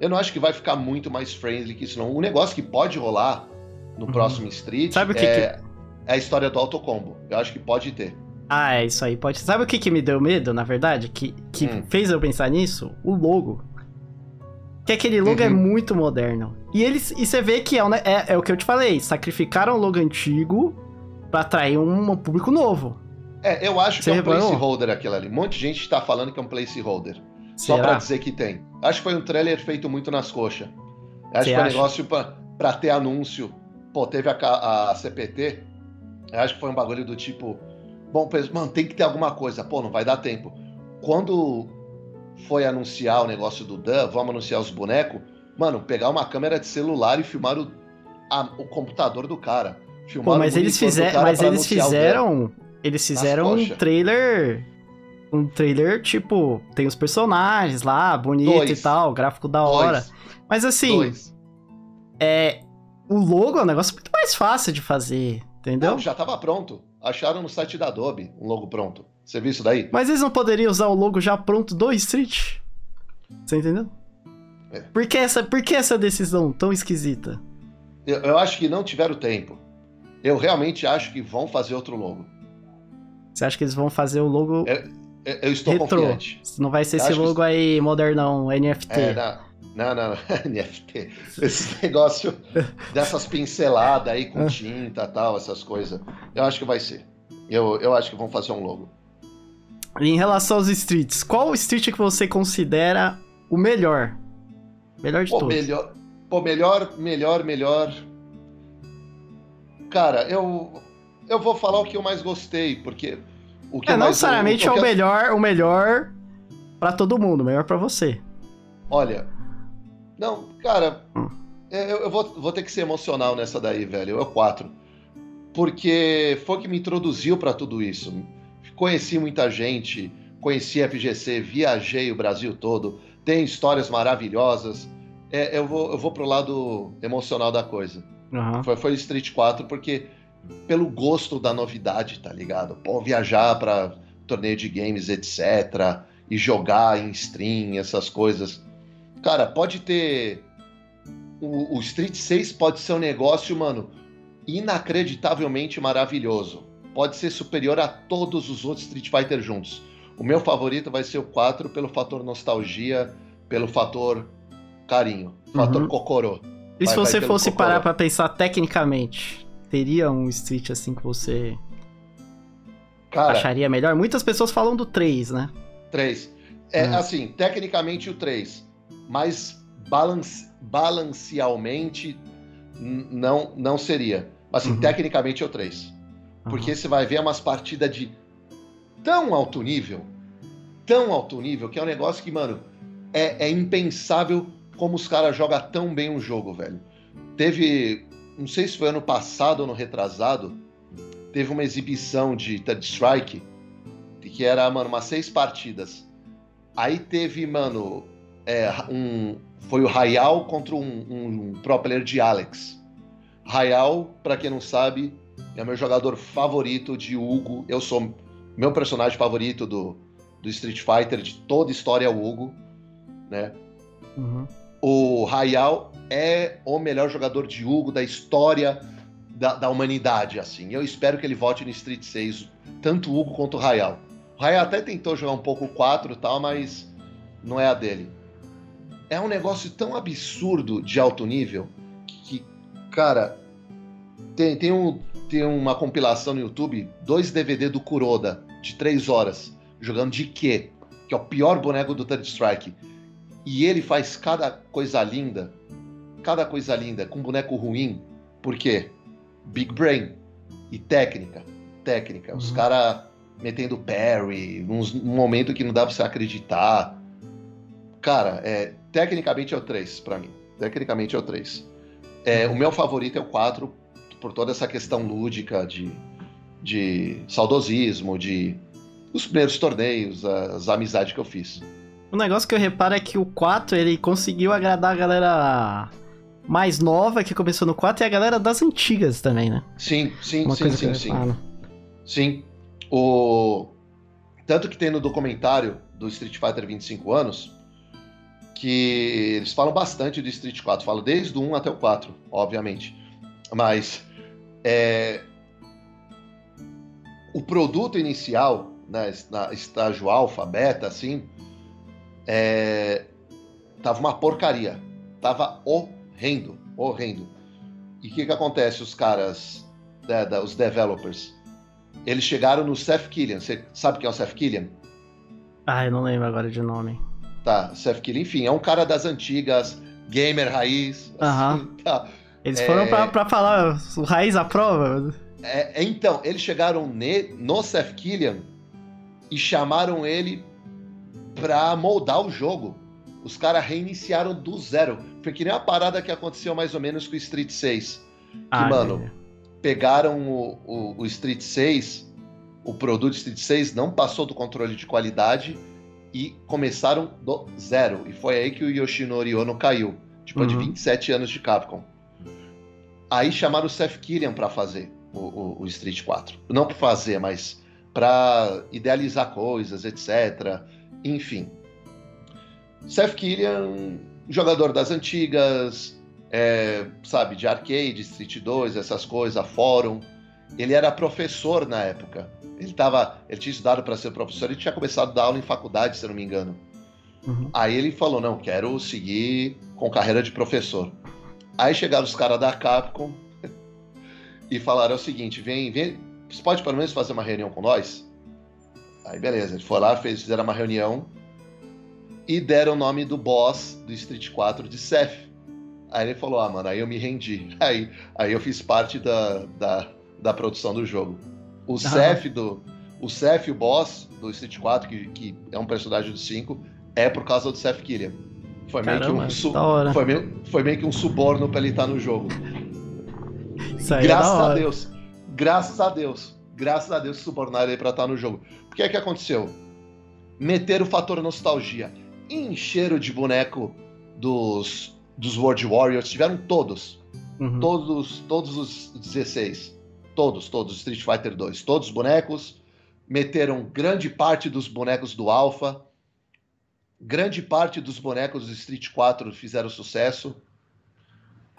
Eu não acho que vai ficar muito mais friendly que isso, não. O negócio que pode rolar no Uhum. próximo Street Sabe o que é, é a história do autocombo. Eu acho que pode ter. Ah, é isso aí. Pode. Sabe o que, que me deu medo, na verdade? Que, que Hum. fez eu pensar nisso? O logo. Que aquele logo é Uhum. muito moderno. E eles. E você vê que é, é, é o que eu te falei. Sacrificaram o logo antigo pra atrair um, um público novo. É, eu acho Você que é um reparou? placeholder aquilo ali. Um monte de gente tá falando que é um placeholder. Só pra dizer que tem. Acho que foi um trailer feito muito nas coxas. Acho que foi um negócio pra, pra ter anúncio. Pô, teve a, a CPT. Acho que foi um bagulho do tipo. Bom, mano, tem que ter alguma coisa. Pô, não vai dar tempo. Quando foi anunciar o negócio do Dan, vamos anunciar os bonecos. Mano, pegar uma câmera de celular e filmar o, a- o computador do cara. Filmar Pô, mas o eles fizeram. Mas eles fizeram. Eles fizeram um trailer. Um trailer, tipo, tem os personagens lá, bonito Dois. e tal, gráfico da hora. Dois. Mas assim, Dois. é. O logo é um negócio muito mais fácil de fazer, entendeu? Não, já tava pronto. Acharam no site da Adobe um logo pronto. Você viu isso daí? Mas eles não poderiam usar o logo já pronto do Street? Você entendeu? É. Por, que essa, por que essa decisão tão esquisita? Eu, eu acho que não tiveram tempo. Eu realmente acho que vão fazer outro logo. Você acha que eles vão fazer o logo É, Eu, eu estou retrô? confiante. Não vai ser Eu esse acho que- logo aí modernão, NFT. É, não, não, não, NFT. Esse negócio dessas pinceladas aí com tinta e tal, essas coisas. Eu acho que vai ser. Eu, eu acho que vão fazer um logo. Em relação aos streets, qual street que você considera o melhor? Melhor de Pô, todos. melhor, pô, melhor, melhor, melhor. Cara, eu eu vou falar o que eu mais gostei, porque o que É, não mais necessariamente é o o eu- melhor, o melhor pra todo mundo, o melhor pra você. Olha, não, cara, Hum. é, eu, eu vou, vou ter que ser emocional nessa daí, velho. Eu quatro. Porque foi o que me introduziu pra tudo isso. Conheci muita gente, conheci a FGC, viajei o Brasil todo, tem histórias maravilhosas. É, eu, vou, eu vou pro lado emocional da coisa. Aham. Foi, foi Street 4 porque pelo gosto da novidade, tá ligado? Pô, viajar pra torneio de games, etc. E jogar em stream, essas coisas. Cara, pode ter. O, o Street 6 pode ser um negócio, mano, inacreditavelmente maravilhoso. Pode ser superior a todos os outros Street Fighter juntos. O meu favorito vai ser o 4 pelo fator nostalgia, pelo fator carinho, fator Uhum. cocorô. E se Vai- você fosse Cocorô. parar pra pensar tecnicamente, teria um street assim que você Cara, acharia melhor? Muitas pessoas falam do 3, né? 3. É, É. assim, tecnicamente o 3, mas balance, balancealmente não, não seria. Assim, Uhum. tecnicamente é o 3. Porque você vai ver umas partidas de tão alto nível, tão alto nível, que é um negócio que, mano, é, é impensável como os caras jogam tão bem um jogo, velho. Teve, não sei se foi ano passado ou no retrasado, teve uma exibição de Third Strike, que era, mano, umas seis partidas. Aí teve, mano, é, um, foi o Hayal contra um, um, um pro player de Alex. Hayal, para quem não sabe, é o meu jogador favorito de Hugo. Eu sou meu personagem favorito do, do Street Fighter de toda a história é o Hugo, né? Uhum. O Hayal é o melhor jogador de Hugo da história da, da, humanidade, assim. Eu espero que ele volte no Street 6, tanto Hugo quanto o Hayal. O Hayal até tentou jogar um pouco o 4 e tal, mas não é a dele. É um negócio tão absurdo de alto nível que, cara, tem, tem, um, tem uma compilação no YouTube, dois DVD do Kuroda, de três horas, jogando de quê? Que é o pior boneco do Third Strike. E ele faz cada coisa linda, cada coisa linda, com boneco ruim. Por quê? Big Brain e técnica. Técnica. Uhum. Os caras metendo parry, num, num momento que não dá pra você acreditar. Cara, é, tecnicamente é o 3 para mim. Tecnicamente é o 3. É, o meu favorito é o 4, por toda essa questão lúdica de, de saudosismo, de os primeiros torneios, as amizades que eu fiz. O negócio que eu reparo é que o 4 ele conseguiu agradar a galera mais nova que começou no 4 e a galera das antigas também, né? Sim, sim, Uma sim, sim, sim. Sim. O tanto que tem no documentário do Street Fighter 25 anos que eles falam bastante do Street 4, falam desde o 1 até o 4, obviamente. Mas é, o produto inicial, né, na estágio alfa, beta, assim, é, tava uma porcaria. Tava horrendo, horrendo. E o que, que acontece? Os caras, né, os developers, eles chegaram no Seth Killian. Você sabe quem é o Seth Killian? Ah, eu não lembro agora de nome. Tá, Seth Killian, enfim, é um cara das antigas, gamer raiz. Aham. Assim, tá. Eles foram é... pra, pra falar o raiz à prova. É, então, eles chegaram ne, no Seth Killian e chamaram ele pra moldar o jogo. Os caras reiniciaram do zero. Foi que nem a parada que aconteceu mais ou menos com o Street 6. Que, ah, mano, pegaram o, o, o, Street 6, o produto Street 6 não passou do controle de qualidade e começaram do zero. E foi aí que o Yoshinori Ono caiu. Depois uhum. de 27 anos de Capcom. Aí chamaram o Seth Killian para fazer o, o, o, Street 4. Não para fazer, mas para idealizar coisas, etc. Enfim. Seth Killian, jogador das antigas, é, sabe, de arcade, Street 2, essas coisas, fórum. Ele era professor na época. Ele, tava, ele tinha estudado para ser professor, ele tinha começado a dar aula em faculdade, se não me engano. Uhum. Aí ele falou: não, quero seguir com carreira de professor. Aí chegaram os caras da Capcom e falaram o seguinte: vem, vem, você pode pelo menos fazer uma reunião com nós? Aí beleza, ele foi lá, fez, fizeram uma reunião e deram o nome do boss do Street 4 de Seth. Aí ele falou: Ah, mano, aí eu me rendi. Aí, aí eu fiz parte da, da, da produção do jogo. O Seth do. O Seth, o boss do Street 4, que, que é um personagem do 5, é por causa do Seth Killian. Foi meio, que um foi, meio, foi meio que um suborno pra ele estar no jogo. Isso aí é graças é a Deus. Graças a Deus. Graças a Deus subornaram ele pra estar no jogo. O que é que aconteceu? Meteram o fator nostalgia. Encheram de boneco dos, dos World Warriors. Tiveram todos. Uhum. Todos, todos os 16. Todos, todos. Street Fighter 2. Todos os bonecos. Meteram grande parte dos bonecos do Alpha grande parte dos bonecos do Street 4 fizeram sucesso.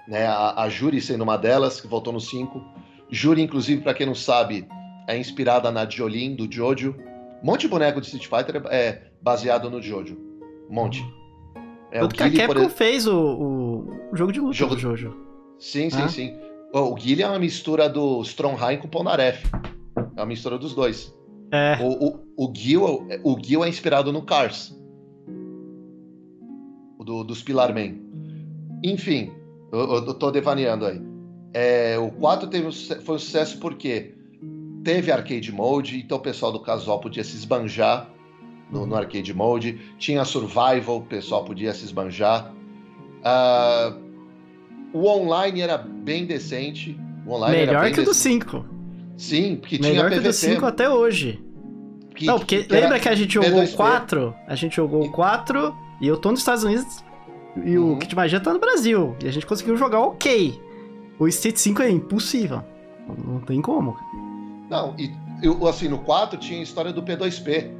Né? A, a Juri sendo uma delas, que voltou no 5. Juri, inclusive, para quem não sabe, é inspirada na Jolene do Jojo. Um monte de boneco de Street Fighter é baseado no Jojo. Um monte. É, Tanto o que a Capcom por... fez o, o, jogo de luta jogo... do Jojo. Sim, sim, ah. sim. O, Guilherme é uma mistura do Strongheim com o Polnareff. É uma mistura dos dois. É. O, o, o, Gil, o Gil é inspirado no Cars do, dos Pilar Man. Enfim, eu, eu tô devaneando aí. É, o 4 teve, foi um sucesso porque teve arcade mode, então o pessoal do Casual podia se esbanjar no, no arcade mode. Tinha survival, o pessoal podia se esbanjar. Uh, o online era bem decente. O Melhor que o do 5. Sim, porque Melhor tinha que o PVP. do 5 até hoje. que- não, porque que lembra que a gente jogou o P2P. 4? A gente jogou o 4 e eu tô nos Estados Unidos e o Uhum. Kit Magia tá no Brasil. E a gente conseguiu jogar ok. O Street 5 é impossível. Não tem como. Não, e eu, assim, no 4 tinha a história do P2P.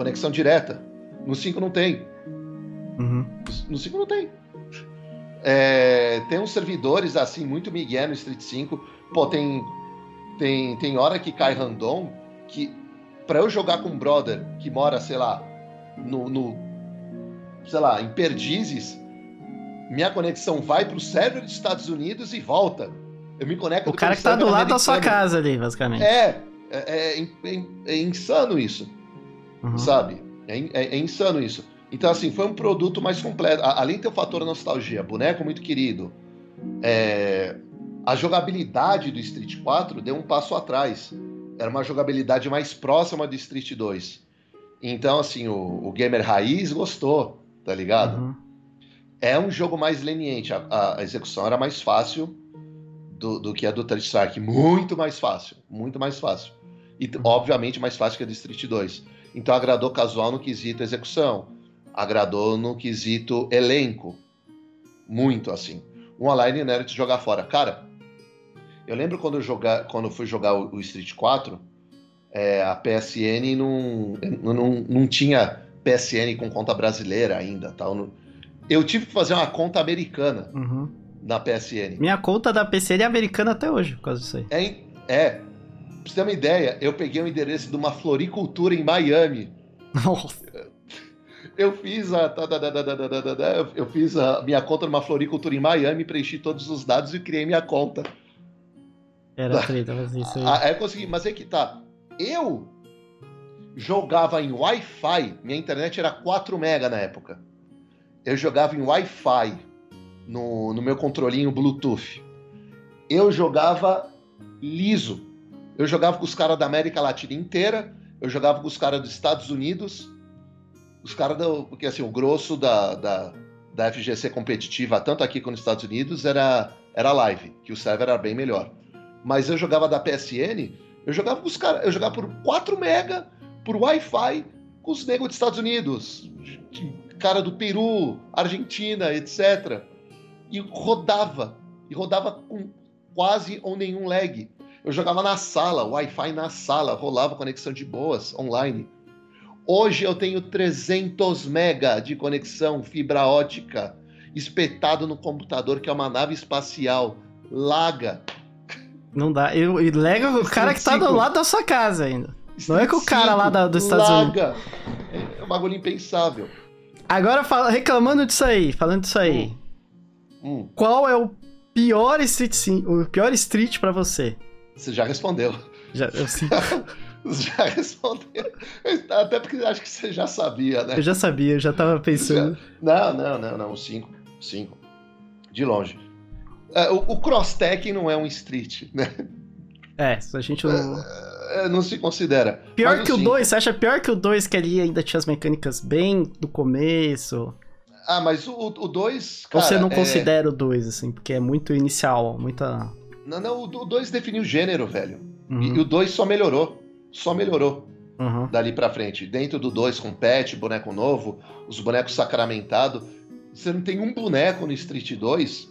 Conexão direta. No 5 não tem. Uhum. No 5 não tem. É, tem uns servidores assim, muito migué no Street 5. Pô, tem, tem, tem hora que cai random que pra eu jogar com um brother que mora, sei lá, no, no sei lá, em Perdizes, minha conexão vai pro server dos Estados Unidos e volta. Eu me conecto O cara que tá do lado da sua casa ali, basicamente. É, é, é, é- é insano isso Uhum. sabe? É, é- é insano isso. Então, assim, foi um produto mais completo. Além de ter o fator nostalgia, boneco muito querido, é, a jogabilidade do Street 4 deu um passo atrás. Era uma jogabilidade mais próxima do Street 2. Então, assim, o, o gamer raiz gostou, tá ligado? Uhum. É um jogo mais leniente. A, a- execução era mais fácil do, do que a do Third Strike. Muito mais fácil. Muito mais fácil. E, t- obviamente, mais fácil que a do Street 2. Então, agradou casual no quesito execução. Agradou no quesito elenco. Muito, assim. Um online não era de jogar fora. Cara, eu lembro quando eu, jogar, quando eu fui jogar o, o Street 4, é, a PSN não, não, não tinha PSN com conta brasileira ainda. Tal. Eu tive que fazer uma conta americana Uhum. na PSN. Minha conta da PC é americana até hoje, por causa disso aí. É, é, Pra você ter uma ideia, eu peguei o endereço de uma floricultura em Miami. Nossa. Eu fiz a. Eu fiz a minha conta numa floricultura em Miami, preenchi todos os dados e criei minha conta. Era tá. treta, mas isso aí. Aí eu consegui, mas é que tá. Eu jogava em Wi-Fi, minha internet era 4 mega na época. Eu jogava em Wi-Fi no, no meu controlinho Bluetooth. Eu jogava liso, eu jogava com os caras da América Latina inteira, eu jogava com os caras dos Estados Unidos, os caras. Porque assim, o grosso da, da, da FGC competitiva, tanto aqui quanto nos Estados Unidos, era, era live, que o server era bem melhor. Mas eu jogava da PSN, eu jogava com os caras, eu jogava por 4 mega, por Wi-Fi, com os negros dos Estados Unidos, cara do Peru, Argentina, etc. E rodava, e rodava com quase ou nenhum lag. Eu jogava na sala, Wi-Fi na sala, rolava conexão de boas, online. Hoje eu tenho 300 mega de conexão fibra ótica espetado no computador, que é uma nave espacial. Laga. Não dá. Eu, e lega o cara que tá do lado da sua casa ainda. Não é que o cara lá da- dos Estados Laga. É um bagulho impensável. Agora, fala- reclamando disso aí, falando disso aí. Hum, Qual é o pior Street sim, o pior Street pra você? Você já respondeu. Já, eu, sim, já respondeu. Até porque acho que você já sabia, né? eu já sabia, eu já tava pensando. Não, não, não, não. O 5. 5. De longe. É, o, o cross-tech não é um street, né? É, a gente não... É, não se considera. Pior Mas que o cinco- 2, você acha pior que o 2 que ali ainda tinha as mecânicas bem do começo? Ah, mas o 2. Ou você não considera o 2, assim, porque é muito inicial, muita. Não, não, o 2 definiu o gênero, velho. Uhum, E, e o 2 só melhorou. Só melhorou uhum. dali pra frente. Dentro do 2 com pet, boneco novo, os bonecos sacramentados. Você não tem um boneco no Street 2.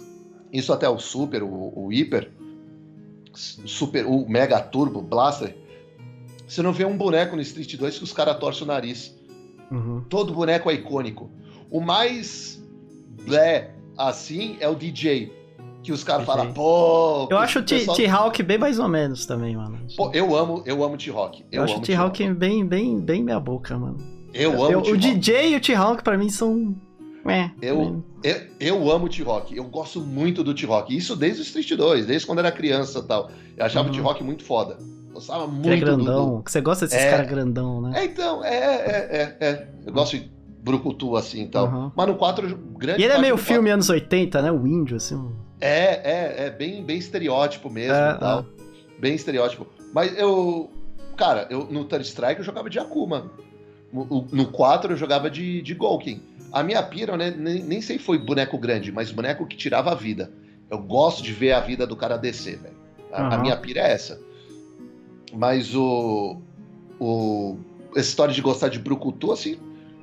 Isso até o Super, o, o Hyper, Super, o Mega Turbo, Blaster. Você não vê um boneco no Street 2 que os caras torcem o nariz. uhum. Todo boneco é icônico. O mais blé assim é o DJ. Que os caras falam, pô. Eu acho o pessoal- T-Hawk bem mais ou menos também, mano. Pô, eu amo, eu amo T-Rock. eu acho o T-Hawk bem, bem, bem minha boca, mano. Eu amo Eu- o. DJ e o T-Hawk pra mim são. É, Eu- Eu, eu amo o T-Rock. Eu gosto muito do T-Rock. Isso desde o Street 2, desde quando era criança e tal. Eu achava Uhum. o T-Rock muito foda. Gostava que muito é do- grandão. do. Que você gosta desses É. caras grandão, né? É, então, é, é, é, é. Eu gosto de brucutu assim e tal. Uhum. Mas no 4, grande E ele é meio filme anos 80, né? O índio, assim. um- É, é, é bem, bem estereótipo mesmo É, e tal. Bem estereótipo. Mas eu. Cara, eu, no Third Strike eu jogava de Akuma. No, no 4 eu jogava de, de Golkin. A minha pira, né, nem, nem sei foi boneco grande, mas boneco que tirava a vida. Eu gosto de ver a vida do cara descer, velho. A, a Aham. minha pira é essa. Mas o, o. Essa história de gostar de Brucutu, assim,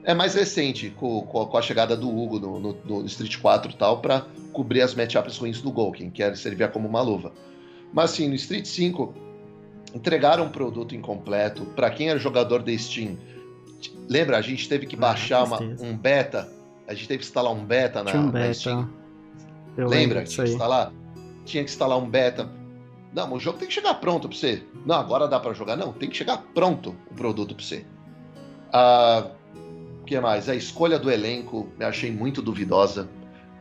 é mais recente, com, com a chegada do Hugo no, no, no Street 4 e tal, pra cobrir as matchups ruins do Golken, que era servir como uma luva. Mas assim, no Street 5, entregaram um produto incompleto. Para quem era jogador da Steam, lembra? A gente teve que ah, baixar uma, um beta. A gente teve que instalar um beta na, um beta. na Steam. Eu lembra? Tinha que instalar? Tinha que instalar um beta. Não, o jogo tem que chegar pronto para você. Não, agora dá para jogar. Não, tem que chegar pronto o produto para você. Ah, que mais? A escolha do elenco me achei muito duvidosa.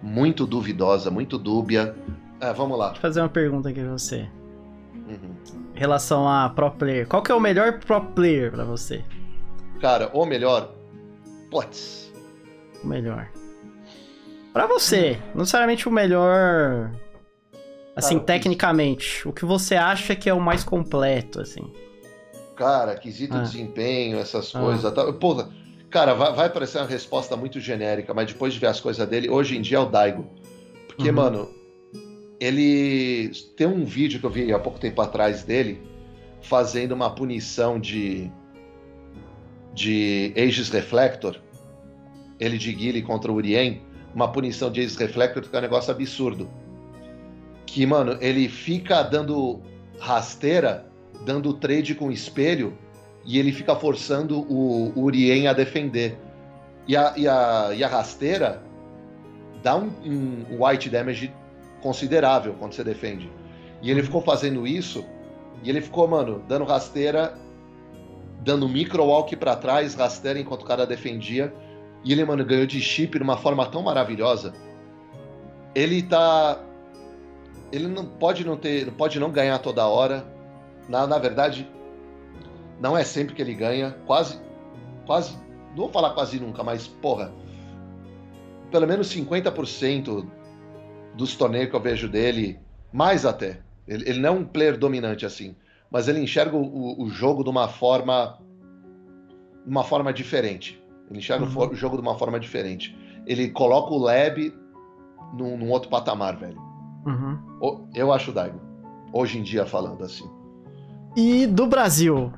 Muito duvidosa, muito dúbia. Ah, vamos lá. Vou fazer uma pergunta aqui pra você. Uhum. Em relação a pro player. Qual que é o melhor pro player para você? Cara, o melhor. Putz. O melhor. Para você, não necessariamente o melhor Assim, cara, tecnicamente, o que você acha que é o mais completo, assim? Cara, quesito ah. desempenho, essas ah. coisas. Tá... Pô, cara, vai, vai, parecer uma resposta muito genérica, mas depois de ver as coisas dele, hoje em dia é o Daigo. Porque, uhum. mano, ele. Tem um vídeo que eu vi há pouco tempo atrás dele fazendo uma punição de. de Aegis Reflector. Ele de Guile contra o Urien. Uma punição de Aegis Reflector que é um negócio absurdo que, mano, ele fica dando rasteira, dando trade com espelho, e ele fica forçando o, o Urien a defender. E a, e a, e a rasteira dá um, um white damage considerável quando você defende. E ele ficou fazendo isso, e ele ficou, mano, dando rasteira, dando micro walk para trás, rasteira enquanto o cara defendia. E ele, mano, ganhou de chip de uma forma tão maravilhosa. Ele tá ele não pode não ter, pode não ganhar toda hora. Na, na verdade, não é sempre que ele ganha. Quase, quase, não vou falar quase nunca, mas porra, pelo menos 50% dos torneios que eu vejo dele, mais até. Ele, ele não é um player dominante assim, mas ele enxerga o, o jogo de uma forma, uma forma diferente. Ele enxerga uhum. o jogo de uma forma diferente. Ele coloca o lab num, num outro patamar, velho. Uhum. Eu acho o Daigo. Hoje em dia, falando assim. E do Brasil?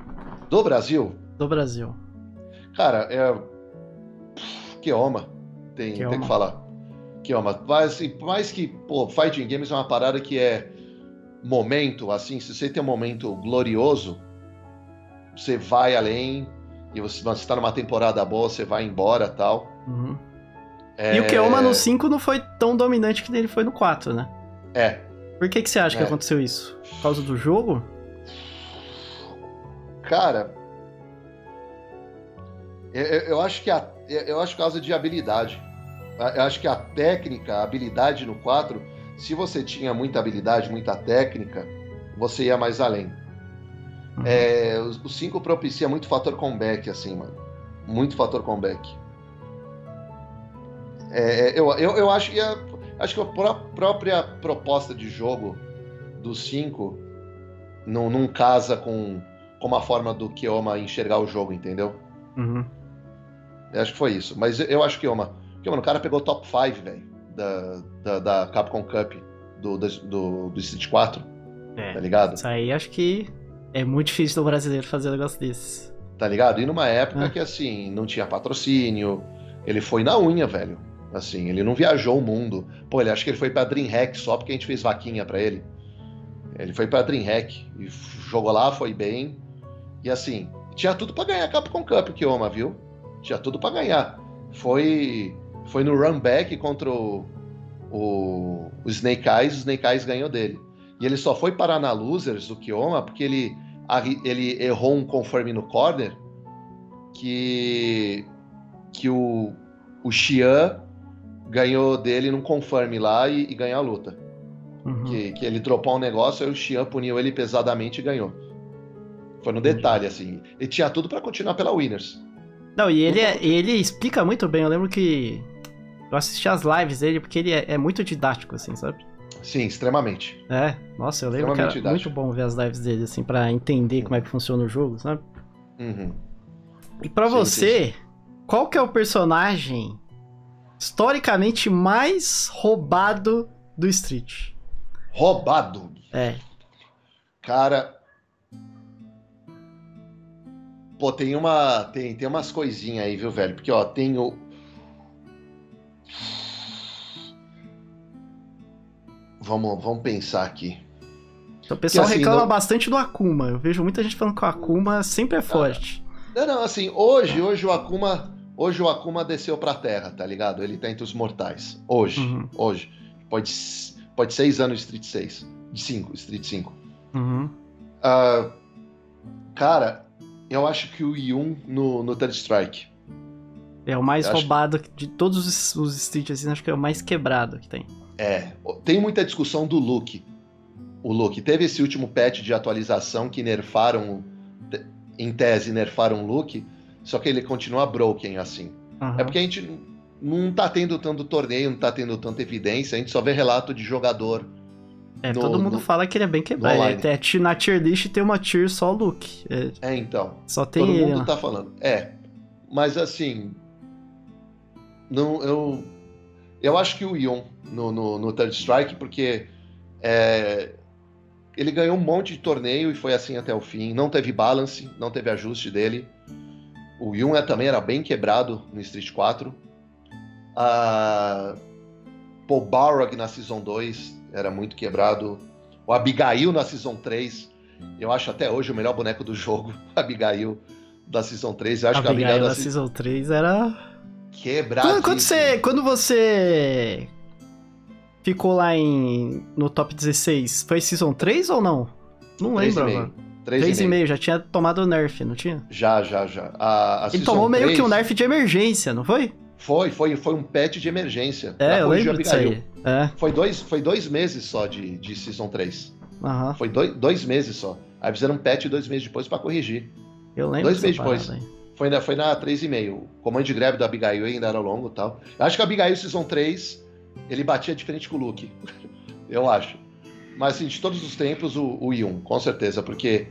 Do Brasil? Do Brasil. Cara, é. Keoma. Tem, Keoma. tem que falar. Keoma. Mas, assim, por mais que, pô, Fighting Games é uma parada que é momento, assim, se você tem um momento glorioso, você vai além, e você está numa temporada boa, você vai embora tal. Uhum. É... E o Keoma no 5 não foi tão dominante que ele foi no 4, né? É. Por que, que você acha é. que aconteceu isso? Por causa do jogo? Cara, eu, eu acho que a, eu acho por causa de habilidade. Eu acho que a técnica, a habilidade no 4, se você tinha muita habilidade, muita técnica, você ia mais além. Uhum. É, o 5 propicia muito fator comeback, assim, mano. Muito fator comeback. É, eu, eu, eu acho que a, Acho que a própria proposta de jogo do 5 não, não casa com, com uma forma do Kioma enxergar o jogo, entendeu? Uhum. Eu acho que foi isso. Mas eu acho que Kioma. Kioma, o cara pegou o top 5, velho, da, da, da, Capcom Cup do, do, do Street 4. É, tá ligado? Isso aí acho que é muito difícil do brasileiro fazer um negócio desses. Tá ligado? E numa época é. que, assim, não tinha patrocínio, ele foi na unha, velho. Assim, ele não viajou o mundo. Pô, ele acha que ele foi pra Dreamhack só porque a gente fez vaquinha para ele. Ele foi pra Dreamhack e jogou lá, foi bem. E assim, tinha tudo para ganhar Capcom Cup, Kioma, viu? Tinha tudo para ganhar. Foi foi no run back contra o, o, o Snake Eyes, o Snake Eyes ganhou dele. E ele só foi parar na Losers do Kioma porque ele, ele errou um conforme no corner que, que o, o Xian ganhou dele num conforme lá e, e ganhou a luta. Uhum. Que, que ele dropou um negócio, aí o Xian puniu ele pesadamente e ganhou. Foi no detalhe, assim. Ele tinha tudo para continuar pela Winners. Não, e ele, é, ele explica muito bem. Eu lembro que eu assisti as lives dele porque ele é, é muito didático, assim, sabe? Sim, extremamente. É, nossa, eu lembro que era didático. muito bom ver as lives dele, assim, para entender como é que funciona o jogo, sabe? Uhum. E para você, sim, sim. qual que é o personagem historicamente mais roubado do Street. Roubado? É. Cara, Pô, tem uma. Tem, tem umas coisinhas aí, viu, velho? Porque, ó, tem o. Vamos, vamos pensar aqui. Então, o pessoal assim, reclama não- bastante do Akuma. Eu vejo muita gente falando que o Akuma sempre é forte. Não, não, assim, hoje, hoje o Akuma. Hoje o Akuma desceu pra terra, tá ligado? Ele tá entre os mortais. Hoje. Uhum. Hoje. Pode, pode 6 anos de Street 6. De 5, Street 5. Uhum. Ah, cara, eu acho que o Yun no, no Third Strike. É o mais Eu acho- roubado de todos os, os Street, assim, acho que é o mais quebrado que tem. É, tem muita discussão do look. O look. Teve esse último patch de atualização que nerfaram, em tese, nerfaram o look, só que ele continua broken assim. Aham. É porque a gente não tá tendo tanto torneio, não tá tendo tanta evidência, a gente só vê relato de jogador. É, no- todo mundo no- fala que ele é bem quebrado. é, ti- na tier list tem uma tier só o look. É, É, então. só tem Todo ele. mundo lá. tá falando. É. Mas assim. Não, eu. Eu acho que o Ion no, no, no Third Strike, porque é, ele ganhou um monte de torneio e foi assim até o fim. Não teve balance, não teve ajuste dele. O Yun é, também era bem quebrado no Street 4. A Paul Balrog na Season 2 era muito quebrado. O Abigail na Season 3, eu acho até hoje o melhor boneco do jogo. Abigail da Season 3. Eu acho que a Abigail Abigail da da Season 3 era. quebrada. Quando, quando você, quando você ficou lá em no top 16, foi Season 3 ou não? Não lembro agora. 3,5, já tinha tomado o nerf, não tinha? Já, já, já. A, a Ele tomou meio 3 que um nerf de emergência, não foi? Foi, foi, foi um patch de emergência. É, eu lembro a disso Abigail. aí. É, Foi dois, foi dois meses só de, de Season 3. aham. Foi dois, dois meses só. Aí fizeram um patch dois meses depois pra corrigir. Eu lembro Dois meses depois. aí. Foi na, foi na 3,5. O comando de greve do Abigail ainda era longo e tal. Eu acho que o Abigail Season 3, ele batia diferente com o Luke. Eu acho. Mas assim, de todos os tempos, o, o Yun, com certeza. Porque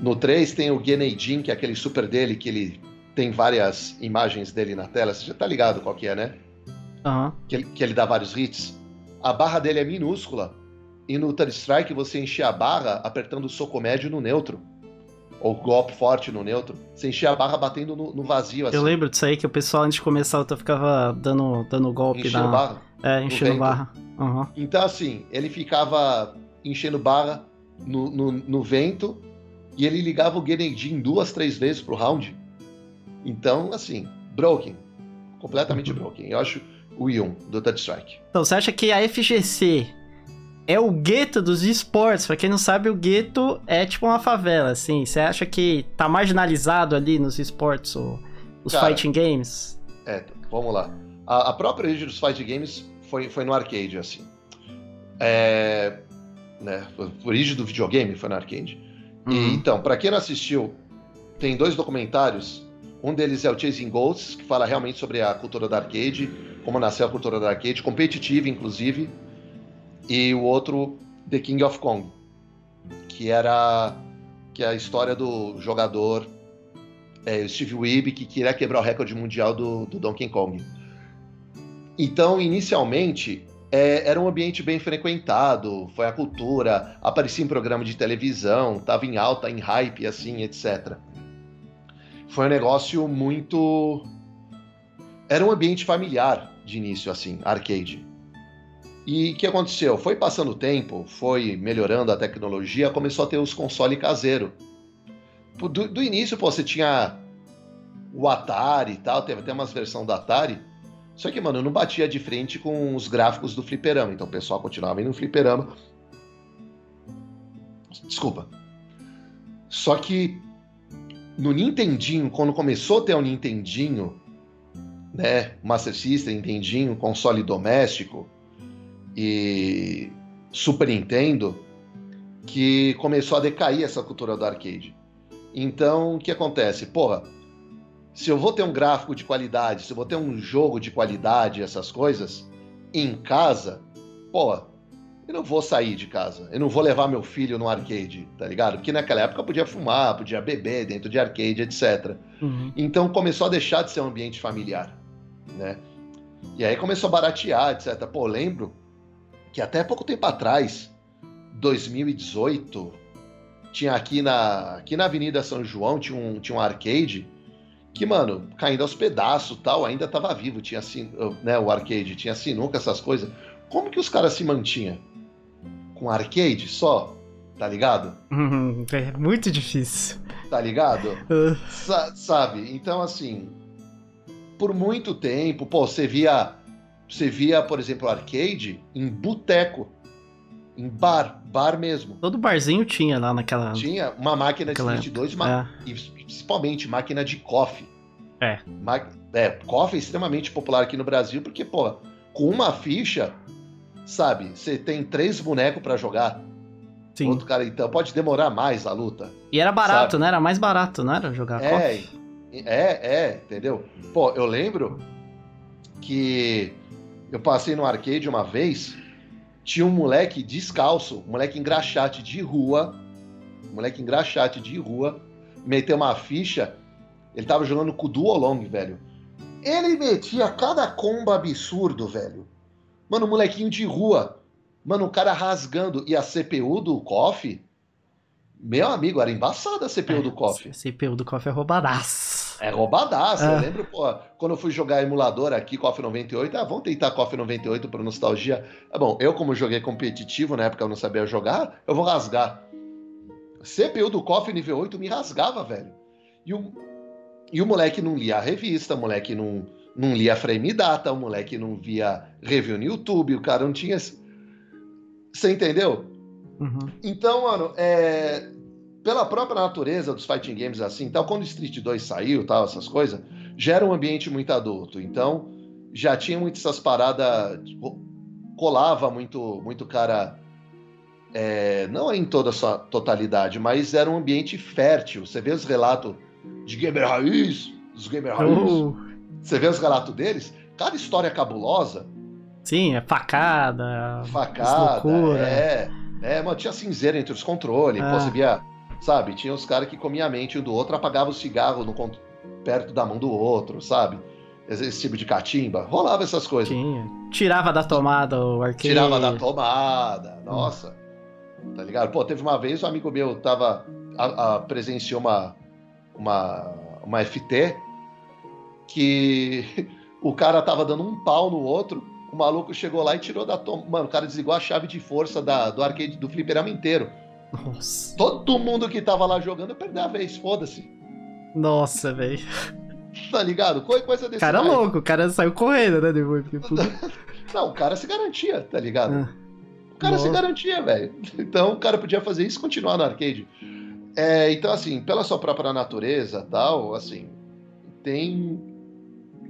no 3 tem o Geneidin, que é aquele super dele, que ele tem várias imagens dele na tela. Você já tá ligado qual que é, né? Aham. Que ele, que ele dá vários hits. A barra dele é minúscula. E no Third Strike você enchia a barra apertando o soco médio no neutro. Ou golpe forte no neutro. Você enchia a barra batendo no, no vazio, assim. Eu lembro disso aí que o pessoal antes de começar luta ficava dando, dando golpe Enchendo na. barra. É, enchendo vento. barra. Aham. Então, assim, ele ficava enchendo barra no, no, no vento e ele ligava o Geneidin duas, três vezes pro round. Então, assim, broken. Completamente Uhum. broken. Eu acho o Yun, do Touch Strike. Então, você acha que a FGC é o gueto dos esportes? Pra quem não sabe, o gueto é tipo uma favela, assim. Você acha que tá marginalizado ali nos esportes, o- os Cara, fighting games? É, vamos lá. A, a própria origem dos fight games foi, foi no arcade, assim. É, né, a origem do videogame foi no arcade. E, Uhum. então, pra quem não assistiu, tem dois documentários. Um deles é o Chasing Ghosts, que fala realmente sobre a cultura da arcade, como nasceu a cultura da arcade, competitiva, inclusive. E o outro, The King of Kong, que era que é a história do jogador é, Steve Weeb, que queria quebrar o recorde mundial do, do Donkey Kong. Então, inicialmente, é, era um ambiente bem frequentado, foi a cultura, aparecia em programa de televisão, estava em alta, em hype, assim, etc. Foi um negócio muito. Era um ambiente familiar de início, assim, arcade. E o que aconteceu? Foi passando o tempo, foi melhorando a tecnologia, começou a ter os consoles caseiros. Do, do início, pô, você tinha o Atari e tal, teve até umas versões do Atari. Só que, mano, não batia de frente com os gráficos do fliperama. Então o pessoal continuava indo no fliperama. Desculpa. Só que no Nintendinho, quando começou a ter o Nintendinho, né, Master System, Nintendinho, console doméstico e Super Nintendo, que começou a decair essa cultura do arcade. Então, o que acontece? Porra, se eu vou ter um gráfico de qualidade, se eu vou ter um jogo de qualidade, essas coisas, em casa, porra, eu não vou sair de casa. Eu não vou levar meu filho no arcade, tá ligado? Porque naquela época podia fumar, podia beber dentro de arcade, etc. Uhum. Então começou a deixar de ser um ambiente familiar, né? E aí começou a baratear, etc. Pô, lembro que até pouco tempo atrás, 2018, tinha aqui na, aqui na Avenida São João, tinha um, tinha um arcade que, mano, caindo aos pedaços tal, ainda tava vivo, tinha assim, né, o arcade, tinha sinuca, essas coisas. Como que os caras se mantinham? Com arcade só? Tá ligado? Uhum, é muito difícil. Tá ligado? Uh. Sa sabe? Então, assim, por muito tempo, pô, você via, você via, por exemplo, arcade em boteco, em bar, bar mesmo. Todo barzinho tinha lá naquela. Tinha uma máquina de Split 2 uma... é. e principalmente máquina de coffee. É. Ma... É, coffee é extremamente popular aqui no Brasil porque, pô, com uma ficha, sabe, você tem três bonecos para jogar. Sim. Outro cara, então, pode demorar mais a luta. E era barato, sabe? né? Era mais barato, não era jogar é, coffee? É, é, entendeu? Pô, eu lembro que eu passei no arcade uma vez tinha um moleque descalço, um moleque engraxate de rua, um moleque engraxate de rua, meteu uma ficha, ele tava jogando com o Duolong, velho. Ele metia cada comba absurdo, velho. Mano, molequinho de rua. Mano, o cara rasgando. E a CPU do KOF, meu amigo, era embaçada a CPU é, do KOF. A CPU do KOF é roubadaço. É roubadaço. Eu ah. lembro, pô, quando eu fui jogar emulador aqui, KOF 98, ah, vamos tentar KOF 98 por nostalgia. É bom, eu como joguei competitivo, na época eu não sabia jogar, eu vou rasgar. CPU do KOF nível 8 me rasgava, velho. E o, e o moleque não lia a revista, o moleque não, não lia frame data, o moleque não via review no YouTube, o cara não tinha... Você entendeu? Uhum. Então, mano, é, pela própria natureza dos fighting games assim, tal, quando Street 2 saiu, tal, essas coisas, já era um ambiente muito adulto. Então, já tinha muitas essas paradas, colava muito, muito cara, é, não em toda a sua totalidade, mas era um ambiente fértil. Você vê os relatos de gamer raiz, dos gamer raiz, uh. Você vê os relatos deles, cada história cabulosa. Sim, é facada, facada, é, é, mano, tinha cinzeira entre os controles, ah. pô, você via sabe? Tinha os caras que comiam a mente um do outro, apagava o cigarro no, perto da mão do outro, sabe? Esse, tipo de catimba. Rolava essas coisas. Tinha. Tirava da tomada o arcade. Tirava da tomada. Nossa. Hum. Tá ligado? Pô, teve uma vez um amigo meu tava. A, a, presenciou uma, uma, uma FT que o cara tava dando um pau no outro. O maluco chegou lá e tirou da tomada. Mano, o cara desligou a chave de força da, do arcade do fliperama inteiro. Nossa. Todo mundo que tava lá jogando perdeu a vez, foda-se. Nossa, velho. Tá ligado? Coisa desse Cara louco, o cara saiu correndo, né? Depois. Não, o cara se garantia, tá ligado? Ah. O cara Nossa. se garantia, velho. Então o cara podia fazer isso e continuar no arcade. É, então, assim, pela sua própria natureza tal, assim, tem,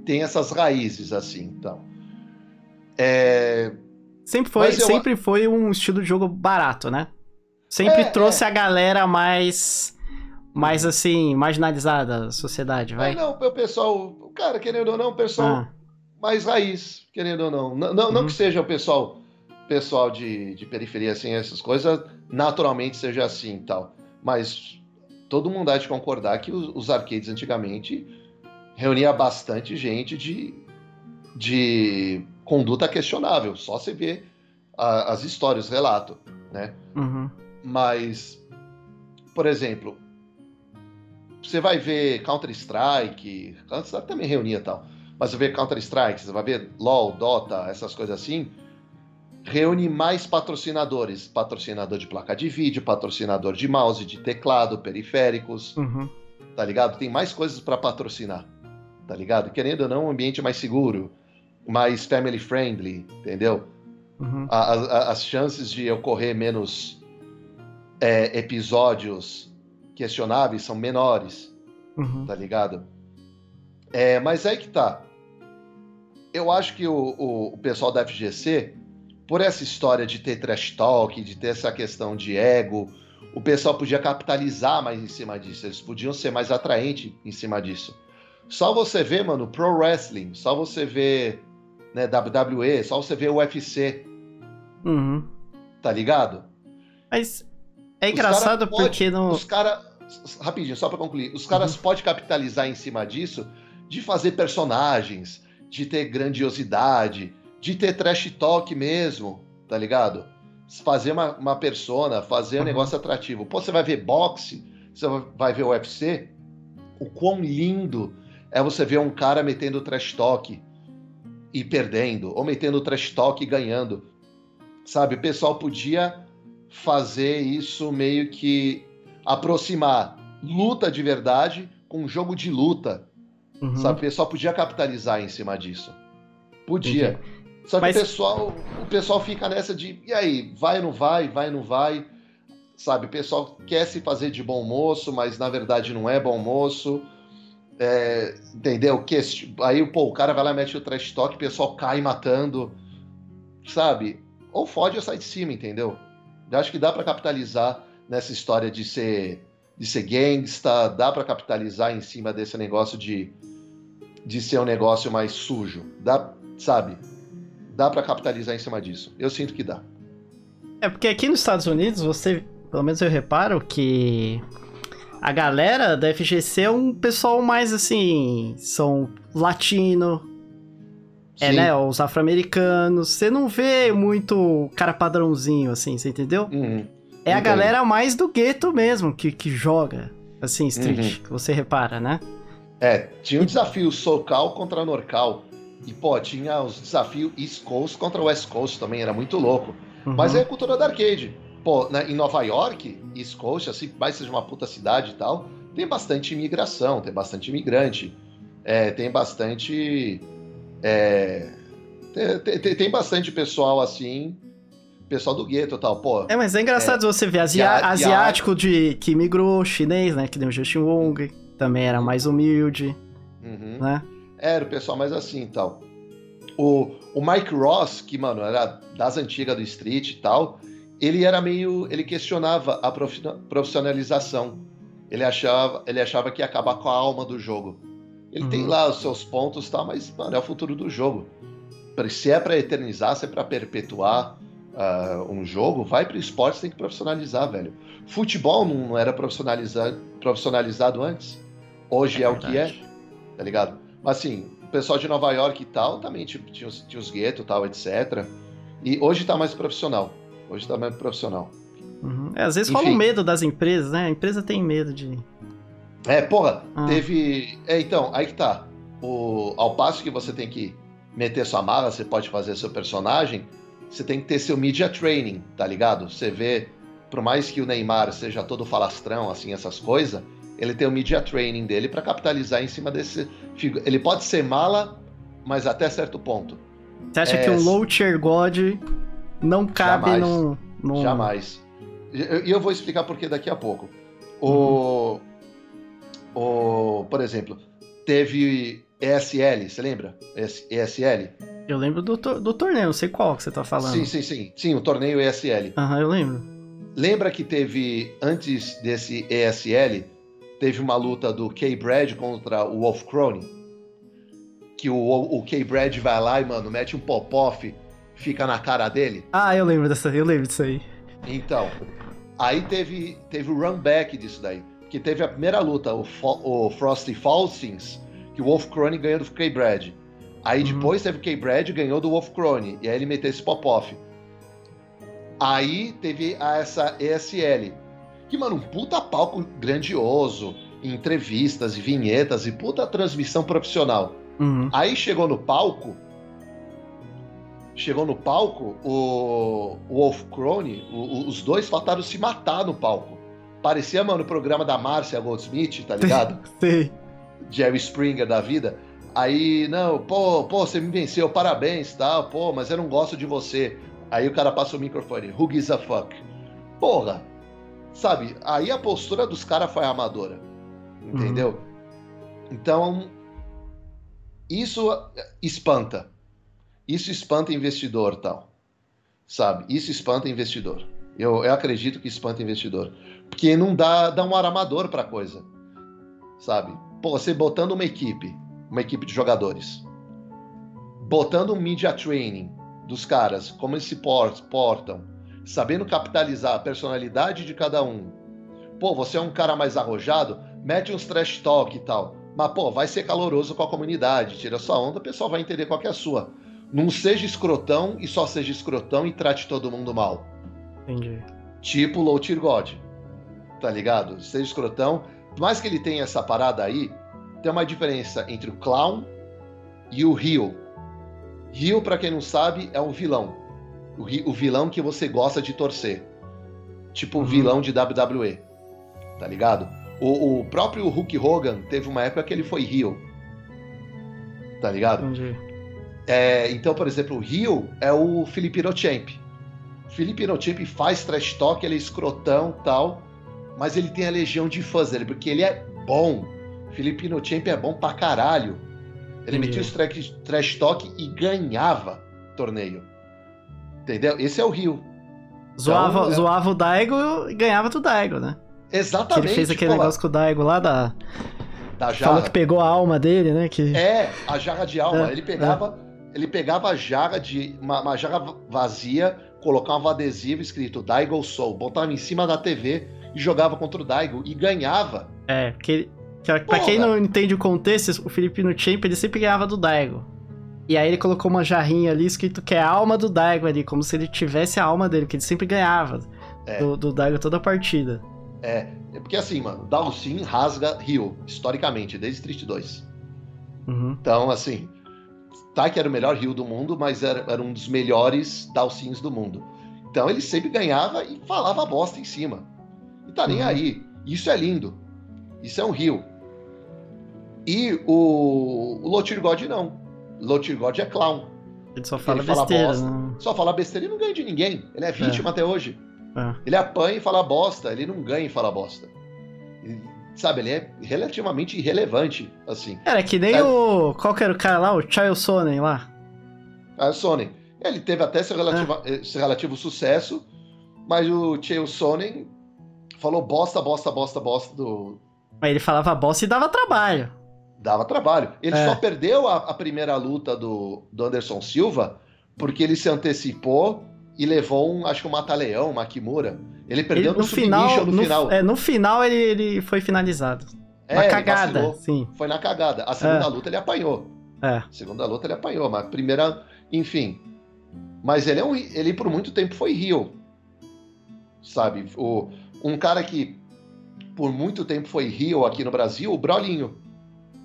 tem essas raízes, assim, então. É... Sempre foi, eu... sempre foi um estilo de jogo barato, né? Sempre é, trouxe é. a galera mais. Mais assim, marginalizada da sociedade, vai. É, não, o pessoal. Cara, querendo ou não, o pessoal ah. mais raiz, querendo ou não. Não, não, uhum. não que seja o pessoal pessoal de, de periferia, assim, essas coisas, naturalmente seja assim e tal. Mas todo mundo há de concordar que os, os arcades antigamente reunia bastante gente de, de conduta questionável. Só você vê a, as histórias, relato, né? Uhum. Mas, por exemplo, você vai ver Counter-Strike, Counter-Strike também reunia tal, mas você vê Counter-Strike, você vai ver LoL, Dota, essas coisas assim, reúne mais patrocinadores, patrocinador de placa de vídeo, patrocinador de mouse, de teclado, periféricos, uhum. tá ligado? Tem mais coisas para patrocinar, tá ligado? Querendo ou não, um ambiente mais seguro, mais family friendly, entendeu? Uhum. A, a, as chances de ocorrer menos é, episódios questionáveis são menores, uhum. tá ligado? É, mas é que tá. Eu acho que o, o, o, pessoal da FGC, por essa história de ter trash talk, de ter essa questão de ego, o pessoal podia capitalizar mais em cima disso. Eles podiam ser mais atraentes em cima disso. Só você vê, mano, pro wrestling, só você vê né, WWE, só você vê o UFC. Uhum. Tá ligado? Mas é engraçado porque não. Os caras. Rapidinho, só para concluir. Os caras uhum. podem capitalizar em cima disso de fazer personagens, de ter grandiosidade, de ter trash talk mesmo, tá ligado? fazer uma, uma persona, fazer um Uhum. negócio atrativo. Pô, você vai ver boxe, você vai ver UFC, o quão lindo é você ver um cara metendo trash talk e perdendo, ou metendo trash talk e ganhando. Sabe, o pessoal podia fazer isso meio que aproximar luta de verdade com jogo de luta. Uhum. Sabe, o pessoal podia capitalizar em cima disso. Podia. Só que Mas- o, pessoal, o pessoal fica nessa de, e aí, vai ou não vai, vai ou não vai? Sabe, o pessoal quer se fazer de bom moço, mas na verdade não é bom moço. É, entendeu? Que, aí pô, o cara vai lá e mete o trash talk, o pessoal cai matando. Sabe? Ou fode ou sai de cima, entendeu? Eu acho que dá pra capitalizar nessa história de ser de ser gangsta, dá pra capitalizar em cima desse negócio de de ser um negócio mais sujo. Dá, sabe? Dá pra capitalizar em cima disso. Eu sinto que dá. É porque aqui nos Estados Unidos, você, pelo menos eu reparo que a galera da FGC é um pessoal mais assim, são latino, é, Sim. né, os afro-americanos. Você não vê muito cara padrãozinho assim, você entendeu? Uhum. É a galera mais do gueto mesmo que, que joga, assim, street, Uhum. que você repara, né? É, tinha um desafio SoCal contra Norcal. E, pô, tinha os desafios East Coast contra West Coast também, era muito louco. Uhum. Mas é a cultura da arcade. Pô, né, em Nova York, East Coast, assim, mais seja uma puta cidade e tal, tem bastante imigração, tem bastante imigrante, é, tem bastante. é, tem, tem- tem bastante pessoal assim, pessoal do gueto e tal. Pô, É, mas é engraçado você ver asia- a- a- asiático de que migrou, chinês, né, que o Justin Wong, também era mais humilde, uhum. né? Era o pessoal mais assim e tal. O, o Mike Ross, que, mano, era das antigas do Street e tal, ele era meio. Ele questionava a profi- profissionalização. Ele achava, ele achava que ia acabar com a alma do jogo. Ele tem Uhum. lá os seus pontos tal, mas, mano, é o futuro do jogo. Se é pra eternizar, se é pra perpetuar ah, um jogo, vai pro esporte, tem que profissionalizar, velho. Futebol não era profissionalizado, profissionalizado antes. Hoje é, o que é tá ligado? Mas assim, o pessoal de Nova York e tal também tipo, tinha, os, tinha os guetos e tal, etc. E hoje tá mais profissional. Hoje tá mais profissional. Uhum. É, às vezes Enfim. rola um medo das empresas, né? A empresa tem medo de. É, porra, Ah. teve. É, então, aí que tá. O... Ao passo que você tem que meter sua mala, você pode fazer seu personagem, você tem que ter seu media training, tá ligado? Você vê, por mais que o Neymar seja todo falastrão, assim, essas coisas, ele tem o media training dele pra capitalizar em cima desse. Ele pode ser mala, mas até certo ponto. Você acha É, que low tier god não cabe Jamais. num, num. Jamais. E eu, eu vou explicar por que daqui a pouco. O, o, por exemplo, teve ESL, você lembra? ES- ESL? Eu lembro do, do torneio, não sei qual que você tá falando. Sim, sim, sim. Sim, o torneio ESL. Aham, eu lembro. Lembra que teve, antes desse ESL, teve uma luta do K-Brad contra o Wolf Crone? Que o, o K-Brad vai lá e, mano, mete um pop-off, fica na cara dele? Ah, eu lembro dessa, eu lembro disso aí. Então, aí teve, teve o run back disso daí. Que teve a primeira luta, o, Fo- o Frosty Falsings, que o Wolf Crone ganhou do K-Brad. Aí Uhum. depois teve o K-Brad ganhou do Wolf Crone. E aí ele meteu esse pop-off. Aí teve a- essa ESL. Que, mano, um puta palco grandioso, entrevistas e vinhetas e puta transmissão profissional. Uhum. Aí chegou no palco. Chegou no palco, o, o Wolf Crone, o- os dois faltaram se matar no palco. Parecia, mano, o programa da Márcia Goldsmith, tá ligado? Sei. Jerry Springer da vida. Aí, não, pô, pô, você me venceu, parabéns, tal, pô, mas eu não gosto de você. Aí o cara passa o microfone, who gives a fuck? Porra, sabe? Aí a postura dos caras foi amadora, entendeu? Então, isso espanta. Isso espanta investidor, tal. Sabe? Isso espanta investidor. Eu, eu acredito que espanta investidor. Porque não dá, dá um ar amador pra coisa. Sabe? Pô, você botando uma equipe, uma equipe de jogadores, botando um media training dos caras, como eles se por- portam, sabendo capitalizar a personalidade de cada um. Pô, você é um cara mais arrojado, mete uns trash talk e tal. Mas, pô, vai ser caloroso com a comunidade, tira sua onda, o pessoal vai entender qual é a sua. Não seja escrotão e só seja escrotão e trate todo mundo mal. Entendi. Tipo Low Tier God. Tá ligado? Seja escrotão. Por mais que ele tenha essa parada aí, tem uma diferença entre o clown e o heel. Heel, para quem não sabe, é um vilão. O, vilão que você gosta de torcer. Tipo o uhum. vilão de WWE. Tá ligado? O, o, próprio Hulk Hogan teve uma época que ele foi heel. Tá ligado? Entendi. É, então, por exemplo, o heel é o Felipe Rochamp. Felipe Rochamp faz trash talk, ele é escrotão tal, mas ele tem a legião de fãs dele, porque ele é bom. Felipe Rochamp é bom pra caralho. Ele Entendi. metia os trash, trash talk e ganhava torneio. Entendeu? Esse é o Rio. Zoava, então, é... zoava o Daigo e ganhava do Daigo, né? Exatamente. Que ele fez aquele pô, negócio com o Daigo lá da. Da jarra. Falou que pegou a alma dele, né? Que... É, a jarra de alma. É, ele pegava. É. Ele pegava a jarra de. Uma, uma jarra vazia, colocava um adesivo escrito Daigo Soul, botava em cima da TV e jogava contra o Daigo e ganhava. É, porque. Pra quem não entende o contexto, o Felipe no Champ ele sempre ganhava do Daigo. E aí ele colocou uma jarrinha ali escrito que é a alma do Daigo ali, como se ele tivesse a alma dele, que ele sempre ganhava é. do, do Daigo toda a partida. É, é porque assim, mano, Dalsin rasga Rio, historicamente, desde Street 2. Uhum. Então, assim, tá que era o melhor Rio do mundo, mas era, era um dos melhores Dalsins do mundo. Então ele sempre ganhava e falava bosta em cima. E tá nem uhum. aí. Isso é lindo. Isso é um Rio. E o, o Lotir God não. Lotir God é clown. Ele só fala ele besteira. Fala bosta, né? Só fala besteira e não ganha de ninguém. Ele é vítima é. até hoje. É. Ele apanha e fala bosta, ele não ganha e fala bosta. Sabe, ele é relativamente irrelevante, assim. Era que nem o. Qual que era o cara lá? O Child Sonnen lá. Ah, Sonnen. Ele teve até seu relativo, é. seu relativo sucesso, mas o Child Sonnen falou bosta, bosta, bosta, bosta do. Mas ele falava bosta e dava trabalho. Dava trabalho. Ele é. só perdeu a, a primeira luta do, do Anderson Silva porque ele se antecipou e levou um, acho que um mata-leão, uma Kimura. Ele perdeu ele, no, no final, no, no, final. É, no final ele, ele foi finalizado. É, na cagada, sim. Foi na cagada. A segunda é. luta ele apanhou. É. A segunda luta ele apanhou, mas a primeira, enfim. Mas ele é um, ele por muito tempo foi Rio. Sabe? O, um cara que por muito tempo foi Rio aqui no Brasil, o Brolinho.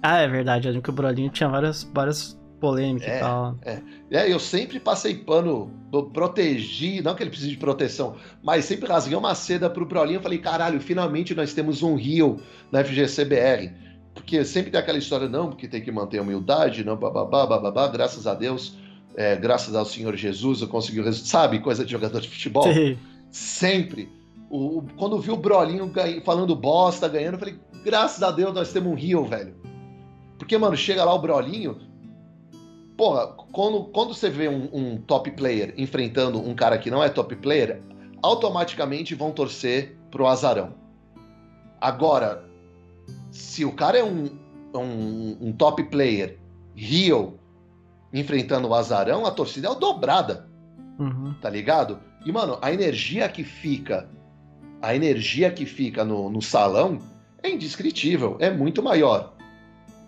Ah, é verdade. Eu lembro que o Brolinho tinha várias, várias polêmica é, e tal. É. é, eu sempre passei pano, protegi, não que ele precise de proteção, mas sempre rasguei uma seda pro Brolinho. Falei, caralho, finalmente nós temos um Rio na FGCBR. Porque sempre tem aquela história, não, porque tem que manter a humildade, não, bababá, bababá, graças a Deus, é, graças ao Senhor Jesus, eu consegui o resultado. Sabe, coisa de jogador de futebol? Sim. Sempre. O, quando vi o Brolinho ganha, falando bosta, ganhando, eu falei, graças a Deus nós temos um Rio, velho. Porque, mano, chega lá o Brolinho, porra, quando, quando você vê um, um, top player enfrentando um cara que não é top player, automaticamente vão torcer pro azarão. Agora, se o cara é um, um, um top player heel enfrentando o azarão, a torcida é dobrada. Uhum. Tá ligado? E, mano, a energia que fica, a energia que fica no, no salão é indescritível, é muito maior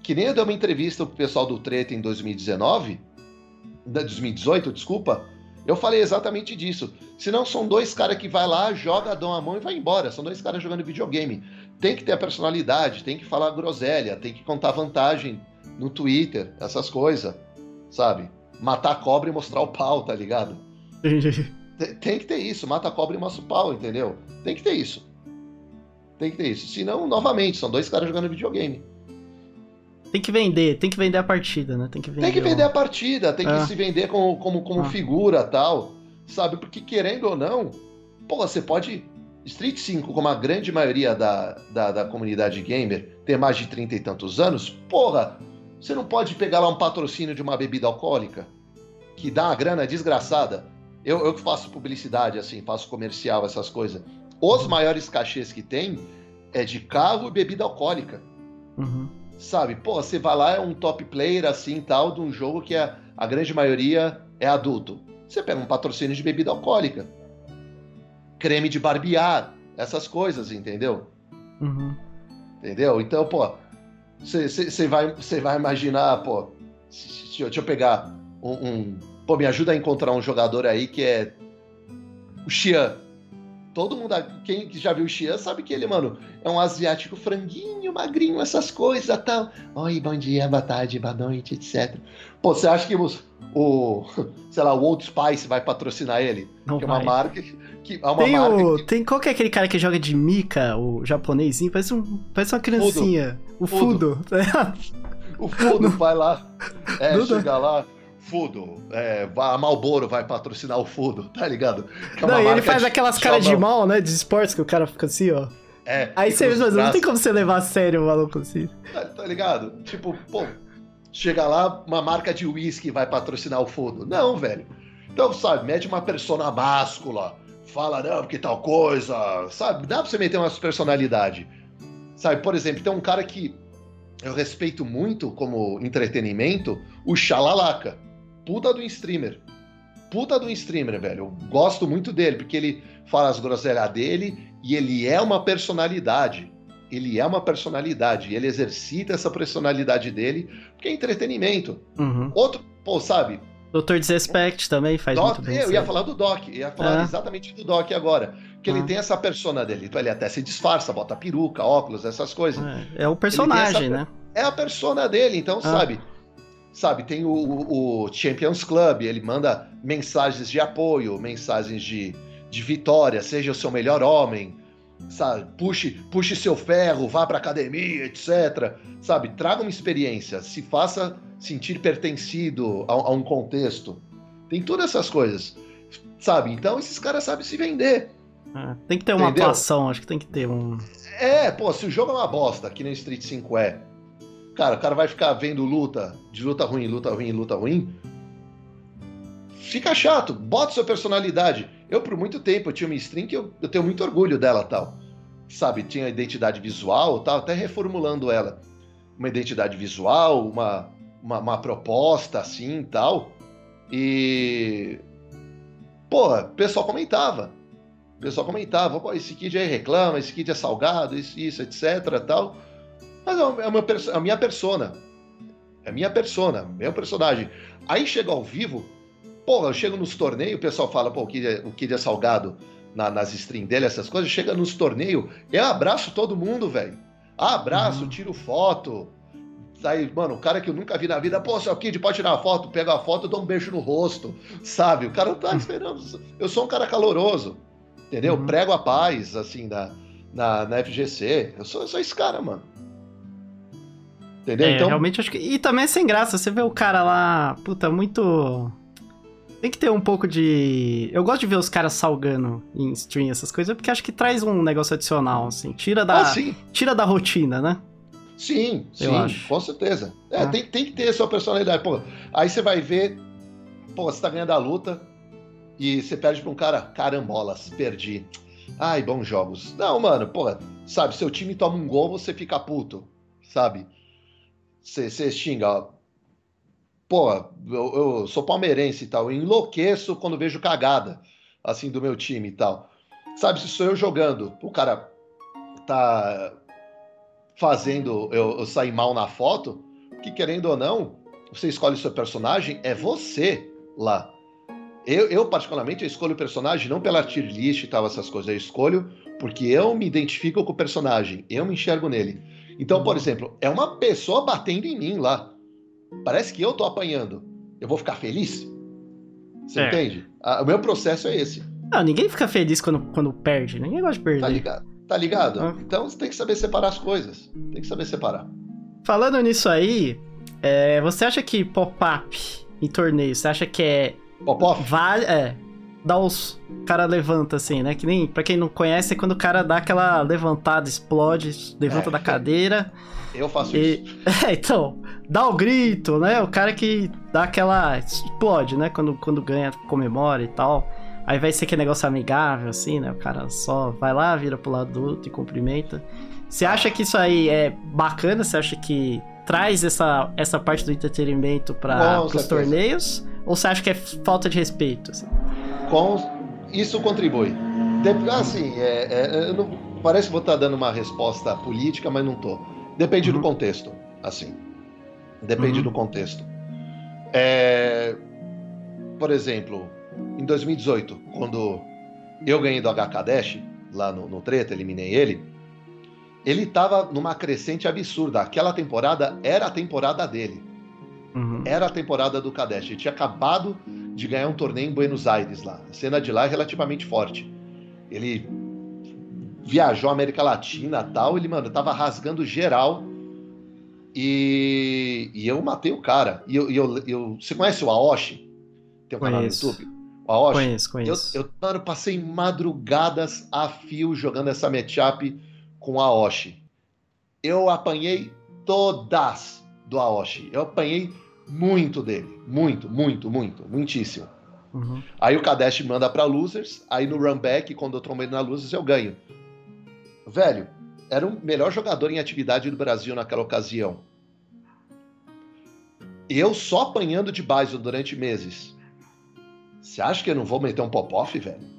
que nem eu dei uma entrevista pro pessoal do Treta em 2019, 2018, desculpa, eu falei exatamente disso. Se não são dois caras que vai lá, joga, dão a mão e vai embora. São dois caras jogando videogame. Tem que ter a personalidade, tem que falar groselha, tem que contar vantagem no Twitter, essas coisas, sabe? Matar a cobra e mostrar o pau, tá ligado? tem, tem que ter isso, mata a cobra e mostra o pau, entendeu? Tem que ter isso. Tem que ter isso. Senão, novamente, são dois caras jogando videogame. Tem que vender, tem que vender a partida, né? Tem que vender, tem que vender a partida, tem que ah. se vender como, como, como ah. figura tal, sabe? Porque querendo ou não, pô, você pode. Street 5, como a grande maioria da, da, da comunidade gamer tem mais de 30 e tantos anos, porra, você não pode pegar lá um patrocínio de uma bebida alcoólica que dá uma grana desgraçada. Eu, eu que faço publicidade, assim, faço comercial, essas coisas. Os maiores cachês que tem é de carro e bebida alcoólica. Uhum sabe? Pô, você vai lá, é um top player assim tal, de um jogo que é, a grande maioria é adulto. Você pega um patrocínio de bebida alcoólica, creme de barbear, essas coisas, entendeu? Uhum. Entendeu? Então, pô, você vai, vai imaginar, pô, deixa, deixa eu pegar um, um, Pô, me ajuda a encontrar um jogador aí que é o Xian. Todo mundo, quem já viu o Xian sabe que ele, mano, é um asiático franguinho, magrinho, essas coisas tal. Oi, bom dia, boa tarde, boa noite, etc. Pô, você acha que os, o, sei lá, o Old Spice vai patrocinar ele? Não que vai. é uma marca que. É uma Tem, marca o, que, tem qual que é aquele cara que joga de Mika, o japonesinho? Parece, um, parece uma criancinha. O Fudo. o Fudo vai lá, é, Duda. chega lá. Fudo, é, a Malboro vai patrocinar o Fudo, tá ligado? É Não, uma e ele faz de aquelas caras de mal, né? De esportes, que o cara fica assim, ó. É, Aí você mas não tem como você levar a sério o maluco assim. Tá, tá ligado? Tipo, pô, chega lá, uma marca de uísque vai patrocinar o Fudo. Não, velho. Então, sabe, mete uma persona máscula, fala, não, porque tal coisa, sabe? Dá pra você meter umas personalidade. Sabe, por exemplo, tem um cara que eu respeito muito como entretenimento, o Xalalaca. Puta do streamer. Puta do streamer, velho. Eu gosto muito dele, porque ele fala as groselhas dele e ele é uma personalidade ele é uma personalidade, e ele exercita essa personalidade dele, porque é entretenimento. Uhum. Outro, pô, sabe? Dr. Desrespect também faz Doc, muito bem. eu isso ia aí. falar do Doc, ia falar Ah. exatamente do Doc agora. Que ele Ah. tem essa persona dele. Ele até se disfarça, bota peruca, óculos, essas coisas. É, é o personagem, essa- né? É a persona dele, então, Ah. sabe? Sabe, tem o, o- Champions Club, ele manda mensagens de apoio, mensagens de, de vitória, seja o seu melhor homem, sabe? Puxe, puxe seu ferro, vá pra academia, etc. Sabe, traga uma experiência, se faça sentir pertencido a, a um contexto. Tem todas essas coisas, sabe? Então esses caras sabem se vender. É, Tem que ter uma Entendeu? atuação, acho que tem que ter um. É, pô, se o jogo é uma bosta, que nem Street 5 é, cara, o cara vai ficar vendo luta, de luta ruim, luta ruim, luta ruim. Fica chato, bota sua personalidade. Eu, por muito tempo, eu tinha uma stream que eu, eu tenho muito orgulho dela tal. Sabe, tinha identidade visual tal, até reformulando ela. Uma identidade visual, uma, uma, uma proposta assim tal. E. Pô, o pessoal comentava. O pessoal comentava, pô, esse kid aí reclama, esse kid é salgado, isso, isso etc, tal. Mas é uma- é uma perso- a minha persona. É a minha persona, meu personagem. Aí chega ao vivo, porra, eu chego nos torneios, o pessoal fala, pô, o kid é, o kid é salgado na- nas streams dele, essas coisas. Chega nos torneios, eu abraço todo mundo, velho. Abraço, Uhum. tiro foto. Aí, mano, o cara que eu nunca vi na vida, pô, seu Kid, pode tirar a foto, pega a foto, dou um beijo no rosto, sabe? O cara não tá esperando. Eu sou um cara caloroso, entendeu? Uhum. Prego a paz, assim, na, na, na FGC. Eu sou, eu sou esse cara, mano. Entendeu? É, então, realmente acho que. E também é sem graça, você vê o cara lá, puta, muito. Tem que ter um pouco de. Eu gosto de ver os caras salgando em stream, essas coisas, porque acho que traz um negócio adicional, assim. Tira da, ah, sim, tira da rotina, né? sim, Eu sim, acho. com certeza. É, Ah. tem, tem que ter a sua personalidade. Pô, aí você vai ver, pô, você tá ganhando a luta e você perde pra um cara, carambolas, perdi. Ai, bons jogos. Não, mano, pô, sabe, seu time toma um gol, você fica puto, sabe? Você, xinga. Pô, eu, eu sou palmeirense e tal, eu enlouqueço quando vejo cagada, assim, do meu time e tal. Sabe, se sou eu jogando, o cara tá fazendo eu, eu sair mal na foto, que querendo ou não, você escolhe seu personagem, é você lá. Eu, eu, particularmente, eu escolho o personagem não pela tier list e tal, essas coisas. Eu escolho porque eu me identifico com o personagem, eu me enxergo nele. Então, por exemplo, é uma pessoa batendo em mim lá. Parece que eu tô apanhando. Eu vou ficar feliz? Você É. entende? Ah, o meu processo é esse. Não, ninguém fica feliz quando, quando perde. Ninguém gosta de Tá perder. ligado? Tá ligado? Ah. Então você tem que saber separar as coisas. Tem que saber separar. Falando nisso aí, é, você acha que pop-up em torneio, você acha que é. Popov? Vale. É. Dá os. O cara levanta assim, né? Que nem. Pra quem não conhece, é quando o cara dá aquela levantada, explode, levanta É. da cadeira. Eu faço E- isso. É, então. Dá o grito, né? O cara que dá aquela. Explode, né? Quando, quando ganha, comemora e tal. Aí vai ser aquele negócio amigável, assim, né? O cara só vai lá, vira pro lado do outro e cumprimenta. Você acha que isso aí é bacana? Você acha que traz essa, essa parte do entretenimento para os torneios? Ou você acha que é falta de respeito? assim? Com... Isso contribui. Assim, é, é, não... parece que vou estar dando uma resposta política, mas não tô. Depende Uhum. do contexto, assim. Depende Uhum. do contexto. É, Por exemplo, em 2018, quando eu ganhei do HK Dash, lá no, no treta, eliminei ele. Ele tava numa crescente absurda. Aquela temporada era a temporada dele. Uhum. Era a temporada do Kadesh. Ele tinha acabado de ganhar um torneio em Buenos Aires lá. A cena de lá é relativamente forte. Ele viajou a América Latina tal. Ele, mano, tava rasgando geral. E, e eu matei o cara. E eu, eu, eu, você conhece o Aoshi? Tem um canal no. YouTube? O Aoshi? Conheço, Eu, conheço. eu, mano, passei madrugadas a fio jogando essa matchup com a Aoshi. Eu apanhei todas do Aoshi. Eu apanhei muito dele. Muito, muito, muito. Muitíssimo. Uhum. Aí o Kadesh manda pra Losers. Aí no runback, quando eu trombei na Losers, eu ganho. Velho, era o melhor jogador em atividade do Brasil naquela ocasião. Eu só apanhando de Bison durante meses. Você acha que eu não vou meter um pop-off, velho?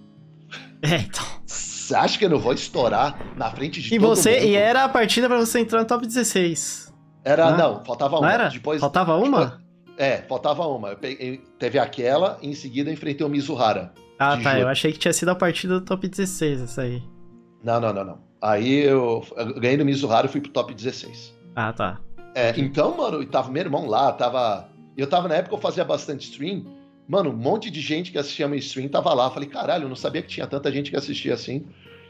É, então. Você acha que eu não vou estourar na frente de E todo você, mundo? e era a partida pra você entrar no top 16. Era, Não? não, faltava uma. Não era? Depois, Faltava uma? É, faltava uma. Eu peguei- teve aquela, e em seguida enfrentei o Mizuhara. Ah, tá. julho. Eu achei que tinha sido a partida do top 16, essa aí. Não, não, não, não. Aí eu, eu ganhei no Mizuhara e fui pro top 16. Ah, tá. É, então, mano, e tava meu irmão lá, tava. Eu tava na época, eu fazia bastante stream. Mano, um monte de gente que assistia meu stream tava lá. Falei, caralho, eu não sabia que tinha tanta gente que assistia assim.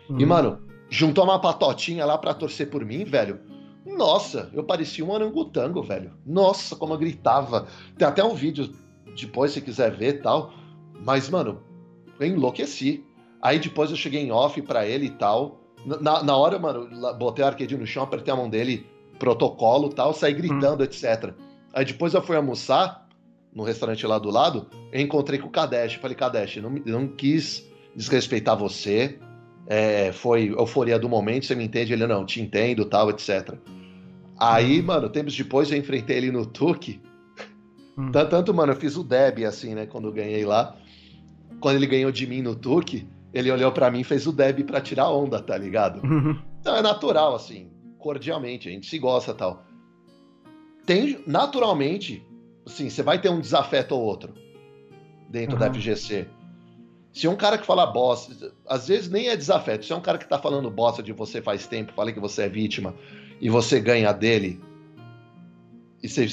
E, Uhum. mano, juntou uma patotinha lá pra torcer por mim, velho. Nossa, eu parecia um orangotango, velho. Nossa, como eu gritava. Tem até um vídeo depois, se quiser ver e tal. Mas, mano, eu enlouqueci. Aí depois eu cheguei em off pra ele e tal. Na, na hora, mano, botei o arcade no chão, apertei a mão dele, protocolo e tal, saí gritando, etc. Aí depois eu fui almoçar no restaurante lá do lado, eu encontrei com o Kadesh. Falei, Kadesh, não, não quis desrespeitar você. É, foi euforia do momento, você me entende? Ele, não, te entendo, tal, etc. Aí, mano, tempos depois eu enfrentei ele no Tuque. Hum. Tan- Tanto, mano, eu fiz o Deb, assim, né, quando eu ganhei lá. Quando ele ganhou de mim no Tuque, ele olhou pra mim e fez o Deb pra tirar onda, tá ligado? Uhum. Então é natural, assim, cordialmente, a gente se gosta tal. Tem, naturalmente, assim, você vai ter um desafeto ou outro dentro da Uhum. FGC. Se um cara que fala bosta, às vezes nem é desafeto, se é um cara que tá falando bosta de você faz tempo, fala que você é vítima e você ganha dele, e você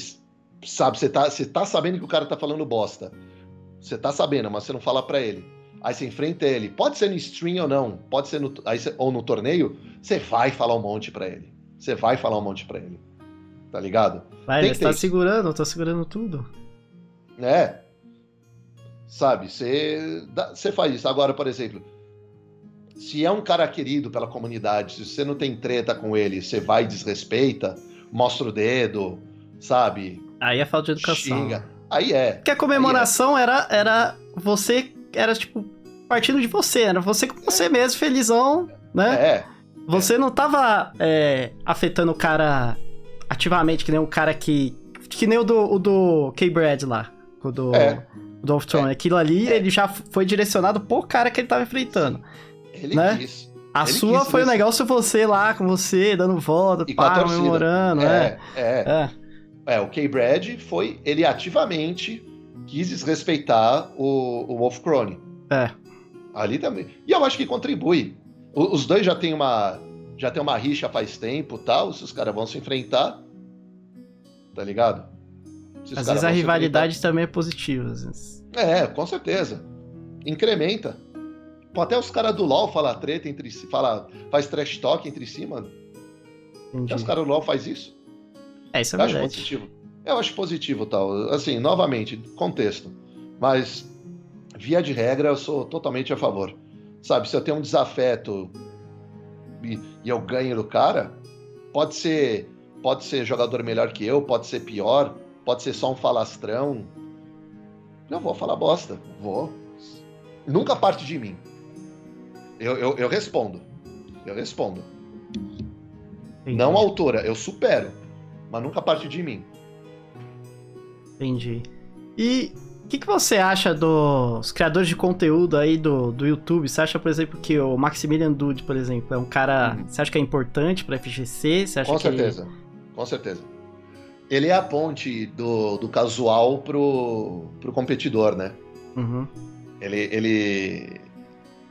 sabe, você tá, você tá sabendo que o cara tá falando bosta. Você tá sabendo, mas você não fala pra ele. Aí você enfrenta ele. Pode ser no stream ou não, pode ser no, aí você- ou no torneio, você vai falar um monte pra ele. Você vai falar um monte pra ele. Tá ligado? Vai, Tem mas tá isso. segurando, eu tô segurando tudo. É. Sabe, você, você faz isso. Agora, por exemplo, se é um cara querido pela comunidade, se você não tem treta com ele, você vai e desrespeita, mostra o dedo, sabe? Aí é falta de educação. Xinga. Aí é. Porque a comemoração era, era você, era tipo, partindo de você, era você com você mesmo, felizão, né? É. Você não tava é, afetando o cara ativamente, que nem o cara que. Que nem o do, o do K-Brad lá. O do, É. do Throne. Aquilo ali, ele já foi direcionado pro cara que ele tava enfrentando. Ele Né? quis. A Ele sua quis foi o isso. negócio você lá, com você, dando volta, E pá, comemorando, é. É, é. É. É, o K-Brad foi. Ele ativamente quis desrespeitar o, o Wolf Crone. É. Ali também. E eu acho que contribui. O- os dois já têm uma. Já tem uma rixa faz tempo tal. Se os caras vão se enfrentar. Tá ligado? Se Às vezes a rivalidade também é positiva. Às vezes. enfrentar- É, com certeza. Incrementa. Pô, até os caras do LoL falam treta entre si, fala, faz trash talk entre si, mano. Entendi. Até os caras do LoL faz isso. É, isso é Eu acho verdade. positivo. Eu acho positivo tal. Assim, novamente, contexto. Mas, via de regra, eu sou totalmente a favor. Sabe, se eu tenho um desafeto e, e eu ganho do cara, pode ser, pode ser jogador melhor que eu, pode ser pior, pode ser só um falastrão. Eu vou falar bosta. Vou. Nunca parte de mim. Eu, eu, eu respondo. Eu respondo. Entendi. Não a altura, eu supero. Mas nunca parte de mim. Entendi. E o que, que você acha dos criadores de conteúdo aí do, do YouTube? Você acha, por exemplo, que o Maximilian Dude, por exemplo, é um cara. Uhum. Você acha que é importante pra FGC? Você acha Com que certeza, com certeza. Ele é a ponte do, do casual pro, pro competidor, né? Uhum. Ele, ele,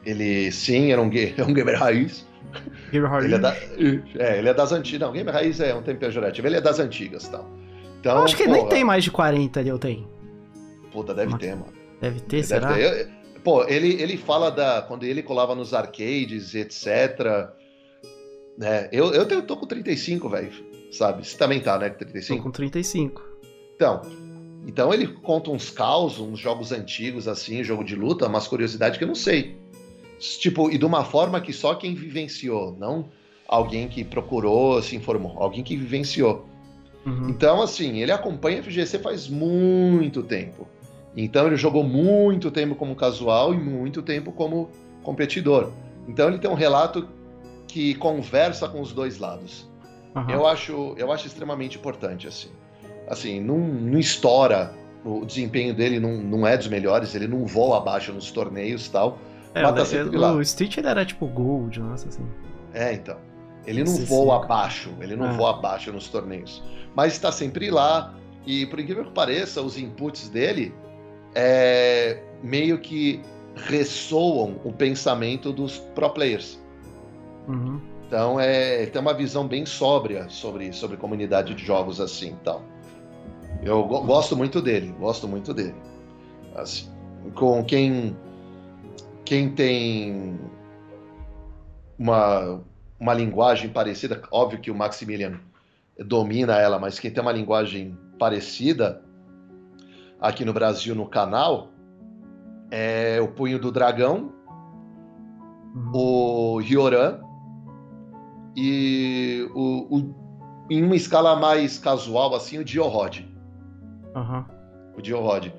Ele, sim, era um, é um gamer raiz. Gamer raiz. Ele é, da, é, ele é das antigas. Não, gamer raiz é um tempo pejorativo. Ele é das antigas tal. Então, eu acho que ele nem tem mais de 40 ali, eu tenho. Puta, deve Mas... ter, mano. Deve ter, ele será? Deve ter. Eu, pô, ele, ele fala da. Quando ele colava nos arcades, etc. Né? Eu, eu, eu tô com 35, velho. Sabe? Você também tá, né? Com 35? Tô com 35. Então, então ele conta uns caos, uns jogos antigos, assim, jogo de luta, umas curiosidades que eu não sei. Tipo, e de uma forma que só quem vivenciou, não alguém que procurou, se informou, alguém que vivenciou. Uhum. Então, assim, ele acompanha a FGC faz muito tempo. Então ele jogou muito tempo como casual e muito tempo como competidor. Então ele tem um relato que conversa com os dois lados. Uhum. Eu, acho, eu acho extremamente importante, assim. Assim, não, não estoura, o desempenho dele não, não é dos melhores, ele não voa abaixo nos torneios e tal. É, mas tá sempre lá. O Stitch ele era tipo gold, nossa, assim. É, então. Ele não voa abaixo, ele não é. voa abaixo nos torneios. Mas está sempre lá, e por incrível que pareça, os inputs dele é, meio que ressoam o pensamento dos pro players. Uhum. Então é, tem uma visão bem sóbria sobre, sobre comunidade de jogos assim tal. Eu go gosto muito dele, gosto muito dele. Assim, com quem quem tem uma, uma linguagem parecida, óbvio que o Maximilian domina ela, mas quem tem uma linguagem parecida aqui no Brasil no canal é o Punho do Dragão, uhum. o Rioran e o, o, em uma escala mais casual, assim, o Diorod. Uhum. O Diorod.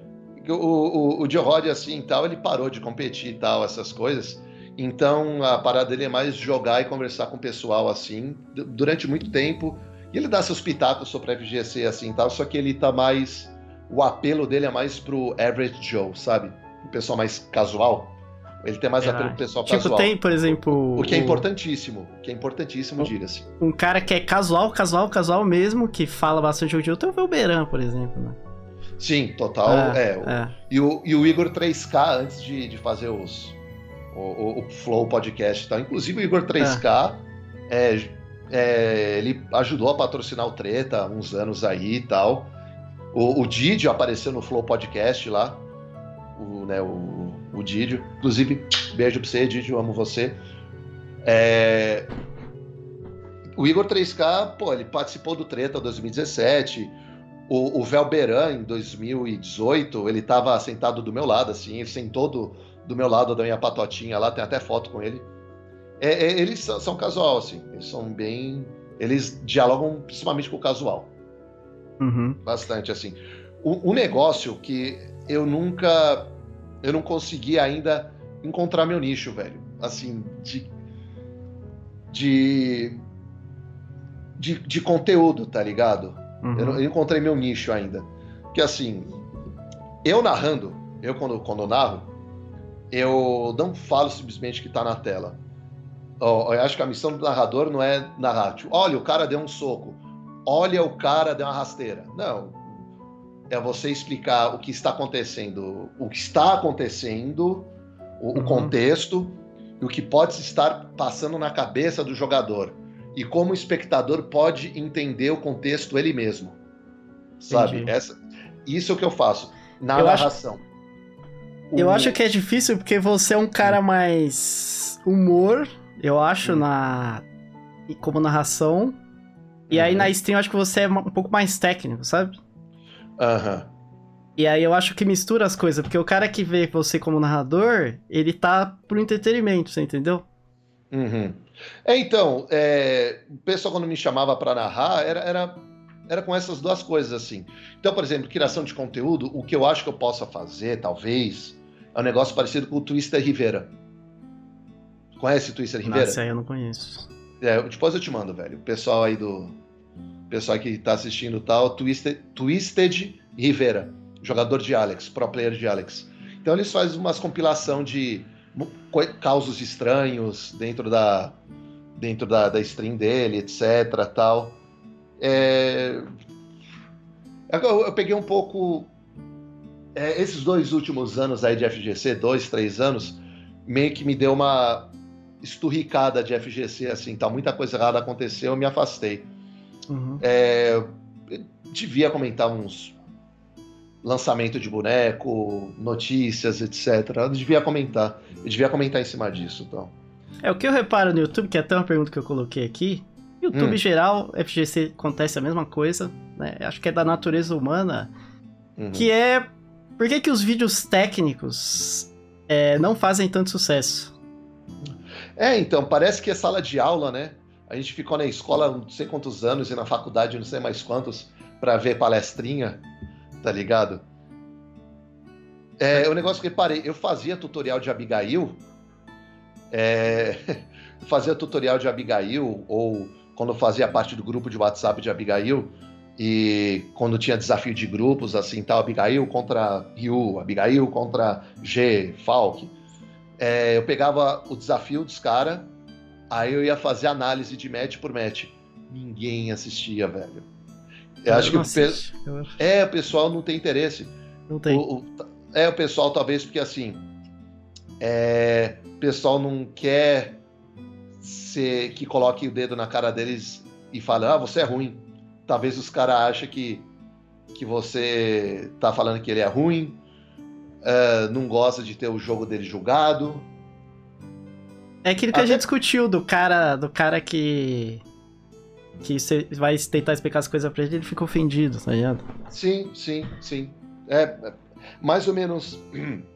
O, o, o Diorod, assim, tal, ele parou de competir e tal, essas coisas. Então, a parada dele é mais jogar e conversar com o pessoal, assim, durante muito tempo. E ele dá seus pitacos sobre a FGC, assim, tal, só que ele tá mais... O apelo dele é mais pro average Joe, sabe? O pessoal mais casual. Ele tem mais apelo pro pessoal tipo, casual. Tipo, tem, por exemplo. O que é importantíssimo. O que é importantíssimo, diga-se. Um cara que é casual, casual, casual mesmo, que fala bastante jogo de luta, é o Velberan, por exemplo, né? Sim, total. É, é, é. E, o, e o Igor 3K, antes de, de fazer os, o, o, Flow Podcast e tal. Inclusive o Igor 3K, é. é. É, ele ajudou a patrocinar o Treta uns anos aí e tal. O, o Didi apareceu no Flow Podcast lá. O, né, o, o Didio. Inclusive, beijo pra você, Didio, amo você. É... O Igor 3K, pô, ele participou do Treta 2017. O, o Velberan, em 2018, ele tava sentado do meu lado, assim, ele sentou do, do meu lado da minha patotinha lá, tem até foto com ele. É, é, eles são, são, casual, assim, eles são bem. Eles dialogam principalmente com o casual. Uhum. Bastante, assim. O, o negócio que eu nunca eu não consegui ainda encontrar meu nicho, velho. Assim, de. de. de, de conteúdo, tá ligado? Uhum. Eu, não, eu encontrei meu nicho ainda. Que assim, eu narrando, eu quando, quando eu narro, eu não falo simplesmente que tá na tela. Eu, eu acho que a missão do narrador não é narrar, tipo, olha, o cara deu um soco, olha, o cara deu uma rasteira. Não, é você explicar o que está acontecendo, o que está acontecendo, o, uhum. o contexto e o que pode estar passando na cabeça do jogador e como o espectador pode entender o contexto ele mesmo. Sabe? Essa, isso é o que eu faço na eu narração. Acho, o... Eu acho que é difícil porque você é um cara mais humor, eu acho, hum. na como narração. E aí na uhum. stream eu acho que você é um pouco mais técnico, sabe? Aham. Uhum. E aí eu acho que mistura as coisas, porque o cara que vê você como narrador, ele tá pro entretenimento, você entendeu? Uhum. É, então, é, o pessoal quando me chamava para narrar, era, era, era com essas duas coisas, assim. Então, por exemplo, criação de conteúdo, o que eu acho que eu possa fazer, talvez, é um negócio parecido com o Twister Rivera. Conhece o Twister Rivera? Nossa, aí eu não conheço. É, depois eu te mando, velho. O pessoal aí do, pessoal que está assistindo tal, Twisted, Twisted Rivera, jogador de Alex, pro player de Alex. Então eles fazem umas compilação de causos estranhos dentro da dentro da, da stream dele, etc. Tal. É... Eu, eu, peguei um pouco é, esses dois últimos anos aí de FGC, dois, três anos, meio que me deu uma esturricada de FGC, assim, tá? Muita coisa errada aconteceu, eu me afastei. Uhum. É, devia comentar uns lançamento de boneco, notícias, etc. Eu devia comentar. Eu devia comentar em cima disso, então. É, o que eu reparo no YouTube, que é até uma pergunta que eu coloquei aqui, YouTube hum. geral, FGC acontece a mesma coisa, né? Acho que é da natureza humana, uhum. que é por que, que os vídeos técnicos é, não fazem tanto sucesso? É, então, parece que é sala de aula, né? A gente ficou na escola não sei quantos anos e na faculdade não sei mais quantos para ver palestrinha, tá ligado? É, o negócio que eu reparei, eu fazia tutorial de Abigail, é, fazia tutorial de Abigail, ou quando fazia parte do grupo de WhatsApp de Abigail, e quando tinha desafio de grupos, assim, tal, Abigail contra Ryu, Abigail contra G, Falk, é, eu pegava o desafio dos caras, aí eu ia fazer análise de match por match. Ninguém assistia, velho. Eu, eu acho que o pe... é, o pessoal não tem interesse. Não tem. O, o, é, o pessoal talvez porque assim, é, o pessoal não quer ser, que coloque o dedo na cara deles e fale, ah, você é ruim. Talvez os caras achem que, que você tá falando que ele é ruim, uh, não gosta de ter o jogo dele julgado. É aquilo que Até... a gente discutiu do cara, do cara que que você vai tentar explicar as coisas pra ele, ele fica ofendido, tá ligado? Sim, sim, sim. É, é mais ou menos.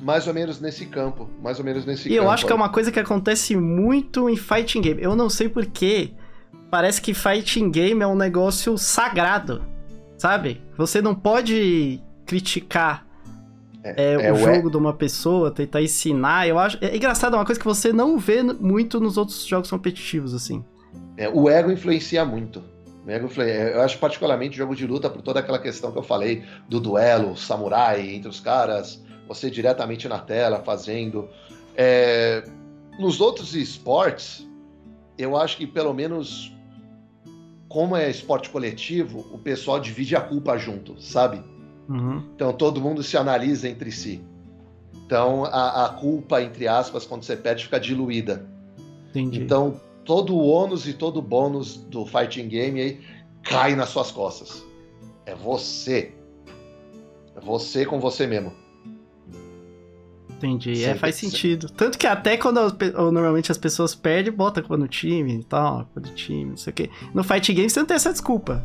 Mais ou menos nesse campo. Mais ou menos nesse e campo. eu acho que é uma coisa que acontece muito em fighting game. Eu não sei porquê. Parece que fighting game é um negócio sagrado. Sabe? Você não pode criticar é, é, é o jogo de uma pessoa, tentar ensinar. Eu acho. É engraçado, é uma coisa que você não vê muito nos outros jogos competitivos, assim. É, o ego influencia muito. O ego Eu acho particularmente jogo de luta por toda aquela questão que eu falei do duelo, samurai entre os caras, você diretamente na tela fazendo. É... Nos outros esportes, eu acho que pelo menos como é esporte coletivo, o pessoal divide a culpa junto, sabe? Uhum. Então todo mundo se analisa entre si. Então a, a, culpa, entre aspas, quando você perde, fica diluída. Entendi. Então todo o ônus e todo o bônus do fighting game aí cai nas suas costas. É você. É você com você mesmo. Entendi. Sempre, é, faz sentido. Tanto que até quando normalmente as pessoas perdem, bota culpa no time e tal, culpa do time, não sei o quê. No fighting game você não tem essa desculpa.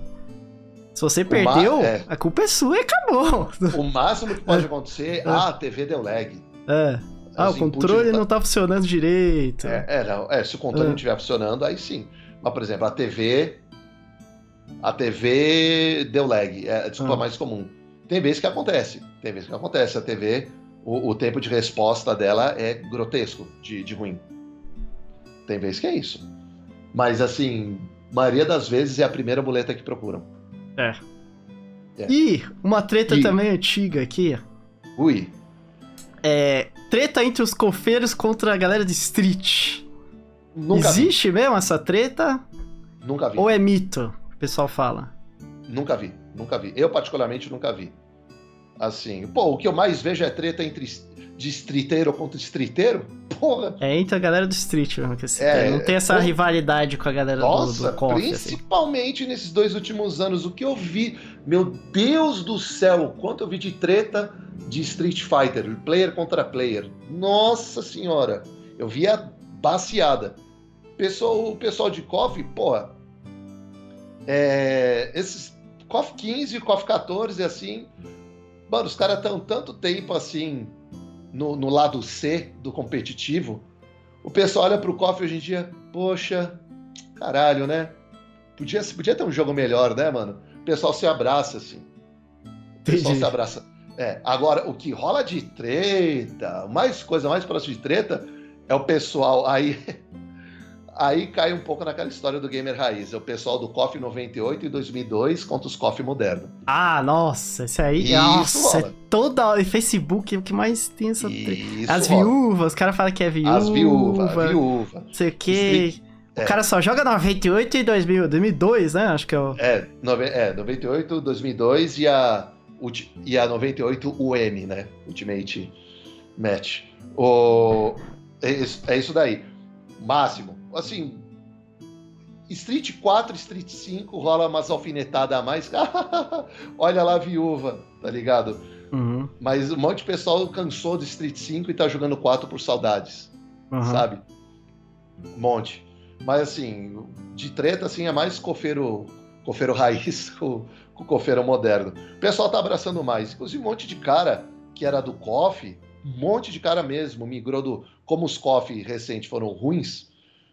Se você perdeu, é. a culpa é sua e acabou. O máximo que pode acontecer, é. ah, a TV deu lag. É. Ah, o controle não tá funcionando direito. É, é, não, é se o controle é. não estiver funcionando, aí sim. Mas, por exemplo, a TV. A TV deu lag. É a desculpa ah. mais comum. Tem vezes que acontece. Tem vezes que acontece. A TV, o, o tempo de resposta dela é grotesco, de, de ruim. Tem vezes que é isso. Mas, assim, maioria das vezes é a primeira muleta que procuram. É. é. E uma treta e... também antiga aqui. Ui. É, treta entre os cofeiros contra a galera de street. Nunca Existe vi. mesmo essa treta? Nunca vi. Ou é mito, o pessoal fala? Nunca vi, nunca vi. Eu, particularmente, nunca vi. Assim, pô, o que eu mais vejo é treta entre de streeteiro contra streeteiro? Porra! É entre a galera do street mesmo, que é, não tem essa rivalidade com a galera nossa, do, do coffee, assim. Principalmente assim. nesses dois últimos anos, o que eu vi, meu Deus do céu, quanto eu vi de treta de Street Fighter, player contra player. Nossa senhora, eu via baseada. Pessoal, o pessoal de KOF, porra, é, esses KOF 15 e KOF 14, assim, mano, os caras estão tanto tempo assim no, no, lado C do competitivo. O pessoal olha pro KOF hoje em dia, poxa, caralho, né? Podia, podia ter um jogo melhor, né, mano? O pessoal se abraça, assim. O pessoal Entendi. se abraça. É, agora, o que rola de treta, mais coisa mais próxima de treta, é o pessoal. Aí, aí cai um pouco naquela história do gamer raiz. É o pessoal do KOF 98 e 2002 contra os KOF moderno. Ah, nossa, esse aí. Isso nossa, rola. é toda. Facebook é o que mais tem essa treta. As rola. viúvas, os caras falam que é viúva. As viúvas, viúva. Não sei o quê. O é. cara só joga 98 e 2000, 2002, né? Acho que é o. É, nove, é 98, 2002 e a e a 98 UM, né? Ultimate match. O, é, isso- é isso daí. Máximo. Assim, Street 4, Street 5, rola umas alfinetadas a mais. Olha lá a viúva, tá ligado? Uhum, Mas um monte de pessoal cansou do Street 5 e tá jogando 4 por saudades, uhum. sabe? Um monte. Mas assim, de treta, assim, é mais cofeiro, cofeiro raiz com, com cofeiro moderno. O pessoal tá abraçando mais. Inclusive, um monte de cara que era do KOF, um monte de cara mesmo migrou do. Como os KOF recentes foram ruins,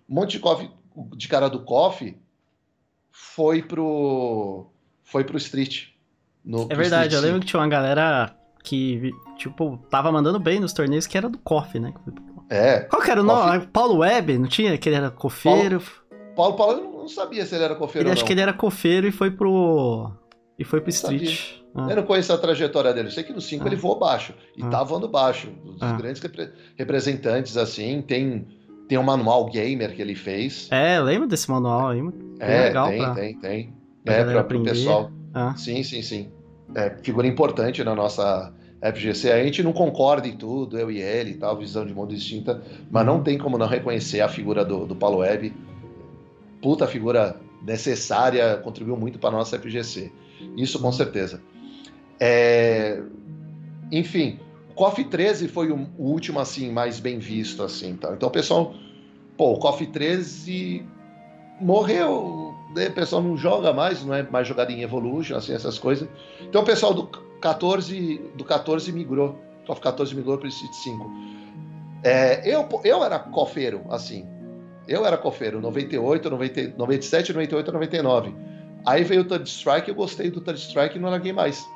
um monte de, KOF, de cara do KOF foi pro. Foi pro Street. No, É verdade, eu lembro 5. que tinha uma galera que, tipo, tava mandando bem nos torneios que era do KOF, né? É, Qual que era o nome? Paulo Web, não tinha? Que ele era cofeiro. Paulo Paulo eu não sabia se ele era cofeiro Ele ou acho não. que ele era cofeiro e foi pro. E foi pro Não. Street. Ah. Eu não conheço a trajetória dele. Eu sei que no 5 Ah. ele voou baixo. E Ah. tá voando baixo. Os Ah. grandes repre- representantes, assim, tem, tem um manual gamer que ele fez. É, eu lembro desse manual aí. É, legal tem, pra- tem, tem. pra É, pra, pro pessoal. Ah. Sim, sim, sim. É, figura importante na nossa FGC. A gente não concorda em tudo, eu e ele e tal, visão de mundo distinta, mas Uhum. não tem como não reconhecer a figura do, do Paulo Web. Puta figura necessária, contribuiu muito para nossa FGC. Isso Uhum. com certeza. É, Enfim, KOF 13 foi o, último assim mais bem visto assim, tá? Então o pessoal, pô, o KOF 13 morreu, né? o pessoal não joga mais, não é mais jogado em Evolution, assim, essas coisas. Então o pessoal do 14, do 14 migrou, KOF 14 migrou para o Street 5. É, eu, eu era cofeiro, assim, eu era cofeiro, 98, 90, 97, 98, 99. Aí veio o Third Strike, eu gostei do Third Strike e não larguei mais.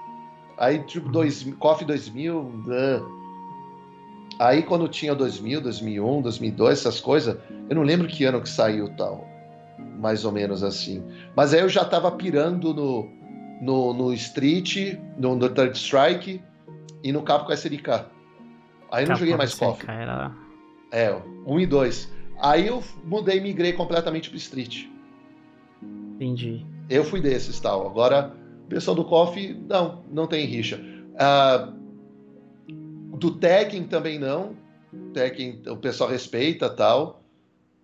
Aí, tipo, dois, KOF 2000, ah. aí quando tinha 2000, 2001, 2002, essas coisas, eu não lembro que ano que saiu tal, mais ou menos assim. Mas aí eu já tava pirando no, no, no Street, no, no Third Strike e no Capcom SNK. Aí eu não joguei mais KOF. Era... É, um e dois. Aí eu mudei e migrei completamente pro Street. Entendi. Eu fui desses tal. Agora, pessoal do KOF, não, não tem rixa. Ah, do Tekken também não. Tekken, o pessoal respeita tal.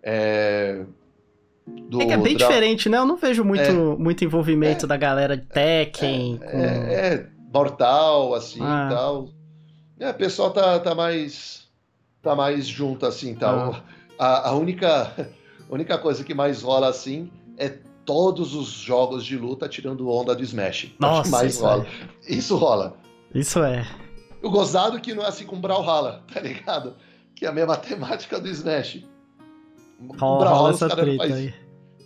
É, do É que é bem Dra- diferente, né? Eu não vejo muito, muito envolvimento da galera de Tekken. com- É, é mortal, assim Ah. tal. É, o pessoal tá, tá mais. Tá mais junto assim tal. Ah. A, a única, a única coisa que mais rola assim é todos os jogos de luta tirando onda do Smash. É o Nossa, mais isso rola. Isso rola. Isso é. O gozado que não é assim com Brawlhalla, tá ligado? Que é a mesma temática do Smash. O Rola, Brawlhalla, rola os essa treta faz- aí.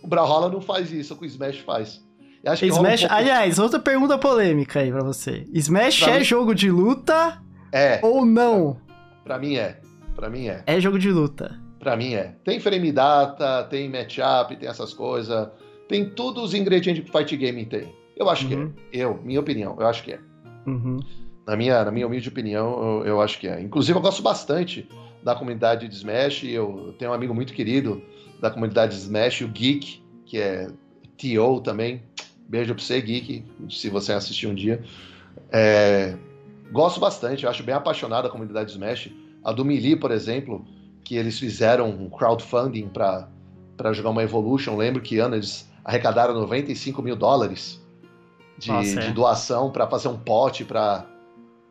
o Brawlhalla não faz isso, o que o Smash faz. Acho que rola um Smash, pouco- aliás, outra pergunta polêmica aí pra você. Smash Pra é mim- jogo de luta É, ou não? pra mim é. Pra mim é. É jogo de luta. Pra mim é. Tem frame data, tem matchup, tem essas coisas. Tem todos os ingredientes que Fight Game tem. Eu acho Uhum. que é. Eu, minha opinião, eu acho que é. Uhum. Na minha, na minha humilde opinião, eu, eu acho que é. Inclusive, eu gosto bastante da comunidade de Smash. Eu tenho um amigo muito querido da comunidade de Smash, o Geek, que é TO também. Beijo pra você, Geek, se você assistir um dia. É, gosto bastante, eu acho bem apaixonado a comunidade de Smash. A do Melee, por exemplo, que eles fizeram um crowdfunding para jogar uma Evolution. Lembro que ano eles arrecadaram 95 mil dólares de, Nossa, é. de doação para fazer um pote para.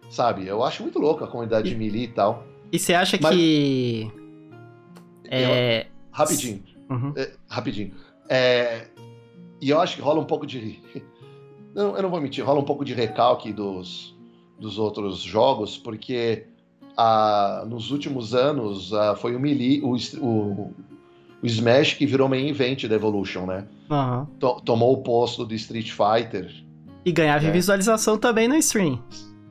Sabe? Eu acho muito louco a comunidade de Melee e tal. E você acha Mas- que. É. Rapidinho. Uhum. É, rapidinho. É, e eu acho que rola um pouco de. Não, eu não vou mentir, rola um pouco de recalque dos, dos outros jogos, porque ah, nos últimos anos ah, foi o Melee, o, o, o Smash que virou main event da Evolution, né? To- tomou o posto do Street Fighter. E ganhava É. visualização também no stream.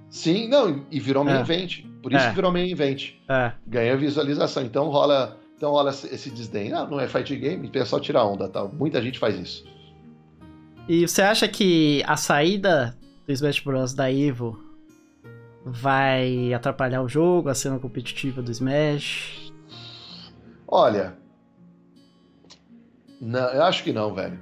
Sim, não, e virou main É. event. Por isso É. que virou main event. É. Ganha visualização. Então rola, então rola esse desdém. Ah, não é fight game, o pessoal tira onda, tal. Muita gente faz isso. E você acha que a saída do Smash Bros. da Evo vai atrapalhar o jogo, a cena competitiva do Smash? Olha, não, eu acho que não, velho.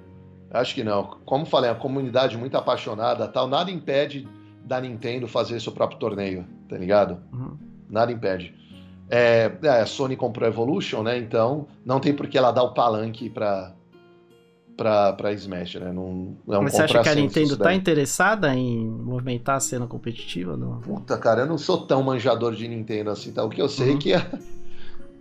Eu acho que não. Como falei, a comunidade muito apaixonada, tal, nada impede da Nintendo fazer seu próprio torneio, tá ligado? Uhum. nada impede. É, é, a Sony comprou a Evolution, né? Então não tem por que ela dar o palanque para pra, pra Smash, né? Não, não é um Mas você acha que a Nintendo tá interessada em movimentar a cena competitiva? Não? Puta, cara, eu não sou tão manjador de Nintendo assim, tá? O que eu sei uhum. é que a,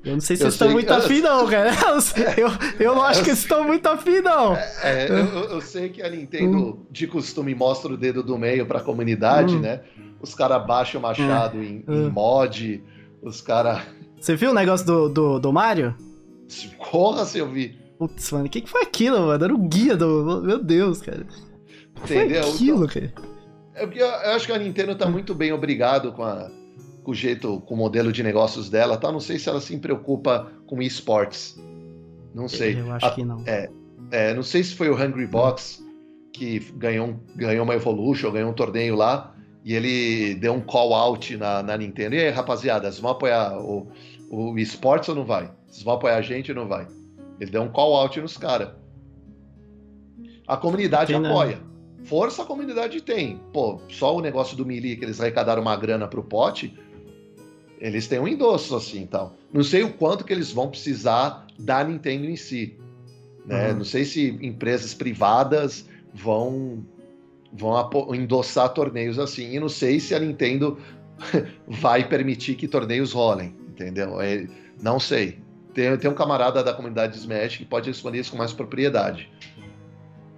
eu não sei se vocês estão muito que... afim, não, cara. Eu, eu não acho que vocês estão muito afim, não. É, é, eu, eu, sei que a Nintendo, hum. de costume, mostra o dedo do meio pra comunidade, hum. né? Os caras baixam o machado é. em, em hum. mod, os caras. Você viu o negócio do, do, do Mario? Porra, se eu vi. Putz, mano, o que, que foi aquilo, mano? Era o guia do. Meu Deus, cara. Entendeu? Foi aquilo, então, cara. É porque eu acho que a Nintendo tá muito bem obrigado com a com o jeito, com o modelo de negócios dela, tá? Não sei se ela se preocupa com esportes. Não sei. Eu acho a, que não. É, é, não sei se foi o Hungry Box que ganhou, ganhou uma Evolution, ganhou um torneio lá, e ele deu um call out na, na Nintendo. E aí, rapaziada, vocês vão apoiar o, o esportes ou não vai? Vocês vão apoiar a gente ou não vai? Ele deu um call out nos caras. A comunidade tem, apoia. Né? Força a comunidade tem. Pô, só o negócio do Melee que eles arrecadaram uma grana pro pote, eles têm um endosso assim, tal. Não sei o quanto que eles vão precisar da Nintendo em si, né? Uhum. Não sei se empresas privadas vão vão endossar torneios assim. E não sei se a Nintendo vai permitir que torneios rolem, entendeu? É, não sei. Tem, tem um camarada da comunidade Smash que pode responder isso com mais propriedade.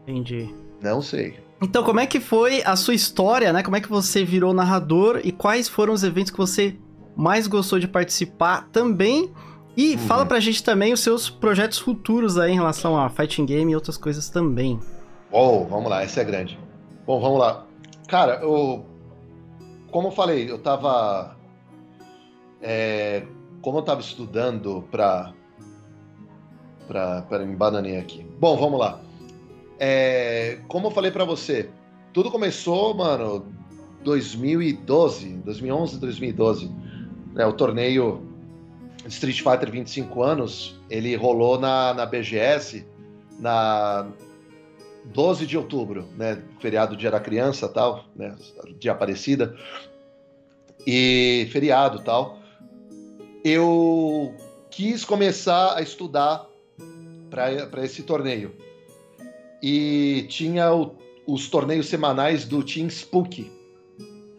Entendi. Não sei. Então, como é que foi a sua história, né? Como é que você virou narrador e quais foram os eventos que você mais gostou de participar também. E uhum. fala pra gente também os seus projetos futuros aí em relação a fighting game e outras coisas também. Oh, vamos lá, essa é grande. Bom, vamos lá. Cara, eu. Como eu falei, eu tava. É, como eu tava estudando pra. pra. Pera, me bananei aqui. Bom, vamos lá. É, como eu falei para você, tudo começou, mano, 2012, 2011, 2012 né, o torneio Street Fighter 25 anos, ele rolou na, na BGS na 12 de outubro, né, feriado Dia da Criança tal, né, dia Aparecida, e feriado tal. Eu quis começar a estudar para esse torneio. E tinha o, os torneios semanais do Team Spook.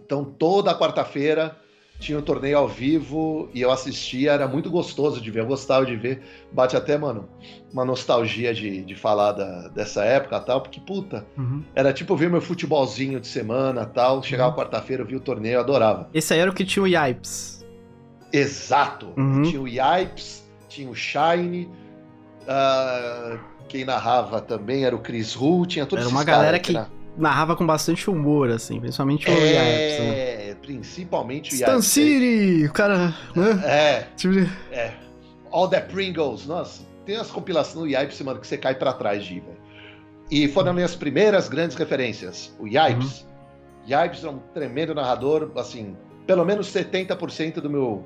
Então, toda quarta-feira tinha o um torneio ao vivo e eu assistia, era muito gostoso de ver, eu gostava de ver. Bate até, mano, uma nostalgia de, de falar da, dessa época tal, porque, puta, uhum. era tipo ver meu futebolzinho de semana tal. Chegava uhum. quarta-feira, eu via o torneio, eu adorava. Esse aí era o que tinha o Yipes. Exato! Uhum. Tinha o Yipes, tinha o Shine. Uh, quem narrava também era o Chris Hu, tinha todos Era uma galera que, que narrava com bastante humor, assim, principalmente o é... Yipes. Né? Principalmente o Stan City, o cara. Né? É. Tipo de... É. All the Pringles. Nossa, tem as compilações no Yipes, mano, que você cai para trás de, velho. E foram minhas primeiras grandes referências. O Yipes. Uhum. Yipes é um tremendo narrador, assim, pelo menos 70% do meu,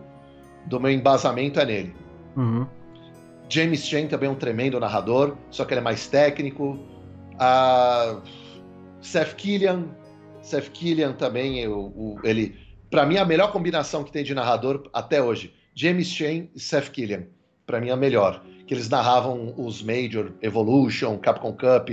do meu embasamento é nele. Uhum. James Chen também é um tremendo narrador, só que ele é mais técnico. Uh, Seth Killian, Seth Killian também, o, o ele, para mim a melhor combinação que tem de narrador até hoje, James Chen e Seth Killian, para mim a melhor, que eles narravam os Major, Evolution, Capcom Cup,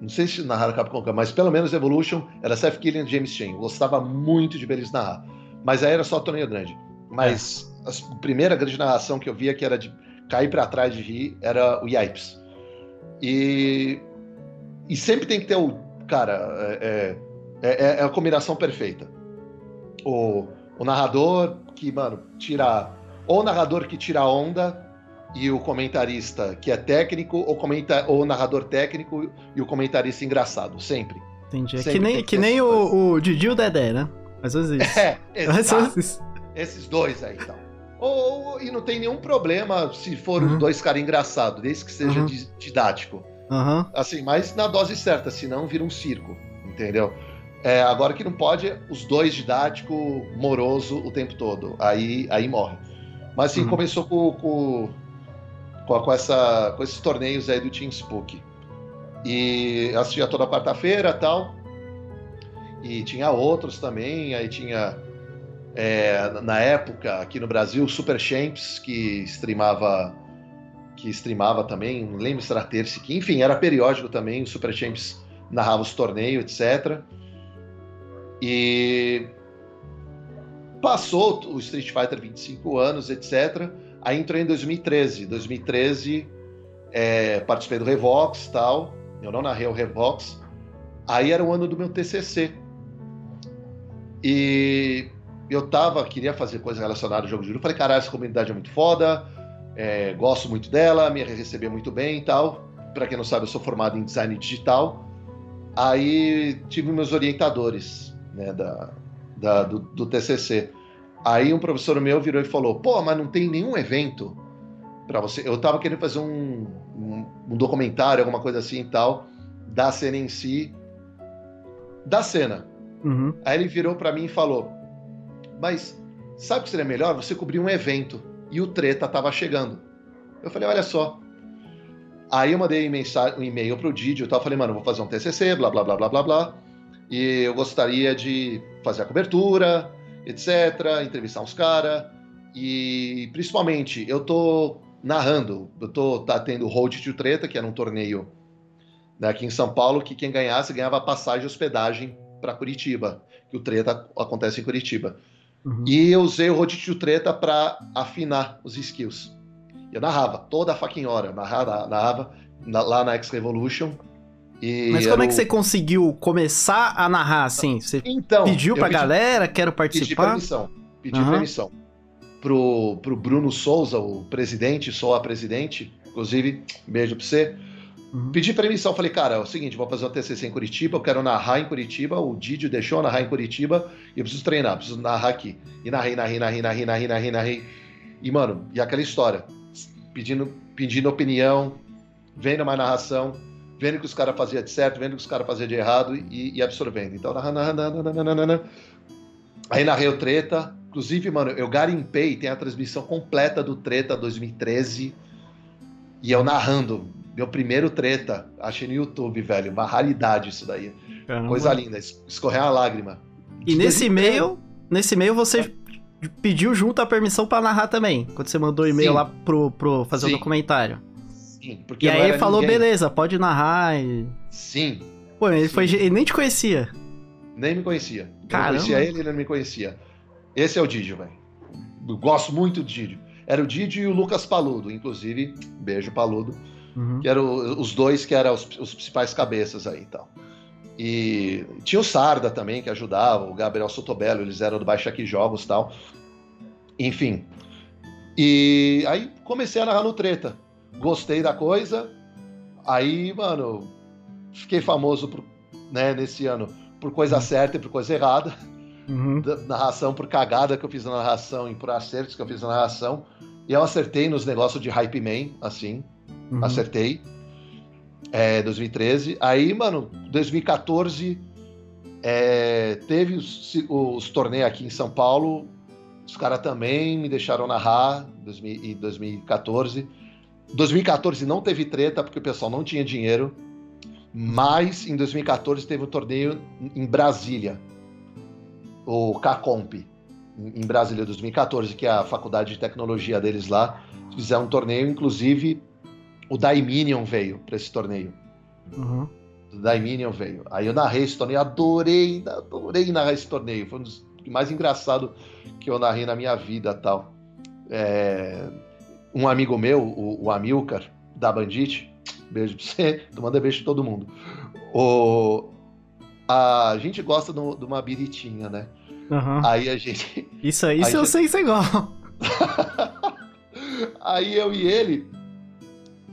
não sei se narraram Capcom Cup, mas pelo menos Evolution era Seth Killian e James Chen. gostava muito de ver eles narrar, mas aí era só torneio grande. Mas é. a primeira grande narração que eu via que era de cair para trás de rir era o Yipes. E, e sempre tem que ter o cara. É, é, é, é, a combinação perfeita. O, o narrador que, mano, tira. Ou o narrador que tira a onda e o comentarista que é técnico, ou, comenta, ou o narrador técnico e o comentarista engraçado, sempre. Entendi. É sempre que nem, que, que nem o, o Didi e o Dedé, né? Ou menos isso. É, exato. Esses dois aí, então. Ou, e não tem nenhum problema se for uhum. dois caras engraçados, desde que seja uhum. didático. Uhum. Assim, mas na dose certa, senão vira um circo, entendeu? É, agora que não pode, os dois didático, moroso o tempo todo. Aí, aí morre. Mas assim, uhum. começou com, com, com, com, essa, com esses torneios aí do Team Spook. E assistia toda quarta-feira tal. E tinha outros também, aí tinha é, na época, aqui no Brasil, Super Champs, que streamava que streamava também, não lembro se era terça, que enfim, era periódico também, o Super Champs narrava os torneios, etc. E passou o Street Fighter 25 anos, etc. Aí entrou em 2013. 2013 é, participei do Revox tal. Eu não narrei o Revox. Aí era o ano do meu TCC. E eu tava, queria fazer coisa relacionada ao jogo de luta. Falei, caralho, essa comunidade é muito foda. É, gosto muito dela, me recebia muito bem e tal. Para quem não sabe, eu sou formado em design digital. Aí tive meus orientadores né, da, da do, do, TCC. Aí um professor meu virou e falou: pô, mas não tem nenhum evento para você. Eu tava querendo fazer um, um, um, documentário, alguma coisa assim e tal, da cena em si, da cena. Uhum. Aí ele virou para mim e falou: mas sabe o que seria melhor? Você cobrir um evento e o treta tava chegando. Eu falei: olha só. Aí eu mandei um e-mail pro Didi e tal. Falei, mano, vou fazer um TCC, blá, blá, blá, blá, blá, blá. E eu gostaria de fazer a cobertura, etc., entrevistar uns caras. E principalmente, eu tô narrando, eu tô tá tendo Road to Treta, que era um torneio né, aqui em São Paulo, que quem ganhasse ganhava passagem e hospedagem para Curitiba, que o Treta acontece em Curitiba. Uhum. E eu usei o Road to Treta para afinar os skills. Eu narrava toda a fucking hora, narrava, narrava lá na X Revolution e Mas como é que você conseguiu começar a narrar assim? Você então, pediu pra pedi, galera, quero participar? Pedi permissão. Pedi uhum. permissão. Pro, pro Bruno Souza, o presidente, sou a presidente, inclusive, beijo pra você. Uhum. Pedi permissão, falei, cara, é o seguinte, vou fazer uma TCC em Curitiba, eu quero narrar em Curitiba, o Didio deixou narrar em Curitiba, e eu preciso treinar, preciso narrar aqui. E narrei, narrei, narrei, narrei, narrei, narrei, narrei. E, mano, e aquela história, pedindo, pedindo opinião, vendo uma narração, vendo que os caras faziam de certo, vendo que os caras faziam de errado e, e absorvendo. Então, aí narrei o Treta. Inclusive, mano, eu garimpei, tem a transmissão completa do Treta 2013 e eu narrando meu primeiro Treta. Achei no YouTube, velho. Uma raridade isso daí. Caramba. Coisa linda, escorrer a lágrima. E nesse e-mail, nesse e-mail você é. pediu junto a permissão para narrar também, quando você mandou o e-mail lá pro, pro fazer o documentário. Sim, porque e aí ele falou, ninguém. beleza, pode narrar. E... Sim. Pô, ele, Sim. Foi, ele nem te conhecia. Nem me conhecia. Caramba. Eu conhecia ele, ele não me conhecia. Esse é o Didio, velho. Gosto muito do Didio. Era o Didio e o Lucas Paludo, inclusive, beijo Paludo, uhum. que eram os dois que eram os, os principais cabeças aí e tal. E tinha o Sarda também, que ajudava, o Gabriel Sotobello, eles eram do Baixa Aqui Jogos e tal. Enfim. E aí comecei a narrar no Treta gostei da coisa. Aí, mano, fiquei famoso por, né, nesse ano por coisa certa e por coisa errada. Uhum. narração por cagada que eu fiz na narração e por acertos que eu fiz na narração. E eu acertei nos negócios de Hype Man, assim. Uhum. Acertei. É, 2013. Aí, mano, 2014 é, teve os, os torneios aqui em São Paulo. Os caras também me deixaram narrar em 2014. 2014 não teve treta porque o pessoal não tinha dinheiro, mas em 2014 teve um torneio em Brasília, o CACOMP, em Brasília 2014, que é a faculdade de tecnologia deles lá. Fizeram um torneio, inclusive o Daiminion veio para esse torneio. Uhum. O Daiminion veio. Aí eu narrei esse torneio, adorei, adorei narrar esse torneio. Foi um dos mais engraçado que eu narrei na minha vida tal. É, um amigo meu, o, o Amilcar, da Bandit, beijo pra você, tu manda beijo pra todo mundo. O, a gente gosta de uma biritinha, né? Uhum. Aí a gente. Isso aí, isso eu gente... sei isso é igual. aí eu e ele,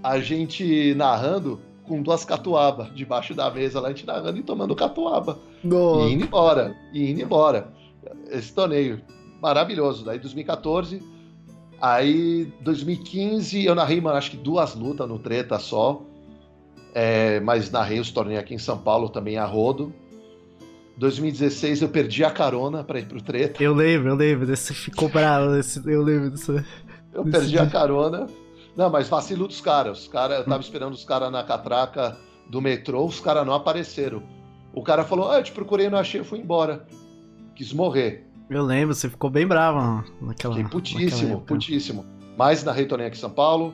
a gente narrando com duas catuaba debaixo da mesa lá, a gente narrando e tomando catuaba. Nossa. E indo embora, e indo embora. Esse torneio maravilhoso. Daí 2014 Aí, 2015, eu narrei, mano, acho que duas lutas no treta só. É, mas narrei os torneios aqui em São Paulo também a rodo. 2016 eu perdi a carona para ir pro treta. Eu lembro, eu lembro. Você ficou bravo, eu lembro disso. Eu perdi a carona. Não, mas vacilo dos caras. Os cara, eu tava esperando os caras na catraca do metrô, os caras não apareceram. O cara falou: Ah, eu te procurei, não achei, eu fui embora. Quis morrer. Eu lembro, você ficou bem bravo naquela. Fiquei putíssimo, putíssimo. Mas narrei torneio aqui em São Paulo.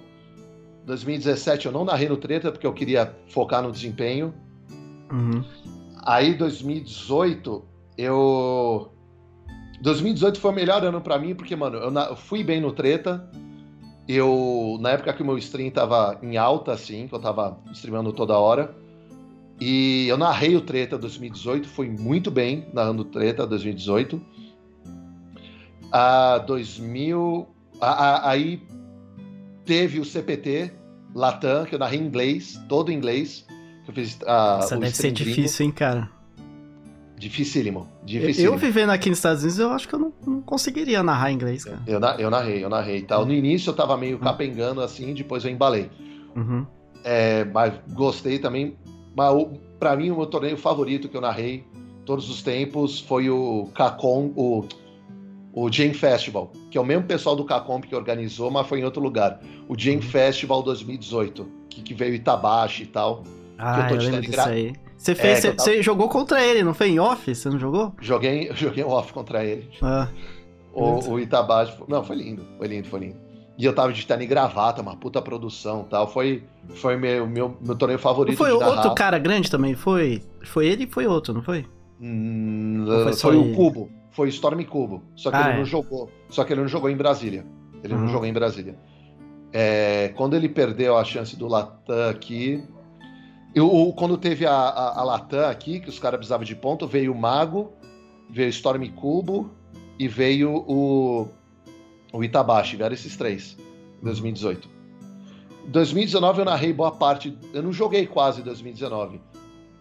2017 eu não narrei no treta porque eu queria focar no desempenho. Uhum. Aí 2018 eu 2018 foi o melhor ano para mim porque mano, eu fui bem no treta. Eu na época que o meu stream tava em alta assim, que eu tava streamando toda hora. E eu narrei o treta 2018, fui muito bem narrando treta 2018. A 2000 a, a, aí teve o CPT Latam, que eu narrei em inglês, todo em inglês. Que eu fiz, a, Isso deve ser difícil, hein, cara? Dificílimo, dificílimo. Eu vivendo aqui nos Estados Unidos, eu acho que eu não, não conseguiria narrar inglês, cara. Eu, eu narrei, eu narrei tal. No início eu tava meio uhum. capengando assim, depois eu embalei. Uhum. É, mas gostei também. Mas para mim, o meu torneio favorito que eu narrei todos os tempos foi o Cacon, o o Jam Festival, que é o mesmo pessoal do Cacomp que organizou, mas foi em outro lugar. O Jam uhum. Festival 2018, que, que veio Itabashi e tal. Ah, eu, tô eu lembro disso aí. Você fez, é, você, tava... jogou contra ele, não foi em off? Você não jogou? Joguei, joguei off contra ele. Ah, o, o Itabashi, não, foi lindo, foi lindo, foi lindo. E eu tava de terno e gravata, uma puta produção tal. Foi, foi meu, meu, meu torneio favorito. Não foi outro cara grande também? Foi, foi ele e foi outro, não foi? Hum, foi, foi o Cubo foi Storm Cubo. Só que ah, ele é. não jogou. Só que ele não jogou em Brasília. Ele uhum. não jogou em Brasília. É, quando ele perdeu a chance do Latam aqui. Eu, quando teve a, a, a Latam aqui, que os caras precisavam de ponto, veio o Mago, veio Storm Cubo e veio o, o Itabashi. Vieram esses três em 2018. Em 2019 eu narrei boa parte. Eu não joguei quase em 2019.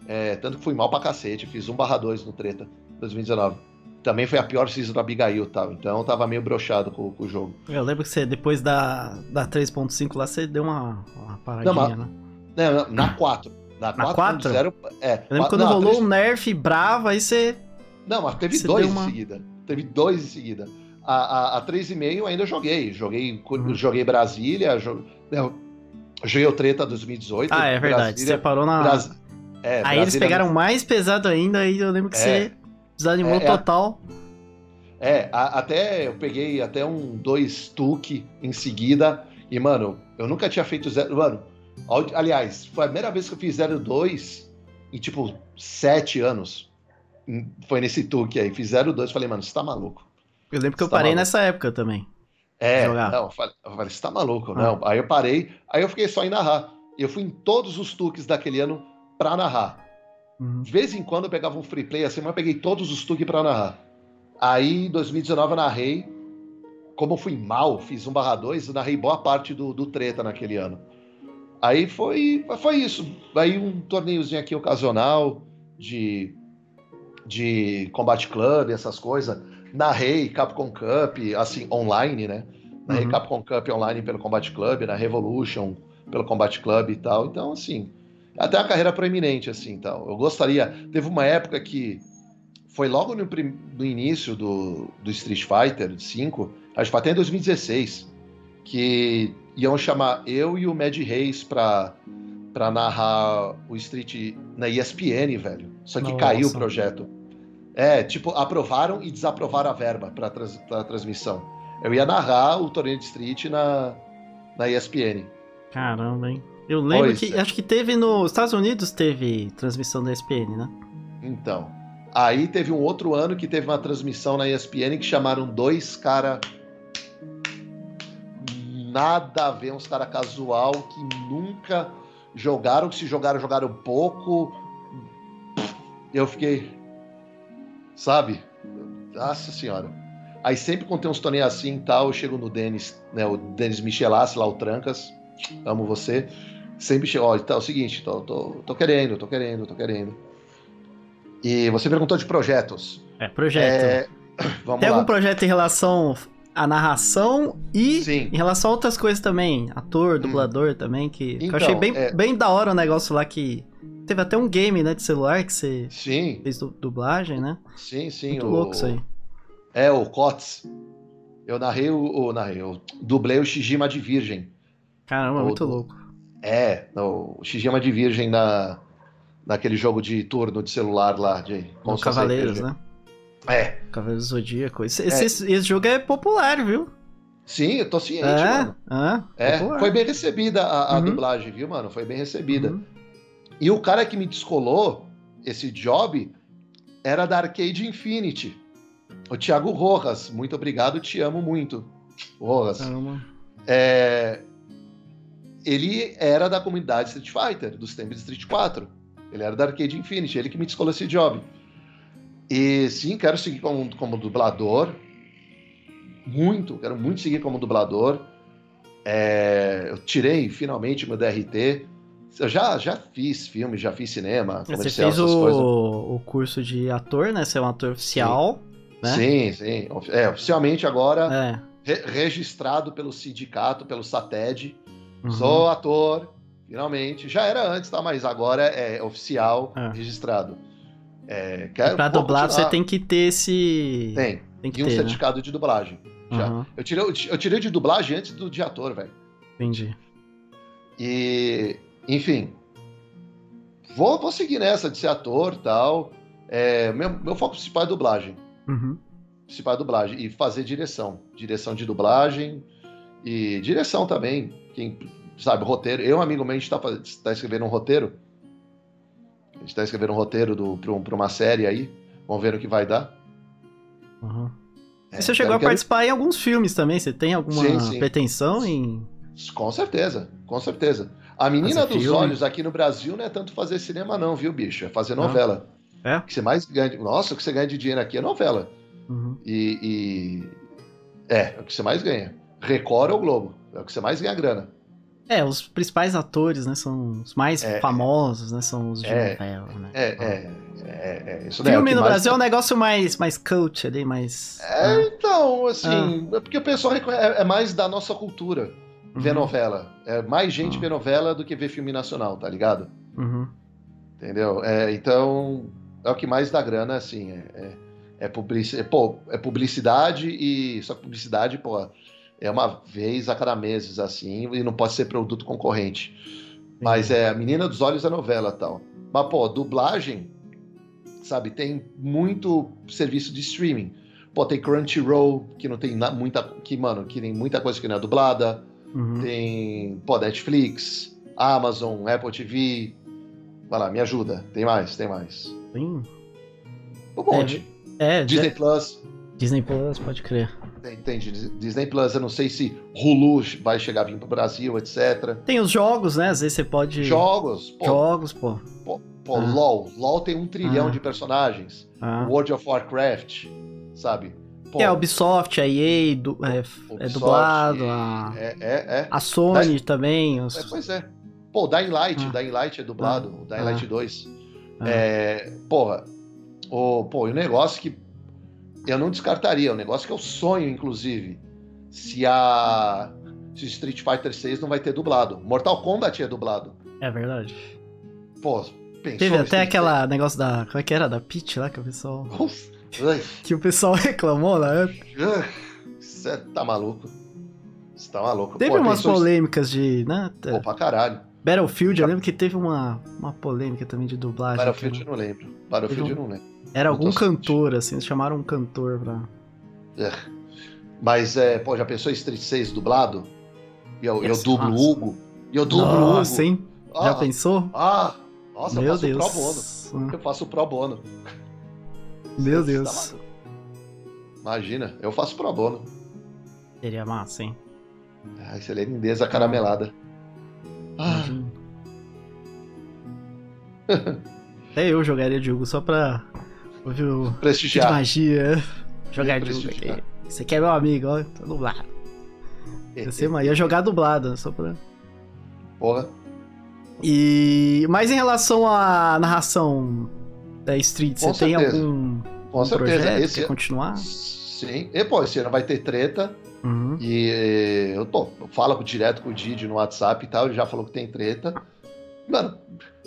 É, tanto que fui mal pra cacete. Fiz 1 barra 2 no treta 2019 também foi a pior season do Abigail tal. Então eu tava meio brochado com, com, o jogo. Eu lembro que você, depois da, da 3.5 lá, você deu uma, uma paradinha, não, mas, né? Não, na 4. Na 4? Na 4? 0, é, eu lembro quando não, rolou 3... um nerf bravo, aí você. Não, mas teve dois uma... em seguida. Teve dois em seguida. A, a, a 3,5 ainda joguei. Joguei, uhum. joguei Brasília, joguei, joguei o Treta 2018. Ah, é verdade. Brasília, você parou na. Bras... É, aí Brasília... eles pegaram mais pesado ainda, aí eu lembro que é. você Desanimou é, é, total. É, a, até eu peguei até um 2 Tuque em seguida. E, mano, eu nunca tinha feito zero. Mano, aliás, foi a primeira vez que eu fiz 02 em tipo 7 anos. Foi nesse Tuque aí. Fiz 02 falei, mano, você tá maluco. Eu lembro que eu tá parei nessa época também. É, jogar. não, eu falei, eu falei, você tá maluco, ah. não. Aí eu parei, aí eu fiquei só em narrar. Eu fui em todos os Tuques daquele ano pra narrar. Uhum. De vez em quando eu pegava um free play assim, mas eu peguei todos os Tug pra narrar. Aí, em 2019, eu narrei. Como eu fui mal, fiz 1 barra 2, eu narrei boa parte do, do treta naquele ano. Aí foi, foi isso. Aí um torneiozinho aqui ocasional de, de Combat Club, essas coisas. Narrei Capcom Cup, assim, online, né? Narrei uhum. Capcom Cup online pelo Combat Club, na Revolution pelo Combat Club e tal. Então, assim, até a carreira proeminente, assim, tal. Eu gostaria. Teve uma época que foi logo no, no início do, do Street Fighter 5, acho que foi até em 2016, que iam chamar eu e o Mad Reis pra, pra narrar o Street na ESPN, velho. Só que Nossa. caiu o projeto. É, tipo, aprovaram e desaprovaram a verba pra, trans, pra transmissão. Eu ia narrar o torneio de Street na, na ESPN. Caramba, hein? Eu lembro pois que é. acho que teve nos Estados Unidos teve transmissão da ESPN, né? Então. Aí teve um outro ano que teve uma transmissão na ESPN que chamaram dois cara nada a ver, uns cara casual que nunca jogaram, que se jogaram, jogaram pouco. Eu fiquei, sabe? Nossa senhora. Aí sempre quando tem uns torneios assim e tal, eu chego no Denis, né? O Denis Michelassi lá, o Trancas. Amo você sempre chega, ó, então é o seguinte, tô, tô, tô querendo, tô querendo, tô querendo. E você perguntou de projetos. É, projeto. É, vamos Tem lá. algum projeto em relação à narração e Sim. em relação a outras coisas também? Ator, hum. dublador hum. também, que, então, que, eu achei bem, é... bem da hora o negócio lá que... Teve até um game, né, de celular que você sim. fez dublagem, né? Sim, sim. Muito o... louco isso aí. É, o COTS. Eu narrei o... o narrei, eu dublei o Shijima de Virgem. Caramba, o, muito louco. É, o Shijima de Virgem na, naquele jogo de turno de celular lá, de Cavaleiros, né? É. Cavaleiro do Zodíaco. Esse, esse, esse jogo é popular, viu? Sim, eu tô ciente, É, mano. é, É, popular. foi bem recebida a, a Uhum. dublagem, viu, mano? Foi bem recebida. Uhum. E o cara que me descolou esse job era da Arcade Infinity. O Thiago Rojas. Muito obrigado, te amo muito. Rojas. Caramba. É, ele era da comunidade Street Fighter, dos tempos de Street 4. Ele era da Arcade Infinity, ele que me descolou esse job. E sim, quero seguir como, como dublador. Muito, quero muito seguir como dublador. É, eu tirei finalmente meu DRT. Eu já, já fiz filme, já fiz cinema, Você comercial, fez essas o, coisas. o curso de ator, né? Você é um ator oficial, né? Sim, sim. É, oficialmente agora, É. re- registrado pelo sindicato, pelo SATED. Uhum. Sou ator, finalmente. Já era antes, tá? Mas agora é oficial, É. registrado. É, quero, pra dublar, você continuar. tem que ter esse. Tem. Tem que E um ter, né? certificado de dublagem. Já. Aham, Eu, tirei, eu tirei de dublagem antes do de ator, velho. entendi. E, enfim. Vou, vou seguir nessa de ser ator e tal. É, meu, meu foco principal é dublagem. Uhum. Principal é dublagem. E fazer direção. Direção de dublagem. E direção também. Quem sabe, roteiro. Eu, um amigo meu, a gente tá, faz- tá escrevendo um roteiro. A gente tá escrevendo um roteiro do, pra, um- pra uma série aí. Vamos ver o que vai dar. Uhum. É, E você chegou quero- a quero- participar em alguns filmes também? Você tem alguma Sim, sim. pretensão em. Com certeza, com certeza. A menina Fazer dos filme? olhos aqui no Brasil não é tanto fazer cinema, não, viu, bicho? É fazer Não? novela. É? O que você mais ganha. Nossa, o que você ganha de dinheiro aqui é novela. Uhum. E. e- É, é o que você mais ganha. Record ou Globo. É o que você mais ganha grana. É, os principais atores, né? São os mais É. famosos, né? São os de É. novela, né? É, é, é, é isso daí. é Filme que no mais- Brasil é um negócio mais, mais cult ali, mais. É, então, assim, Ah. é porque o pessoal é, é mais da nossa cultura ver Uhum. novela. É mais gente Ah. ver novela do que ver filme nacional, tá ligado? Uhum. Entendeu? É, então, é o que mais dá grana, assim. É, é, é, publici- é, pô, é publicidade e. Só que publicidade, pô, é uma vez a cada meses, assim, e não pode ser produto concorrente. Mas é a Menina dos Olhos é novela tal. Mas, pô, dublagem, sabe, tem muito serviço de streaming. Pô, tem Crunchyroll, que não tem muita. Que, mano, que tem muita coisa que não é dublada. Uhum. Tem, pô, Netflix, Amazon, Apple TV. Vai lá, me ajuda. Tem mais, tem mais. Sim. Um monte. É, Disney Disney... Plus. Disney Plus, pode crer. Tem, tem Dis- Disney Plus, eu não sei se Hulu vai chegar a vir pro Brasil, etc. Tem os jogos, né? Às vezes você pode. Jogos, pô, Jogos, pô. pô, pô, Ah. LOL. LOL tem um trilhão Ah. de personagens. Ah. World of Warcraft, sabe? Pô, É, a Ubisoft, a EA, du- é, é Ubisoft, dublado, a, É, é, é. a Sony também. os- É, Pois é. Pô, o Dying Light, Ah. o Dying Light é dublado, o Dying Ah. Light 2. Ah. É, porra, o, pô, e um negócio que eu não descartaria, um negócio que eu sonho, inclusive, se a se o Street Fighter 6 não vai ter dublado. Mortal Kombat é dublado. É verdade. Pô, pensou? Teve até aquela negócio da. Como é que era? Da Peach lá que o pessoal. Que o pessoal reclamou na época. Você tá maluco. Você tá maluco. Teve Pô, umas pensou- polêmicas de. Né? Pô, pra caralho. Battlefield, eu lembro que teve uma, uma polêmica também de dublagem. Battlefield que eu não lembro. Battlefield eu não lembro. Era algum cantor, assim, eles chamaram um cantor pra. Mas, é, pô, já pensou em Street 6 dublado? E eu, eu dublo o Hugo. E eu dublo o Hugo. Nossa, hein? Já Ah, pensou? Ah, nossa, eu Meu faço Deus. pro bono. Eu faço pro bono. Meu Você Deus. tá? Imagina, eu faço pro bono. Seria massa, hein? Você é lindeza caramelada. Ah. Até eu jogaria de Hugo só pra ouvir o Kid prestigiar. Magia. Jogar de Hugo prestigiar. aqui. Você quer meu amigo, ó, tá dublado. Ia, ser, uma- ia jogar dublado, só pra. Porra. E. Mas em relação à narração da Street, Com você tem algum, Com algum certeza. projeto? Esse Quer continuar? Sim. E, pô, esse ano vai ter treta. Uhum. E eu, pô, eu falo direto com o Didi no WhatsApp e tal, ele já falou que tem treta. Mano,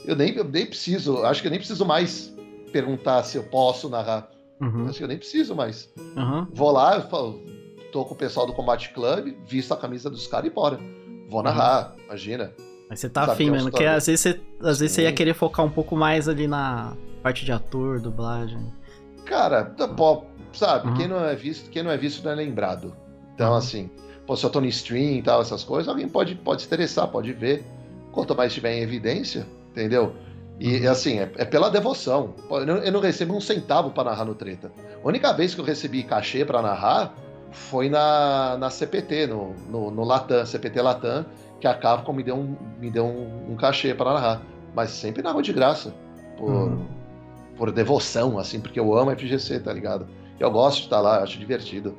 eu nem, eu nem preciso, acho que eu nem preciso mais perguntar se eu posso narrar. Uhum. Acho que eu nem preciso mais. Uhum. Vou lá, eu falo, tô com o pessoal do Combat Club, visto a camisa dos caras e bora. Vou narrar, imagina. Mas você tá Sabe afim que é um mesmo, porque story. às vezes você, às vezes você ia querer focar um pouco mais ali na parte de ator, dublagem. Cara, tá, pô, sabe, Uhum. quem não é visto, quem não é visto não é lembrado. Então, assim, pô, se eu tô no stream e tal, essas coisas, alguém pode, pode se interessar, pode ver. Quanto mais estiver em evidência, entendeu? E assim, é, é pela devoção. Eu não, eu não recebo um centavo pra narrar no treta. A única vez que eu recebi cachê pra narrar foi na, na CPT, no, no, no Latam, CPT Latam, que a Capcom me deu um, me deu um, um cachê pra narrar. Mas sempre narro de graça. Por, Uhum. por devoção, assim, porque eu amo FGC, tá ligado? Eu gosto de estar lá, acho divertido.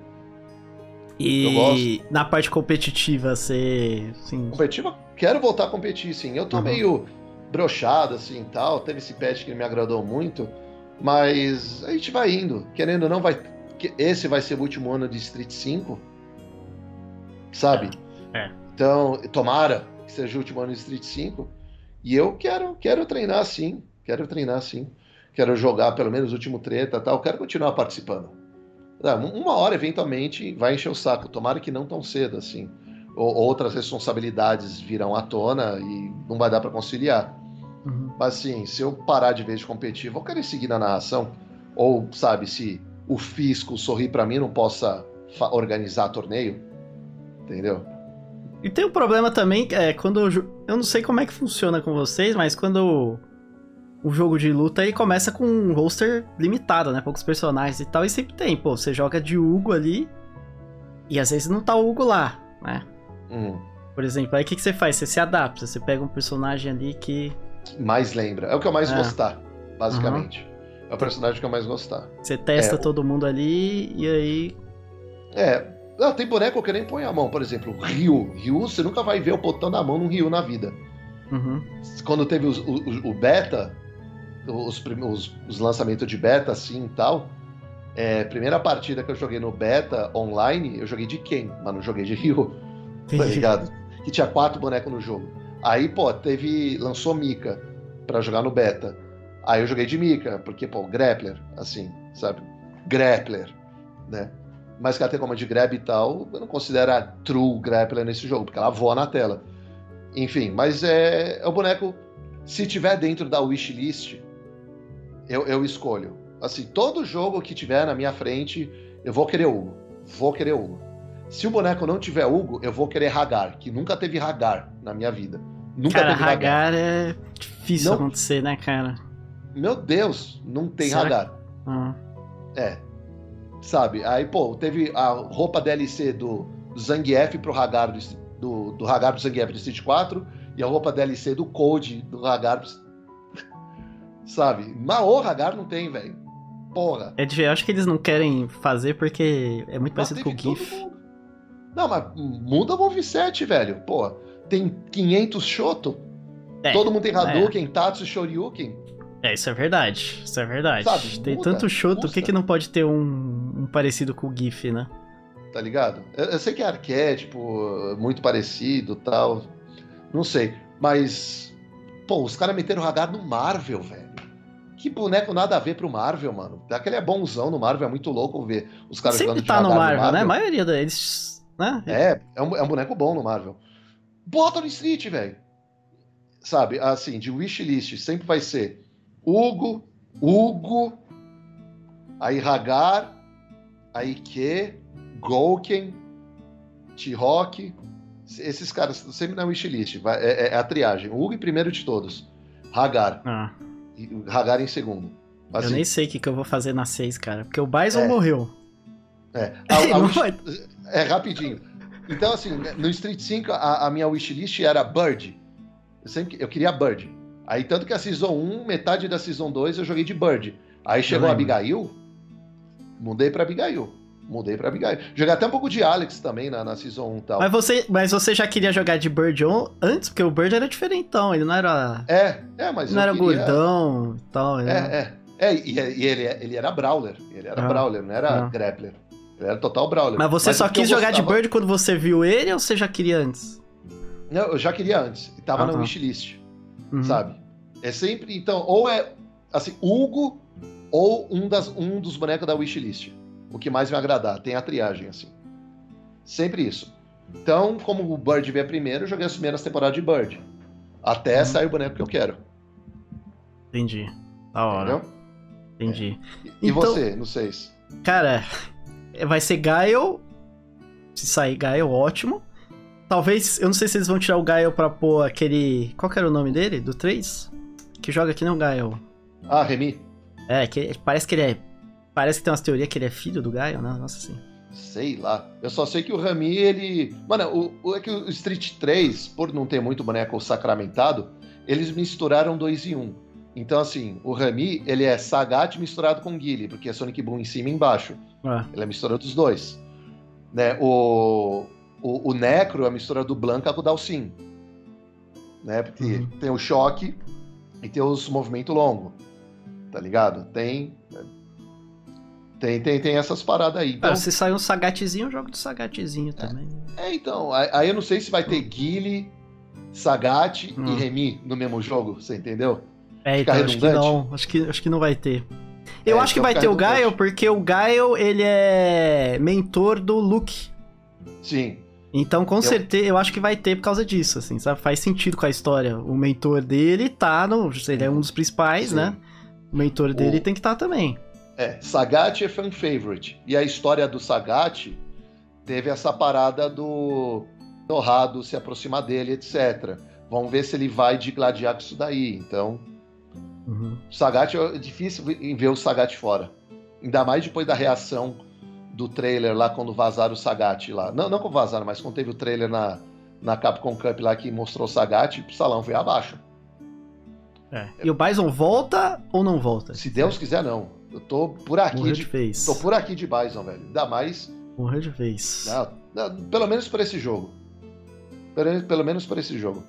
E na parte competitiva, você. Assim, Competitiva, quero voltar a competir, sim. Eu tô Uhum. meio brochado, assim, tal. Teve esse patch que me agradou muito, mas a gente vai indo. Querendo ou não, vai... esse vai ser o último ano de Street 5, sabe? É. Então, tomara que seja o último ano de Street 5. E eu quero, quero treinar sim, quero treinar sim. Quero jogar pelo menos o último treta tal. Quero continuar participando. Ah, Uma hora, eventualmente, vai encher o saco. Tomara que não tão cedo, assim. Ou- outras responsabilidades virão à tona e não vai dar pra conciliar. Uhum. Mas assim, se eu parar de vez de competir, vou querer seguir na narração. Ou, sabe, se o fisco sorrir pra mim, não possa organizar torneio. Entendeu? E tem um problema também, é quando. jo- Eu não sei como é que funciona com vocês, mas quando o jogo de luta ele começa com um roster limitado, né? Poucos personagens e tal, e sempre tem, pô, você joga de Hugo ali, e às vezes não tá o Hugo lá, né? Hum, Por exemplo, aí o que, que você faz? Você se adapta, você pega um personagem ali que mais lembra. É o que eu mais É. gostar, basicamente. É o personagem que eu mais gostar. você testa É, todo mundo ali, e aí. É. Não, tem boneco que nem ponho a mão, por exemplo, Ryu. Ryu, você nunca vai ver o botão da mão num Ryu na vida. Uhum. quando teve os- o, o- beta, os, os- os lançamentos de beta assim e tal, é, primeira partida que eu joguei no beta online, eu joguei de Ken, mas não joguei de Ryu, tá ligado? Que tinha quatro bonecos no jogo. Aí, pô, teve. lançou Mika pra jogar no beta. Aí eu joguei de Mika, porque, pô, grappler, assim, sabe? Grappler, né? Mas que ela tem como de grab e tal, eu não considero a true grappler nesse jogo, porque ela voa na tela. Enfim, mas é, é o boneco. Se tiver dentro da wishlist, eu, eu escolho. Assim, todo jogo que tiver na minha frente, eu vou querer Hugo. Vou querer Hugo. Se o boneco não tiver Hugo, eu vou querer Hagar, que nunca teve Hagar na minha vida. Nunca Cara, teve Hagar. Hagar é difícil Não- acontecer, né, cara? Meu Deus, não tem Será Hagar. Ah. É. Sabe? Aí, pô, teve a roupa DLC do, do Zangief pro Hagar do, do, do Hagar pro Zangief do Street 4 e a roupa DLC do Code do Hagar. Sabe? Mas o Hagar não tem, velho. Porra. É de, eu acho que eles não querem fazer porque é muito Mas parecido com o GIF. mundo. Não, mas muda o moveset, velho. Pô, tem 500 Shoto. É, Todo mundo tem Hadouken, Tatsu, Shoryuken. É, isso é verdade. Isso é verdade. Sabe, Tem muda, tanto Shoto, por que, que não pode ter um, um parecido com o GIF, né? tá ligado? Eu, eu sei que é arquétipo, muito parecido tal. Não sei. Mas, pô, os caras meteram o Hagar no Marvel, velho. Que boneco nada a ver pro Marvel, mano. Aquele é bonzão no Marvel, é muito louco ver os caras Sempre jogando de tá no Hagar Marvel, né? A maioria deles. Né? É, é um, é um boneco bom no Marvel. Bota no Street, velho. Sabe, assim, de wishlist sempre vai ser Hugo, Hugo, aí Hagar, aí Ke, Golken, T-Rock. Esses caras sempre na wishlist. Vai, é, é a triagem. Hugo em primeiro de todos. Hagar. Ah, Hagar em segundo. eu Assim, nem sei o que, que eu vou fazer na 6, cara. Porque o Bison É. morreu. É, a- a vai- é rapidinho. Então, assim, no Street 5, a, a minha wishlist era Bird. Eu sempre eu queria Bird. Aí, tanto que a Season 1, metade da Season 2, eu joguei de Bird. Aí chegou a. Abigail, mudei pra Abigail. Mudei pra Abigail. Joguei até um pouco de Alex também na, na Season 1 e tal. Mas você, mas você já queria jogar de Bird antes? Porque o Bird era diferentão. Ele não era. É, é, mas não era queria- gordão e tal. era- É, é. É, e, e ele, ele era Brawler. Ele era Ah. Brawler, não era Ah. Grappler. Era total Brawler. Mas você só que eu quis jogar de gostava- Bird quando você viu ele ou você já queria antes? Não, eu já queria antes. E tava Ah, na tá. wishlist. Uhum. sabe? É sempre, então, ou é assim, Hugo ou um, das, um dos bonecos da wishlist. O que mais me agradar, tem a triagem, assim. Sempre isso. Então, como o Bird veio primeiro, eu joguei as primeiras temporadas de Bird. Até Uhum. sair o boneco que eu quero. Entendi. Da hora. Entendeu? Entendi. E Então- você, no 6? Cara, vai ser Gaio. Se sair Gaio, ótimo. Talvez, eu não sei se eles vão tirar o Gaio pra pôr aquele. Qual que era o nome dele? Do 3? Que joga aqui não Gaio. Ah, Remy? É, que parece que ele é. Parece que tem umas teorias que ele é filho do Gaio, né? Nossa assim. Sei lá. Eu só sei que o Rami, ele. Mano, o, o- é que o Street 3, por não ter muito boneco sacramentado, eles misturaram dois em um. Então, assim, o Rami, ele é Sagat misturado com Guile, porque é Sonic Boom em cima e embaixo. Ah, Ele é a mistura dos dois. Né? O, o, o Necro é a mistura do Blanca com o Dalsin. Né? Porque Uhum. tem o choque e tem os movimentos longos. Tá ligado? Tem. Tem, tem, tem essas paradas aí. Então, Cara, se sair um Sagatzinho, eu jogo do Sagatzinho também. é, então. Aí eu não sei se vai ter Guile, Sagat Hum. e Remy no mesmo jogo, você entendeu? É, Fica então, acho que não. Acho que, acho que não vai ter. Eu É, acho que então vai ter o. Gaio, porque o Gaio, ele é mentor do Luke. Sim. Então, com certeza, eu acho que vai ter por causa disso, assim, sabe? Faz sentido com a história. O mentor dele tá no. Ele é um dos principais, Sim. né? O mentor dele O- tem que estar também. É, Sagat é fan favorite. E a história do Sagat teve essa parada do Torrado se aproximar dele, etc. Vamos ver se ele vai digladiar com isso daí. Então, Uhum. Sagat é difícil em ver o Sagat fora. Ainda mais depois da reação do trailer lá quando vazaram o Sagat lá. Não, não com vazaram, mas quando teve o trailer na, na Capcom Cup lá que mostrou o Sagat, o salão veio abaixo. É. E o Bison volta ou não volta? Se Deus quiser, não. Eu tô por aqui Morreu de de, vez. tô por aqui de Bison, velho. Ainda mais Morreu de vez. Não, não, pelo menos por esse jogo. Pelo, pelo menos por esse jogo.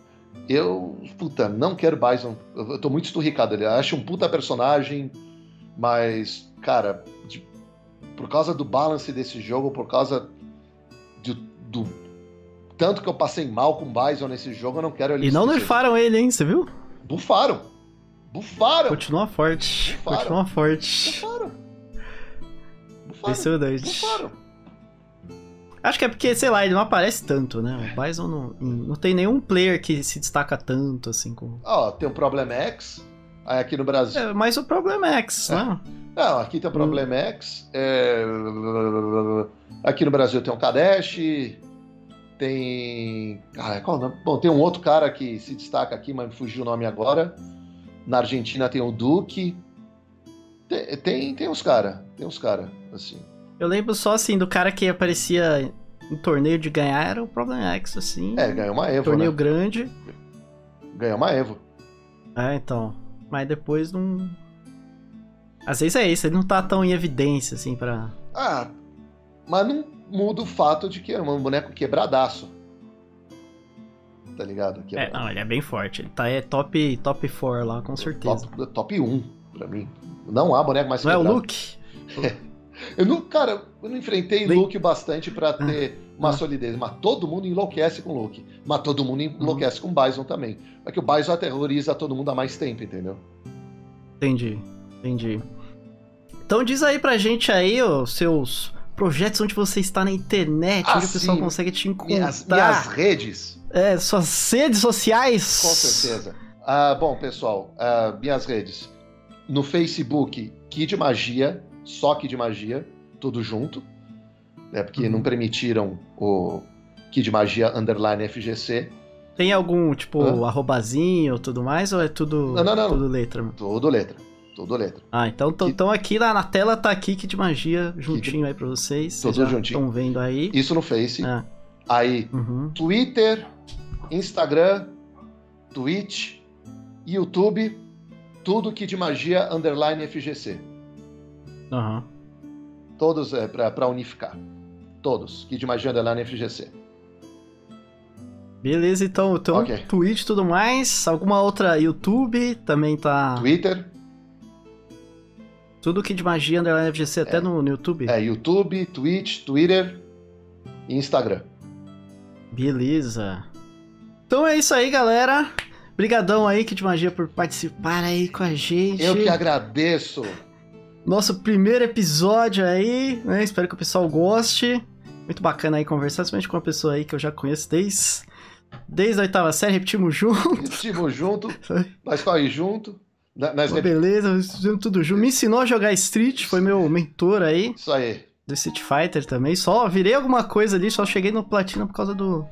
Eu, puta, não quero Bison. Eu, eu tô muito esturricado. Ele acho um puta personagem, mas, cara, de- por causa do balance desse jogo, por causa de- do. Tanto que eu passei mal com Bison nesse jogo, eu não quero ele. E não nerfaram ele, hein? Você viu? Bufaram! Bufaram! Continua forte. Bufaram. Continua forte. Bufaram! Bufaram! Bufaram! Acho que é porque, sei lá, ele não aparece tanto, né? O Bison não, não tem nenhum player que se destaca tanto, assim, com... Ó, tem o Problem X. Aí aqui no Brasil. É, mas o problema é X, É. né? Não, aqui tem o Problem X. é, Aqui no Brasil tem o Kadesh. Tem. Ah, qual o nome? Bom, tem um outro cara que se destaca aqui, mas me fugiu o nome agora. Na Argentina tem o Duque. Tem, tem, tem uns caras. Tem uns caras, assim. Eu lembro só, assim, do cara que aparecia em torneio de ganhar, era o Problem X, assim. É, ganhou uma Evo, torneio né? grande. Ganhou uma Evo. É, então. Mas depois não... Às vezes é isso, ele não tá tão em evidência, assim, pra... Ah, mas não muda o fato de que é um boneco quebradaço. Tá ligado? É, Quebrado. não, ele é bem forte. Ele tá é top, top 4 lá, com certeza. Top, top 1 pra mim. Não há boneco mais Não é o quebrado. Luke? Eu não, cara, eu não enfrentei Bem- Luke bastante pra ter uma ah. solidez, mas todo mundo enlouquece com Luke. Mas todo mundo Uhum. enlouquece com Bison também. É que o Bison aterroriza todo mundo há mais tempo, entendeu? Entendi, entendi. Então diz aí pra gente aí os seus projetos onde você está na internet, Ah, onde o pessoal sim. consegue te encontrar. Minhas, minhas redes, É, suas redes sociais. com certeza. Ah, bom, pessoal, ah, minhas redes. No Facebook, Kid Magia, só Kid Magia, tudo junto. Né, porque Uhum. não permitiram o Kid Magia underline FGC. Tem algum, tipo, Hã? arrobazinho ou tudo mais, ou é tudo, Não, não, não. tudo letra? Tudo letra. Tudo letra. Ah, então tô- Que- então aqui na, na tela tá aqui Kit Magia juntinho aí pra vocês. Tudo Vocês juntinho. Estão vendo aí. Isso no Face. Ah, Aí, uhum. Twitter, Instagram, Twitch, YouTube, tudo que de magia underline FGC. Aham. Todos é para unificar. Todos. Que de magia underline FGC. Beleza, então, então Ok. Twitch e tudo mais. Alguma outra YouTube também tá. Twitter, Tudo que de magia underline FGC até no, no YouTube. é YouTube, Twitch, Twitter e Instagram. Beleza. Então é isso aí, galera. Obrigadão aí, Kid Magia, por participar aí com a gente. Eu que agradeço. Nosso primeiro episódio aí, né? Espero que o pessoal goste. Muito bacana aí conversar, principalmente com uma pessoa aí que eu já conheço desde, desde a oitava série, repetimos junto. Estivemos junto, nós corre junto. Na- Pô, beleza, fizemos tudo junto. Me ensinou a jogar Street, foi meu mentor aí, Isso aí. do Street Fighter também. Só virei alguma coisa ali, só cheguei no Platina por causa do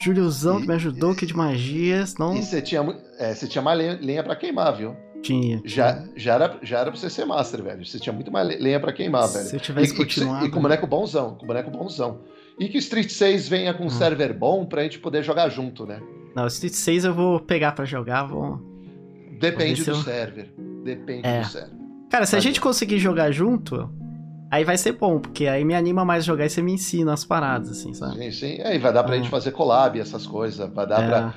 Juliuzão, que me ajudou, que de magia, senão E você tinha, é, você tinha mais lenha, lenha pra queimar, viu? Tinha. Já, já, era, já era pra você ser master, velho. Você tinha muito mais le- lenha pra queimar, velho. Se eu tivesse e, continuado. e com boneco bonzão, com boneco bonzão. E que o Street 6 venha com um Hum. server bom pra gente poder jogar junto, né? Não, Street 6 eu vou pegar pra jogar, vou... Depende ver do eu- server. Depende É. do server. Cara, se a Vai gente conseguir jogar junto, aí vai ser bom, porque aí me anima mais jogar e você me ensina as paradas, assim, sabe? Sim, sim. Aí vai dar pra Ah. gente fazer collab, essas coisas. Vai dar É. pra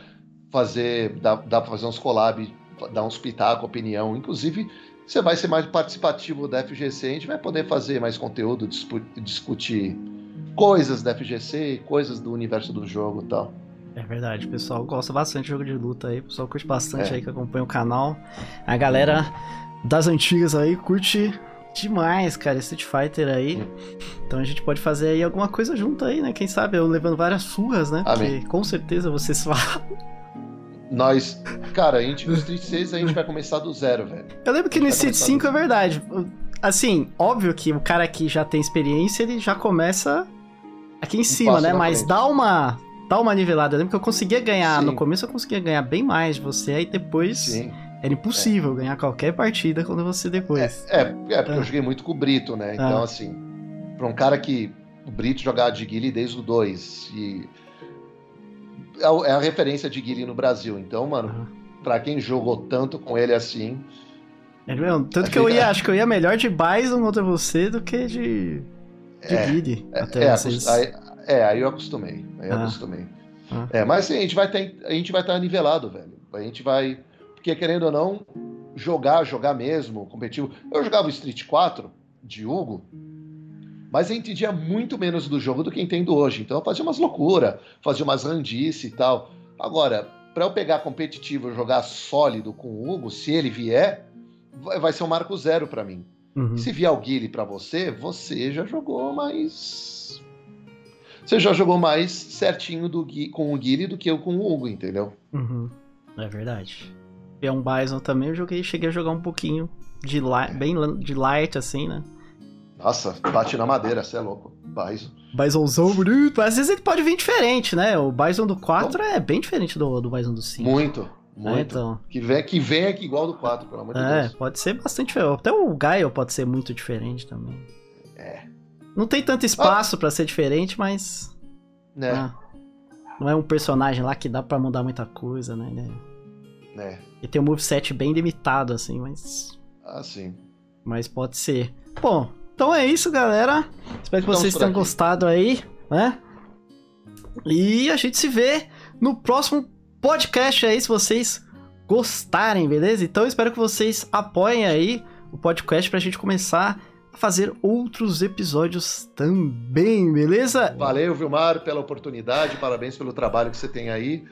fazer. Dá, dá pra fazer uns collab, dar uns pitaco, opinião. Inclusive, você vai ser mais participativo da FGC, a gente vai poder fazer mais conteúdo, discutir coisas da FGC, coisas do universo do jogo e tal. É verdade, o pessoal gosta bastante de jogo de luta aí, o pessoal curte bastante É. aí que acompanha o canal. A galera das antigas aí curte demais, cara, Street Fighter aí. Então a gente pode fazer aí alguma coisa junto aí, né? Quem sabe eu levando várias surras, né? Amém. Porque com certeza vocês falam. Nós, cara, a gente no Street 6 a gente vai começar do zero, velho. Eu lembro que no Street começar 5 é verdade. Assim, óbvio que o cara que já tem experiência, ele já começa aqui em cima, passo né? Mas frente. dá uma. Dá uma nivelada. Eu lembro que eu conseguia ganhar. Sim. No começo eu conseguia ganhar bem mais de você, aí depois. Sim. Era impossível ganhar qualquer partida quando você depois. É, é porque Ah. eu joguei muito com o Brito, né? Então, Ah. assim, pra um cara que. O Brito jogava de Guile desde o 2. E. É é a referência de Guile no Brasil. Então, mano, Aham. pra quem jogou tanto com ele assim. É mesmo? Tanto que eu ia, acho que eu ia melhor de Bison contra você do que de. De É, Guile. É, até é, vocês. aí, é, aí eu acostumei. Aí eu Ah. acostumei. Ah. É, mas assim, a gente vai ter, a gente vai estar nivelado, velho. A gente vai. Porque querendo ou não, jogar, jogar mesmo, competitivo. Eu jogava Street 4 de Hugo, mas entendia muito menos do jogo do que entendo hoje. Então eu fazia umas loucuras, fazia umas randice e tal. Agora, pra eu pegar competitivo e jogar sólido com o Hugo, se ele vier, vai ser um marco zero pra mim. Uhum. Se vier o Guile pra você, você já jogou mais. Você já jogou mais certinho do Gui- com o Guile do que eu com o Hugo, entendeu? Uhum. É verdade. E é um Bison também, eu joguei, cheguei a jogar um pouquinho de light, bem de light, assim, né? Nossa, bate na madeira, você é louco. Bison. Bisonzão bonito. Mas às vezes ele pode vir diferente, né? O Bison do 4 é bem diferente do, do Bison do 5. Muito, É, muito. então. Que vem que vem aqui igual do 4, pelo amor de É, Deus. pode ser bastante diferente. Até o Gaio pode ser muito diferente também. É. Não tem tanto espaço pra ser diferente, mas. Né? ah, não é um personagem lá que dá pra mudar muita coisa, né? Ele- Né? Ele tem um moveset bem limitado, assim, mas. Assim. Mas pode ser. Bom, então é isso, galera. Espero que Ficamos vocês tenham aqui. gostado aí, né? E a gente se vê no próximo podcast aí, se vocês gostarem, beleza? Então espero que vocês apoiem aí o podcast pra gente começar a fazer outros episódios também, beleza? Valeu, Vilmar, pela oportunidade. Parabéns pelo trabalho que você tem aí.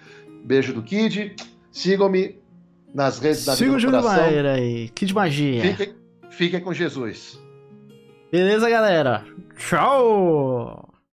Beijo do Kid. Sigam-me nas redes da Siga o Júlio. Maier aí, de magia. Fiquem, fiquem com Jesus. Beleza, galera? Tchau!